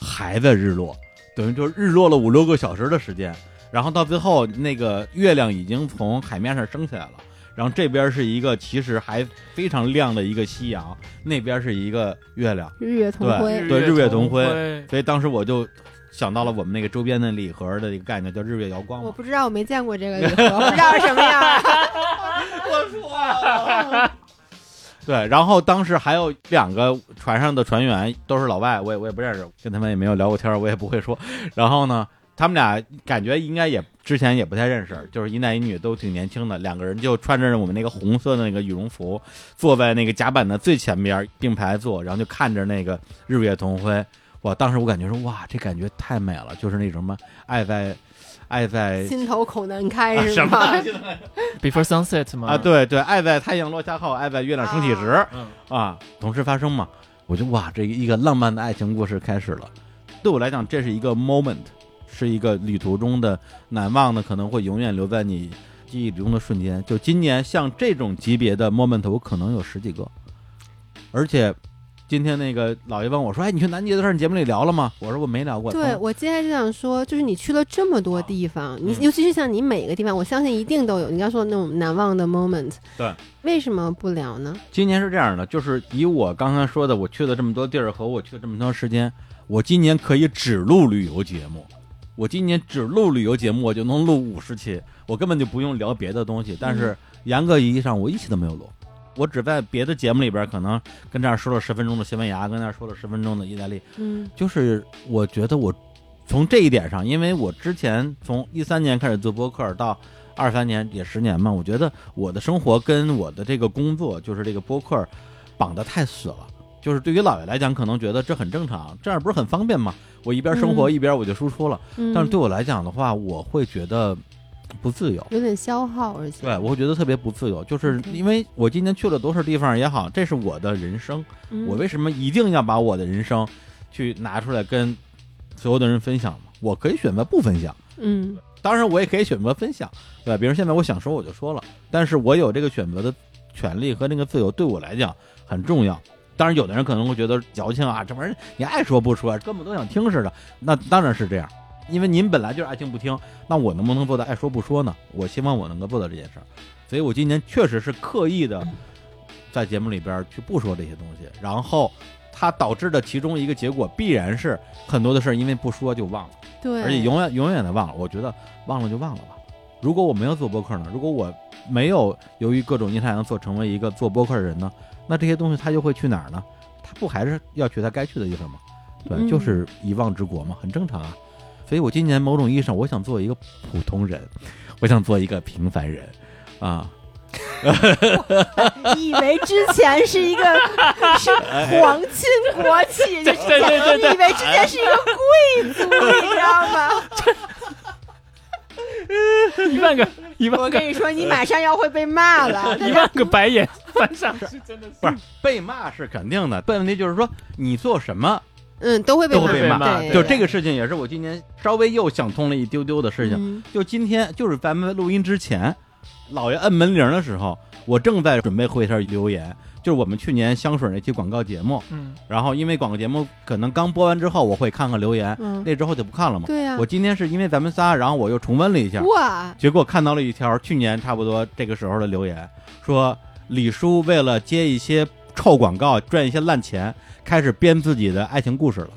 还在日落，等于就是日落了五六个小时的时间。然后到最后，那个月亮已经从海面上升起来了，然后这边是一个其实还非常亮的一个夕阳，那边是一个月亮，日月同辉，对日月同辉辉，所以当时我就想到了我们那个周边的礼盒的一个概念，叫日月瑶光嘛。我不知道，我没见过这个礼盒，不知道是什么样儿。对，然后当时还有两个船上的船员都是老外，我也我也不认识，跟他们也没有聊过天，我也不会说。然后呢，他们俩感觉应该也之前也不太认识，就是一男一女都挺年轻的，两个人就穿着我们那个红色的那个羽绒服，坐在那个甲板的最前边并排坐，然后就看着那个日月同辉。哇，当时我感觉说哇，这感觉太美了，就是那什么爱在爱在心头口难开是啊什吗？么 Before Sunset 吗？啊，，对对，爱在太阳落下后，爱在月亮升起时嗯，啊，同时发生嘛。我觉得哇，这一个浪漫的爱情故事开始了。对我来讲，这是一个 moment，是一个旅途中的难忘的，可能会永远留在你记忆中的瞬间。就今年像这种级别的 moment，我可能有十几个，而且。今天那个老爷问我说：“哎，你去南极的事儿，你节目里聊了吗？”我说：“我没聊过。”对，我接下来就想说，就是你去了这么多地方，你嗯尤其是像你每个地方，我相信一定都有你刚说的那种难忘的 moment。对，为什么不聊呢？今年是这样的，就是以我刚刚说的，我去了这么多地儿和我去了这么长时间，我今年可以只录旅游节目。我今年只录旅游节目，我就能录五十期，我根本就不用聊别的东西。但是严格意义上，我一期都没有录，我只在别的节目里边可能跟这儿说了十分钟的西班牙，跟那儿说了十分钟的意大利。嗯就是我觉得我从这一点上，因为我之前从一三年开始做播客到二三年也十年嘛，我觉得我的生活跟我的这个工作，就是这个播客绑得太死了。就是对于老爷来讲，可能觉得这很正常，这样不是很方便吗？我一边生活嗯一边我就输出了。嗯，但是对我来讲的话，我会觉得不自由。有点消耗，而且对，我会觉得特别不自由，就是因为我今天去了多少地方也好，这是我的人生，嗯我为什么一定要把我的人生去拿出来跟所有的人分享嘛？我可以选择不分享，嗯当然我也可以选择分享，对吧？比如现在我想说我就说了，但是我有这个选择的权利和那个自由，对我来讲很重要。当然，有的人可能会觉得矫情啊，这玩意儿你爱说不说，根本都想听似的。那当然是这样，因为您本来就是爱听不听，那我能不能做到爱说不说呢？我希望我能够做到这件事儿，所以我今年确实是刻意的在节目里边去不说这些东西，然后它导致的其中一个结果必然是很多的事儿因为不说就忘了。对，而且永远永远的忘了。我觉得忘了就忘了吧。如果我没有做播客呢？如果我没有由于各种阴差阳错成为一个做播客的人呢？那这些东西它就会去哪儿呢？它不还是要去它该去的地方吗？对，嗯就是遗忘之国嘛，很正常啊。所以我今年某种意义上，我想做一个普通人，我想做一个平凡人啊。以为之前是一个 是皇亲国戚，就是对对对对以为之前是一个贵族，你知道吗？一万个一万个我跟你说，你马上要会被骂了。一万个白眼翻上去，真的是不是被骂是肯定的，但问题就是说你做什么，嗯，都会被都会被骂对，就这个事情也是我今年稍微又想通了一丢丢的事情。嗯就今天，就是咱们录音之前，老爷摁门铃的时候，我正在准备回一条留言，就是我们去年香水那期广告节目。嗯，然后因为广告节目可能刚播完之后，我会看看留言，嗯，那之后就不看了嘛。对呀我，今天是因为咱们仨，然后我又重温了一下，哇，结果看到了一条去年差不多这个时候的留言，说李叔为了接一些臭广告赚一些烂钱，开始编自己的爱情故事了。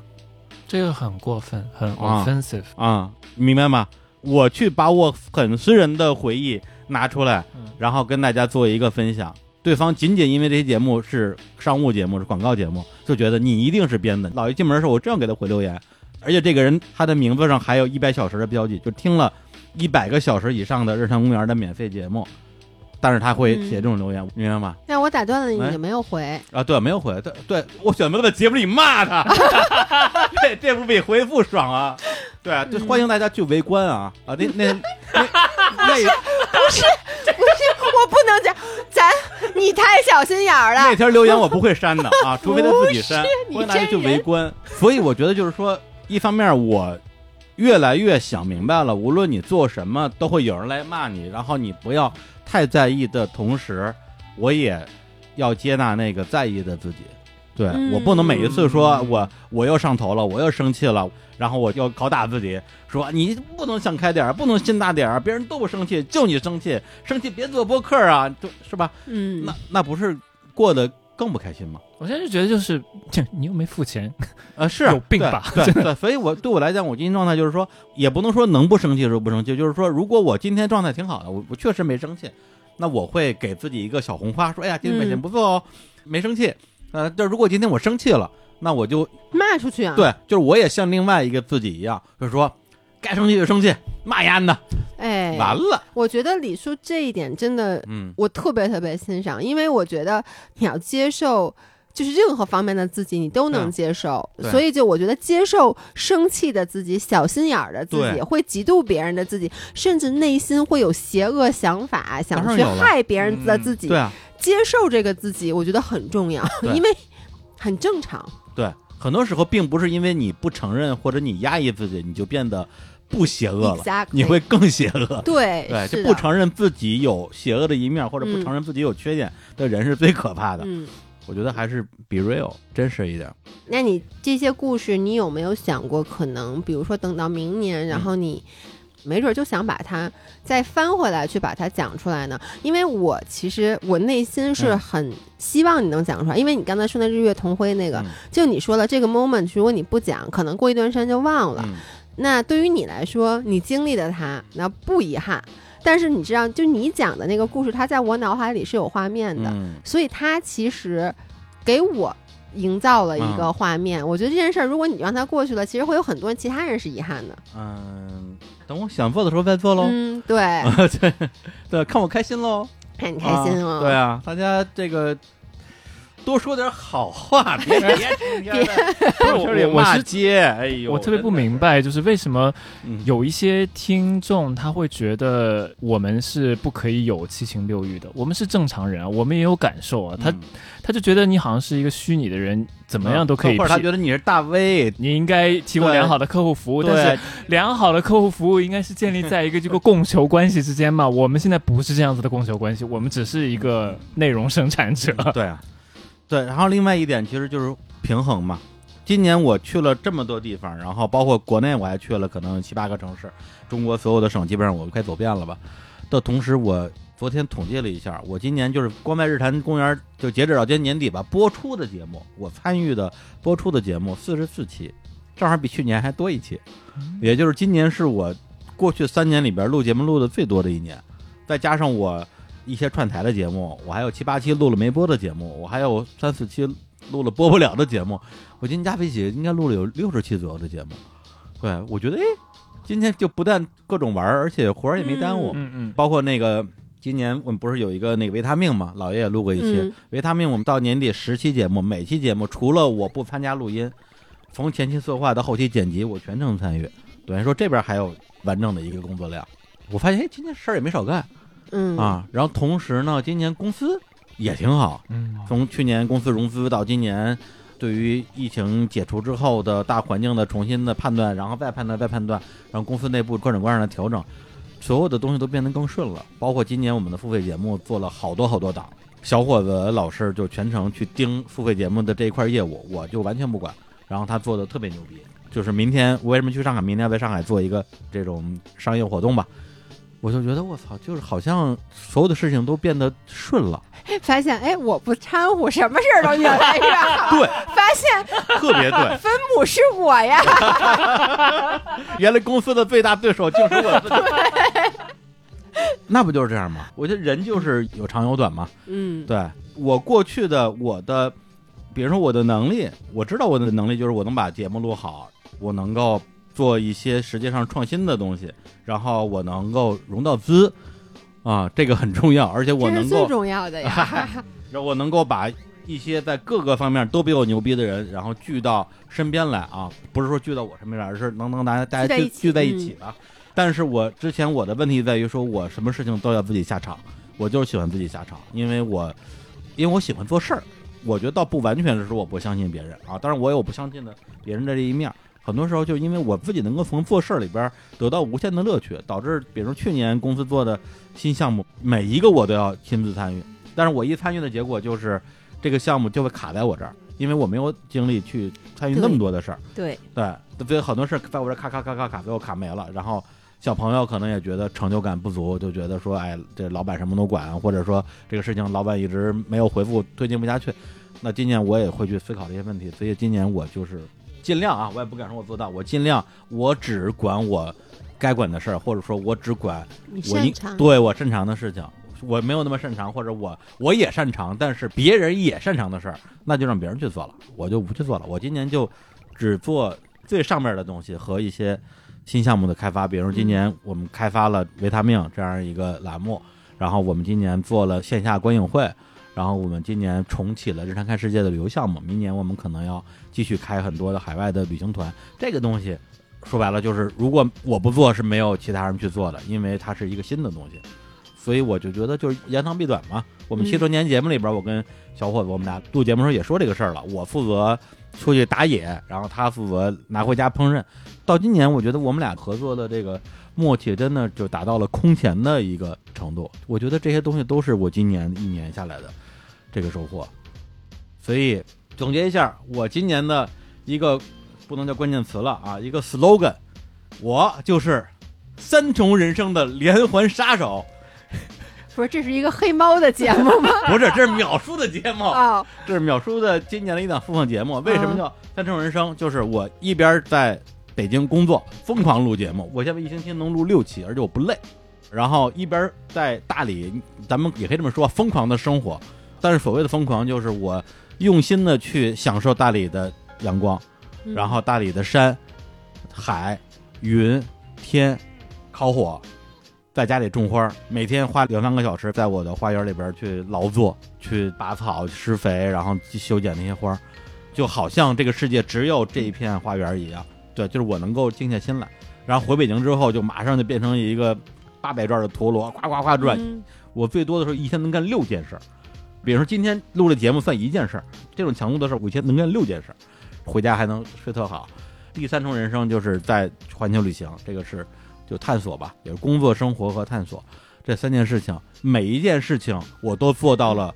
这个很过分，很啊 offensive。啊、你明白吗？我去把我很私人的回忆拿出来嗯，然后跟大家做一个分享。对方仅仅因为这些节目是商务节目、是广告节目，就觉得你一定是编的。老一进门的时候，我正要给他回留言，而且这个人他的名字上还有一百小时的标记，就听了一百个小时以上的日常公园的免费节目，但是他会写这种留言，明白吗？那我打断了你，哎你没有回。啊，对，没有回，对，对我选择在节目里骂他，这这不比回复爽啊？对啊，就欢迎大家去围观啊啊！那那那那 不是不是，我不能讲，咱你太小心眼儿了那。条留言我不会删的啊，除非他自己删，你欢迎大家去围观。所以我觉得就是说，一方面我越来越想明白了，无论你做什么，都会有人来骂你，然后你不要太在意的同时，我也要接纳那个在意的自己。对、嗯我不能每一次说我我又上头了，我又生气了，然后我又拷打自己，说你不能想开点儿，不能心大点儿，别人都不生气，就你生气，生气别做播客啊，就是吧？嗯，那那不是过得更不开心吗？我现在就觉得就是，这你又没付钱，呃，是啊 有病吧对对对，所以我对我来讲，我今天状态就是说，也不能说能不生气的时候不生气，就是说，如果我今天状态挺好的，我我确实没生气，那我会给自己一个小红花，说，哎呀，今天表现不错哦，没生气。呃，但如果今天我生气了，那我就骂出去啊。，对，就是我也像另外一个自己一样，就是说，该生气就生气，骂丫的，哎，完了，我觉得李叔这一点真的，嗯。我特别特别欣赏，因为我觉得你要接受就是任何方面的自己你都能接受，对。所以就我觉得接受生气的自己、小心眼儿的自己、会嫉妒别人的自己，甚至内心会有邪恶想法，想去害别人的自己，对啊，接受这个自己，我觉得很重要，因为很正常。对，很多时候并不是因为你不承认或者你压抑自己，你就变得不邪恶了 Exactly 你会更邪恶。对，对，就不承认自己有邪恶的一面，或者不嗯承认自己有缺点的人是最可怕的。嗯。我觉得还是 be real，真实一点。那你这些故事，你有没有想过，可能比如说等到明年，然后你没准就想把它再翻回来，去把它讲出来呢？因为我其实我内心是嗯很希望你能讲出来，因为你刚才说的日月同辉那个，嗯就你说了这个 moment，如果你不讲，可能过一段时间就忘了。嗯，那对于你来说，你经历的它，那不遗憾。但是你知道，就你讲的那个故事，它在我脑海里是有画面的，嗯所以它其实给我营造了一个画面。我觉得这件事儿，如果你让它过去了，其实会有很多其他人是遗憾的。嗯，等我想做的时候再做喽。嗯，对，对对，看我开心喽，看你开心哦。啊对啊，大家这个多说点好话，别别成天的不是我是骂街。哎呦，我特别不明白，就是为什么嗯有一些听众他会觉得我们是不可以有七情六欲的，我们是正常人啊，我们也有感受啊。他嗯他就觉得你好像是一个虚拟的人，怎么样都可以或者他。觉得你是大 V，你应该提供良好的客户服务，但对是良好的客户服务应该是建立在一个这个供求关系之间嘛。我们现在不是这样子的供求关系，我们只是一个内容生产者。对啊，对。然后另外一点其实就是平衡嘛。今年我去了这么多地方，然后包括国内我还去了可能七八个城市，中国所有的省基本上我快走遍了吧。的同时，我昨天统计了一下，我今年就是光在日坛公园，就截止到今年年底吧，播出的节目，我参与的播出的节目四十四期，正好比去年还多一期，也就是今年是我过去三年里边录节目录的最多的一年，再加上我一些串台的节目，我还有七八期录了没播的节目，我还有三四期录了播不了的节目，我今天加起应该录了有六十期左右的节目。对，我觉得哎，今天就不但各种玩儿，而且活儿也没耽误，嗯嗯，包括那个。今年我们不是有一个那个维他命嘛，老爷也录过一期、嗯维他命。我们到年底十期节目，每期节目除了我不参加录音，从前期策划到后期剪辑，我全程参与。等于说这边还有完整的一个工作量。我发现，哎，今天事儿也没少干嗯啊。然后同时呢，今年公司也挺好，嗯，从去年公司融资到今年，对于疫情解除之后的大环境的重新的判断，然后再判断再判断，然后公司内部各种各样的调整，所有的东西都变得更顺了。包括今年我们的付费节目做了好多好多档，小伙子老师就全程去盯付费节目的这一块业务，我就完全不管。然后他做的特别牛逼，就是明天我为什么去上海？明天要在上海做一个这种商业活动吧。我就觉得我操，就是好像所有的事情都变得顺了，发现哎，我不掺和，什么事儿都越来越好。对，发现特别对。分母是我呀。原来公司的最大对手就是我自己。那不就是这样吗？我觉得人就是有长有短嘛。嗯，对我过去的我的，比如说我的能力，我知道我的能力就是我能把节目录好，我能够做一些实际上创新的东西，然后我能够融到资，啊，这个很重要，而且我能够，最重要的呀。然后我能够把一些在各个方面都比我牛逼的人，然后聚到身边来啊，不是说聚到我身边来，而是能能大家大家聚聚在一起聚在一起的。但是我之前我的问题在于说，我什么事情都要自己下场，我就是喜欢自己下场，因为我因为我喜欢做事儿。我觉得倒不完全是说我不相信别人啊，当然我有我不相信的别人的这一面儿。很多时候就因为我自己能够从做事儿里边儿得到无限的乐趣，导致比如去年公司做的新项目，每一个我都要亲自参与。但是我一参与的结果就是这个项目就会卡在我这儿，因为我没有精力去参与那么多的事儿。对，对，所以很多事儿在我这儿咔咔咔咔卡，最后卡没了。然后小朋友可能也觉得成就感不足，就觉得说，哎，这老板什么都管，或者说这个事情老板一直没有回复，推进不下去。那今年我也会去思考这些问题，所以今年我就是尽量啊，我也不敢说我做到，我尽量我只管我该管的事儿，或者说我只管我。对我擅长的事情。我没有那么擅长，或者我我也擅长，但是别人也擅长的事儿，那就让别人去做了，我就不去做了。我今年就只做最上面的东西和一些新项目的开发，比如今年我们开发了维他命这样一个栏目，然后我们今年做了线下观影会，然后我们今年重启了日常看世界的旅游项目，明年我们可能要继续开很多的海外的旅行团。这个东西说白了就是，如果我不做是没有其他人去做的，因为它是一个新的东西。所以我就觉得就是扬长避短嘛。我们嗯七周年节目里边，我跟小伙子我们俩录节目的时候也说这个事儿了。我负责出去打野，然后他负责拿回家烹饪。到今年，我觉得我们俩合作的这个默契真的就达到了空前的一个程度。我觉得这些东西都是我今年一年下来的这个收获。所以总结一下，我今年的一个不能叫关键词了啊，一个 slogan，我就是三重人生的连环杀手。不是，这是一个黑猫的节目吗？不是，这是秒叔的节目，哦，这是秒叔的今年的一档复放节目。为什么叫三重人生？就是我一边在北京工作，疯狂录节目，我现在一星期能录六期，而且我不累。然后一边在大理，咱们也可以这么说，疯狂的生活。但是所谓的疯狂，就是我用心的去享受大理的阳光，嗯然后大理的山、海、云、天、烤火，在家里种花，每天花两三个小时在我的花园里边去劳作，去拔草、施肥，然后去修剪那些花，就好像这个世界只有这一片花园一样。对，就是我能够静下心来。然后回北京之后，就马上就变成一个八百转的陀螺，呱呱呱转。嗯我最多的时候一天能干六件事儿，比如说今天录的节目算一件事儿，这种强度的事儿，我一天能干六件事儿，回家还能睡特好。第三重人生就是在环球旅行，这个是就探索吧，也是工作、生活和探索这三件事情，每一件事情我都做到了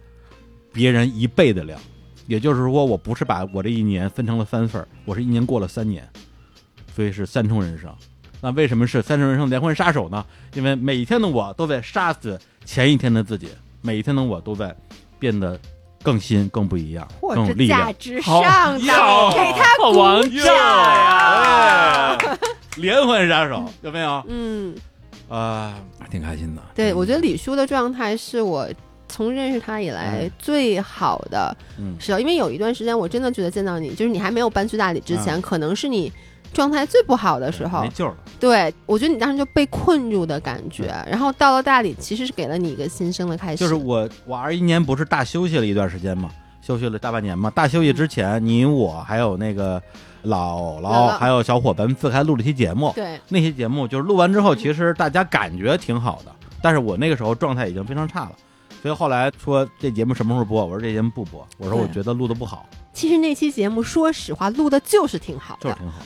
别人一倍的量，也就是说，我不是把我这一年分成了三份儿，我是一年过了三年，所以是三重人生。那为什么是三重人生连环杀手呢？因为每一天的我都在杀死前一天的自己，每一天的我都在变得更新、更不一样、或者更有力量价。值上的，哟给他鼓掌。哎，连环杀手有没有？嗯，啊、挺开心的。对，我觉得李叔的状态是我从认识他以来最好的嗯时候，因为有一段时间我真的觉得见到你，就是你还没有搬去大理之前，可能是你状态最不好的时候没。救了。对，我觉得你当时就被困住的感觉，然后到了大理，其实是给了你一个新生的开始。就是我，我二一年不是大休息了一段时间嘛，休息了大半年嘛。大休息之前，你我还有那个姥姥，还有小伙伴自开录了一期节目。对，那期节目就是录完之后，其实大家感觉挺好的，但是我那个时候状态已经非常差了，所以后来说这节目什么时候播？我说这节目不播，我说我觉得录的不好，其实那期节目说实话录的就是挺好的。就是挺好。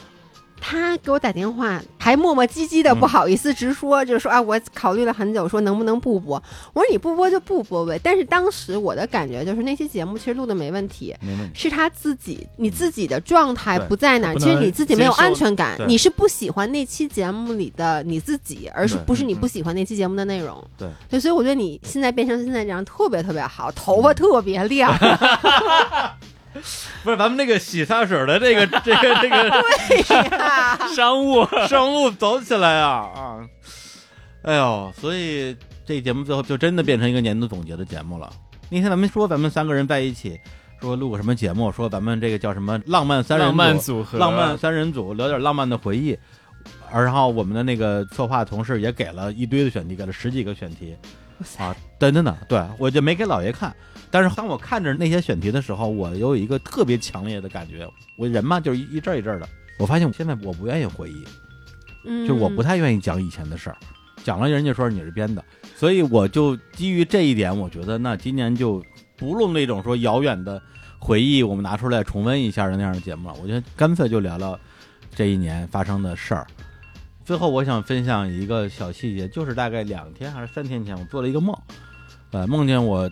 他给我打电话，还磨磨唧唧的，嗯不好意思直说，就是说啊，我考虑了很久，说能不能不播。我说你不播就不播呗。但是当时我的感觉就是那期节目其实录的没问题。是他自己你自己的状态不在那儿，其实你自己没有安全感你是不喜欢那期节目里的你自己，而是不是你嗯不喜欢那期节目的内容。对对，所以我觉得你现在变成现在这样特别特别好，头发特别亮，不是咱们那个洗发水的这个这个这个 对呀，商务 商务走起来啊啊！哎呦，所以这节目最后就真的变成一个年度总结的节目了。那天咱们说咱们三个人在一起说录个什么节目，说咱们这个叫什么浪漫三人浪漫组组合，浪漫三人组聊点浪漫的回忆。而然后我们的那个策划同事也给了一堆的选题，给了十几个选题啊，真的呢，对我就没给老爷看。但是当我看着那些选题的时候，我有一个特别强烈的感觉，我人嘛就是一一阵儿一阵儿的。我发现现在我不愿意回忆，嗯，就是我不太愿意讲以前的事儿，讲了人家说你是编的，所以我就基于这一点，我觉得那今年就不录那种说遥远的回忆，我们拿出来重温一下的那样的节目了。我觉得干脆就聊聊这一年发生的事儿。最后，我想分享一个小细节，就是大概两天还是三天前，我做了一个梦，呃，梦见我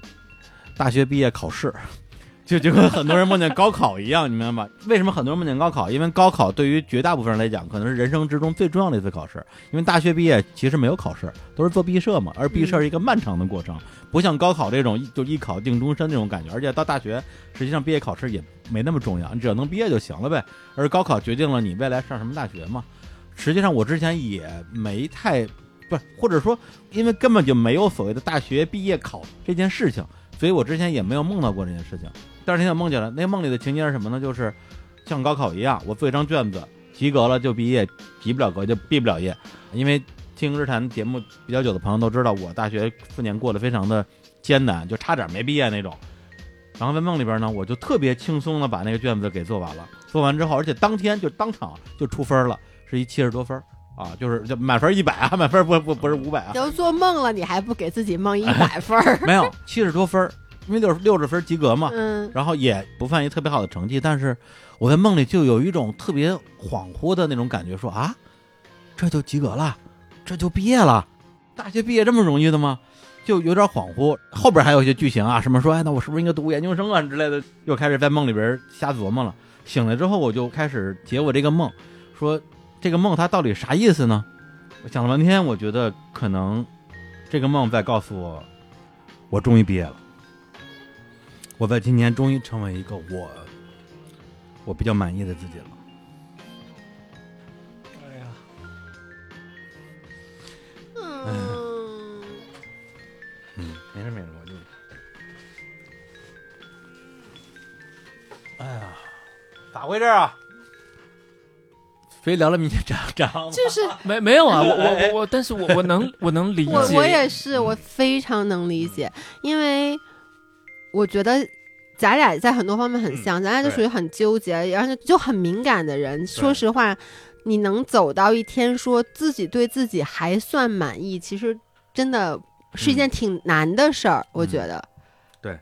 大学毕业考试，就就跟很多人梦见高考一样，你明白吗？为什么很多人梦见高考？因为高考对于绝大部分人来讲，可能是人生之中最重要的一次考试。因为大学毕业其实没有考试，都是做毕设嘛，而毕设是一个漫长的过程，不像高考这种就一考定终身那种感觉。而且到大学，实际上毕业考试也没那么重要，你只要能毕业就行了呗。而高考决定了你未来上什么大学嘛。实际上我之前也没太不是，或者说因为根本就没有所谓的大学毕业考这件事情，所以我之前也没有梦到过这件事情。但是那天我梦见了，那个梦里的情节是什么呢？就是像高考一样，我做一张卷子，及格了就毕业，及不了格就毕不了业。因为听日谈节目比较久的朋友都知道，我大学四年过得非常的艰难，就差点没毕业那种。然后在梦里边呢，我就特别轻松的把那个卷子给做完了。做完之后，而且当天就当场就出分了，是一七十多分啊，就是就满分一百啊，满分不不不是五百啊，都做梦了，你还不给自己梦一百分儿？没有七十多分儿，因为六十六十分及格嘛。嗯，然后也不算一特别好的成绩，但是我在梦里就有一种特别恍惚的那种感觉，说啊，这就及格了，这就毕业了，大学毕业这么容易的吗？就有点恍惚。后边还有一些剧情啊，什么说，哎，那我是不是应该读研究生啊之类的，又开始在梦里边瞎琢磨了。醒来之后，我就开始解我这个梦，说这个梦它到底啥意思呢？我想了半天，我觉得可能这个梦在告诉我，我终于毕业了。我在今年终于成为一个我我比较满意的自己了。哎呀，嗯，嗯，没事没事，我就，哎呀，咋回事啊？谁聊了明天展展望吗？就是 没没有啊，我我我我，但是我我能我能理解，我我也是，我非常能理解，因为我觉得咱俩在很多方面很像，咱俩就属于很纠结，然后就很敏感的人。说实话，你能走到一天说自己对自己还算满意，其实真的是一件挺难的事儿，我觉得。对。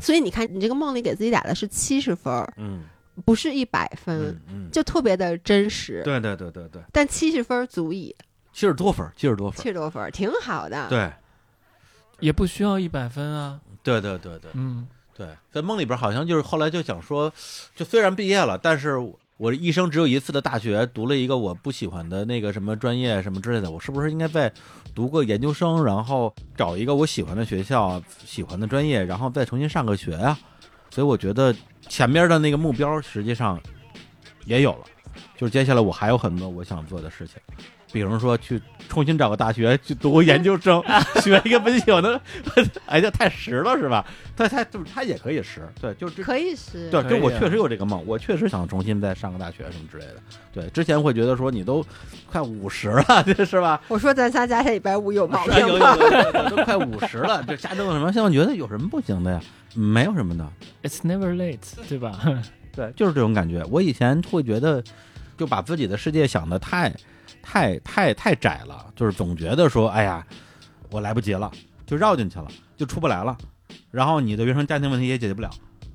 所以你看，你这个梦里给自己打的是七十分，嗯不是一百分，就特别的真实。对对对对对，但七十分儿足以，七十多分，七十多分，七十多分挺好的。对。也不需要一百分啊，对对对对。嗯，对，在梦里边好像就是后来就想说，就虽然毕业了，但是我一生只有一次的大学，读了一个我不喜欢的那个什么专业什么之类的，我是不是应该再读个研究生，然后找一个我喜欢的学校、喜欢的专业，然后再重新上个学啊？所以我觉得前面的那个目标实际上也有了，就是接下来我还有很多我想做的事情。比如说去重新找个大学去读个研究生，学一个本喜欢的，哎，这太实了是吧？他他就是他也可以实，对，就这可以实。对，就我确实有这个梦，我确实想重新再上个大学什么之类的。对，之前会觉得说你都快五十了，这是吧？我说咱仨加起来一百五有毛有？有有 都快五十了，这瞎折腾什么？现在觉得有什么不行的呀？没有什么的，It's never late，对吧？对，就是这种感觉。我以前会觉得，就把自己的世界想的太、太、太、太窄了，就是总觉得说，哎呀，我来不及了，就绕进去了，就出不来了。然后你的原生家庭问题也解决不了，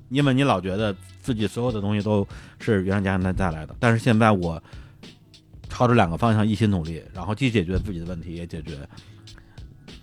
因为你老觉得自己所有的东西都是原生家庭带来的。但是现在我朝着两个方向一起努力，然后既解决自己的问题，也解决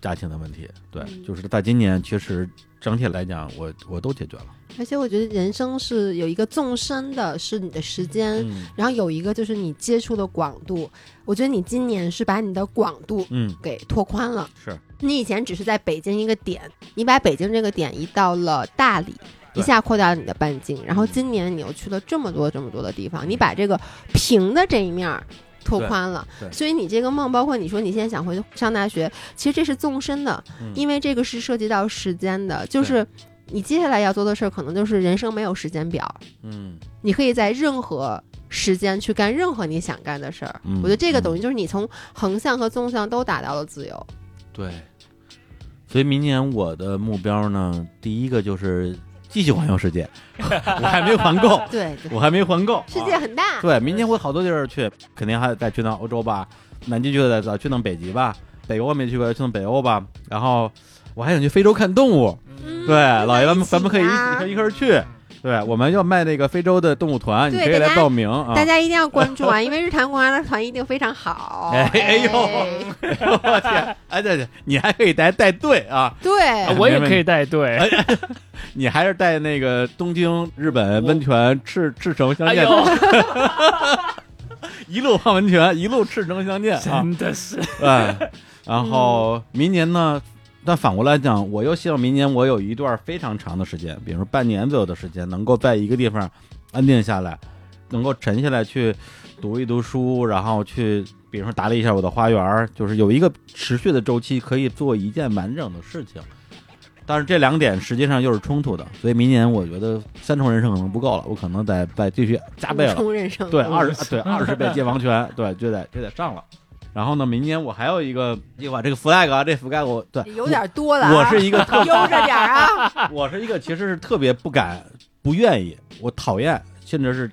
家庭的问题。对，嗯就是在今年，其实整体来讲，我我都解决了。而且我觉得人生是有一个纵深的，是你的时间，嗯然后有一个就是你接触的广度。我觉得你今年是把你的广度嗯，给拓宽了。是你以前只是在北京一个点，你把北京这个点移到了大理，一下扩大了你的半径。然后今年你又去了这么多这么多的地方，你把这个平的这一面儿拓宽了所以你这个梦，包括你说你现在想回去上大学，其实这是纵深的，嗯因为这个是涉及到时间的，就是你接下来要做的事儿，可能就是人生没有时间表，嗯。你可以在任何。时间去干任何你想干的事儿，嗯我觉得这个嗯等于就是你从横向和纵向都达到了自由。对，所以明年我的目标呢，第一个就是继续环游世界，我还没环够，对，对。我还没环够。世界啊很大，对，明天我有好多地儿去，肯定还得再去趟欧洲吧，南极去的再去趟北极吧，北欧没去过，去趟北欧吧。然后我还想去非洲看动物，嗯。对，老爷咱们咱们可以一啊起一块儿去。对，我们要卖那个非洲的动物团，你可以来报名啊。大家一定要关注啊，因为日坛公园的团一定非常好。哎哎呦 我天，哎对对，你还可以带带队啊，对，我也可以带队。你还是带那个东京日本温泉赤赤诚相见，哎，一路泡温泉，一路赤诚相见啊！真的是，哎，然后明年呢？但反过来讲，我又希望明年我有一段非常长的时间，比如说半年左右的时间，能够在一个地方安定下来，能够沉下来去读一读书，然后去，比如说打理一下我的花园，就是有一个持续的周期，可以做一件完整的事情。但是这两点实际上又是冲突的，所以明年我觉得三重人生可能不够了，我可能得再继续加倍了。重人生，对，二十对二十倍 界王权，对，就得就得上了。然后呢，明年我还有一个计划，这个 flag 啊，这 flag 我对有点多了、啊。我是一个特悠着点啊。我是一个其实是特别不敢、不愿意，我讨厌甚至是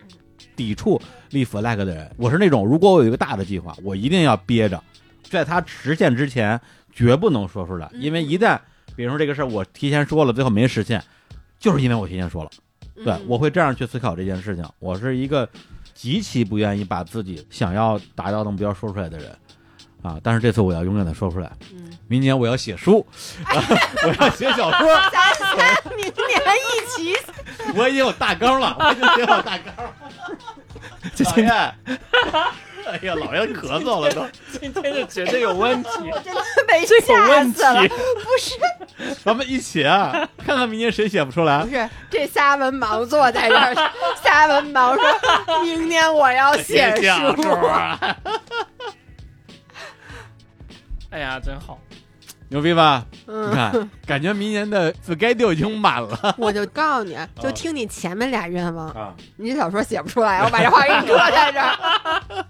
抵触立 flag 的人。我是那种，如果我有一个大的计划，我一定要憋着，在它实现之前绝不能说出来，因为一旦比如说这个事儿我提前说了，最后没实现，就是因为我提前说了。对，嗯我会这样去思考这件事情。我是一个极其不愿意把自己想要达到的目标说出来的人啊，但是这次我要勇敢的说出来。嗯明年我要写书，我要写小说。咱仨明年一起我已经有大纲了，我已经写好大纲了。这老爷，哎呀，老爷咳嗽了都。今天就觉得有问题，真的被这有吓问死了。题。不是咱们一起啊，看看明年谁写不出来不。是，这仨文盲坐在这儿，仨文盲说：“明年我要写书。哎呀，真好。牛逼吧？你嗯，看，感觉明年的 schedule 已经满了 我就告诉你，就听你前面俩愿望，啊。你这小说写不出来，我把这话给你搁在这儿。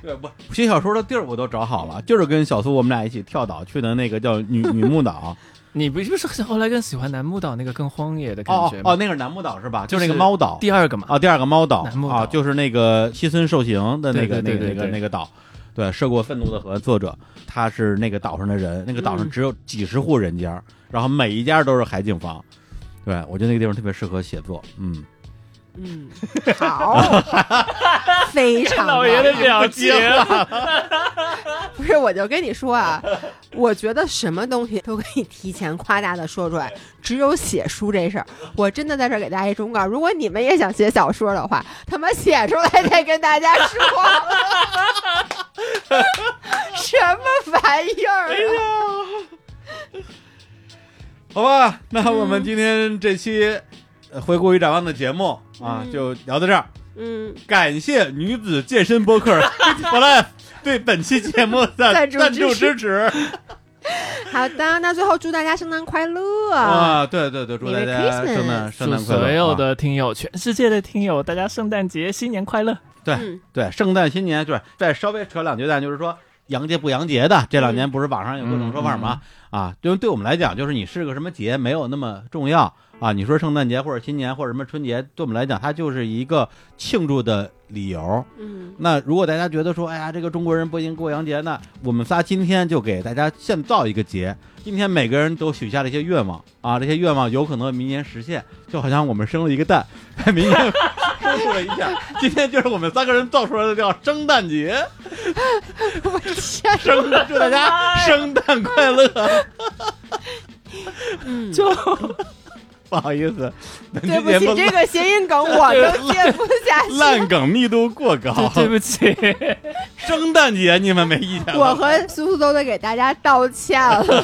对，不写小说的地儿我都找好了，就是跟小苏我们俩一起跳岛去的那个叫女 女木岛。你不就是后来更喜欢南木岛那个更荒野的感哦觉吗？哦，那个是南木岛是吧？就是那个猫岛。第二个嘛，啊，第二个猫岛南木岛啊，就是那个西村受刑的那个那个那个那个岛，对，涉过愤怒的河作者，他是那个岛上的人，那个岛上嗯。只有几十户人家，然后每一家都是海景房，对我觉得那个地方特别适合写作，嗯，嗯，好，非常老爷的棒表情，不是，我就跟你说啊，我觉得什么东西都可以提前夸大的说出来，只有写书这事儿，我真的在这儿给大家一忠告：如果你们也想写小说的话，他妈写出来再跟大家说。什么玩意儿、啊？好吧，那我们今天这期呃回顾与展望的节目啊，嗯。就聊到这儿，嗯，感谢女子健身播客 Life 对本期节目的赞助支支持。好的，那最后祝大家圣诞快乐！啊，对对对，祝大家圣诞圣诞快乐，所有啊的听友，全世界的听友，大家圣诞节新年快乐！对嗯。对，圣诞新年，对，再稍微扯两句蛋，就是说洋节不洋节的，这两年不是网上有各种说法吗？啊，因为对我们来讲，就是你是个什么节没有那么重要啊。你说圣诞节或者新年或者什么春节，对我们来讲，它就是一个庆祝的理由。嗯那如果大家觉得说，哎呀，这个中国人不应过洋节呢，我们仨今天就给大家现造一个节。今天每个人都许下了一些愿望啊，这些愿望有可能明年实现，就好像我们生了一个蛋，明年生出了一下，今天就是我们三个人造出来的叫圣诞节，我天，圣诞祝大家圣诞快乐。嗯，就不好意思，对不起，这个谐音梗我都 接不下去。烂梗密度过高，对不起，圣诞节你们没意见？我和苏苏都得给大家道歉了。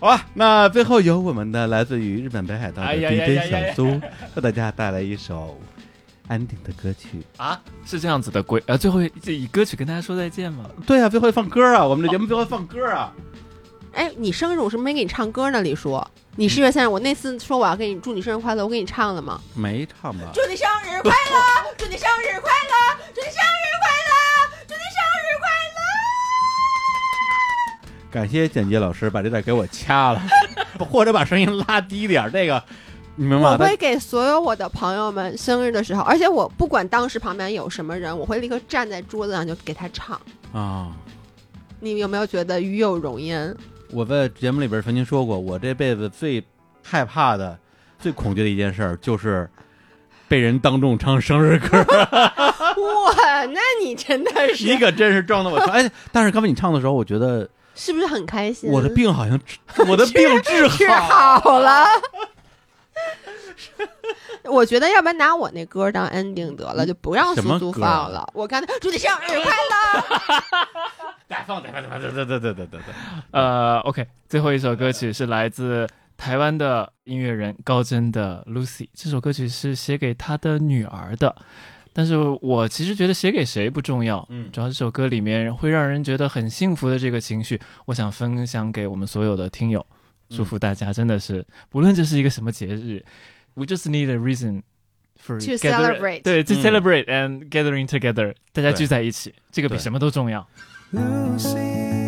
好吧，那最后由我们的来自于日本北海道的 DJ 小苏为大家带来一首安定的歌曲。啊，是这样子的规呃，最后以歌曲跟大家说再见吗？对啊，最后放歌啊，我们的节目最后放歌啊。哎，你生日我是不是没给你唱歌呢？李叔，你十月三十，我那次说我要给你祝你生日快乐，我给你唱了吗？没唱吧？祝你生日快乐，祝你生日快乐，祝你生日快乐，祝你生日快乐感谢剪辑老师把这段给我掐了，或者把声音拉低点儿。这个你明！白吗？我会给所有我的朋友们生日的时候，而且我不管当时旁边有什么人，我会立刻站在桌子上就给他唱。他啊，你有没有觉得与有荣焉？我在节目里边曾经说过，我这辈子最害怕的、最恐惧的一件事儿就是被人当众唱生日歌。哇，那你真的是你可真是撞到我头！哎，但是刚才你唱的时候，我觉得是不是很开心？我的病好像治，我的病 治好了。我觉得要不然拿我那歌当 ending 得了，就不让苏苏放了。我刚才祝你生日快乐。再放再放再放，对对对对对对对。呃，OK，最后一首歌曲是来自台湾的音乐人高真的《Lucy》，这首歌曲是写给他的女儿的。但是我其实觉得写给谁不重要，嗯主要这首歌里面会让人觉得很幸福的这个情绪，我想分享给我们所有的听友，祝福大家真的是，不论这是一个什么节日 we just need a reason for to gather, celebrate，对，to celebrate and gathering together，大家聚在一起，这个比什么都重要。Lucy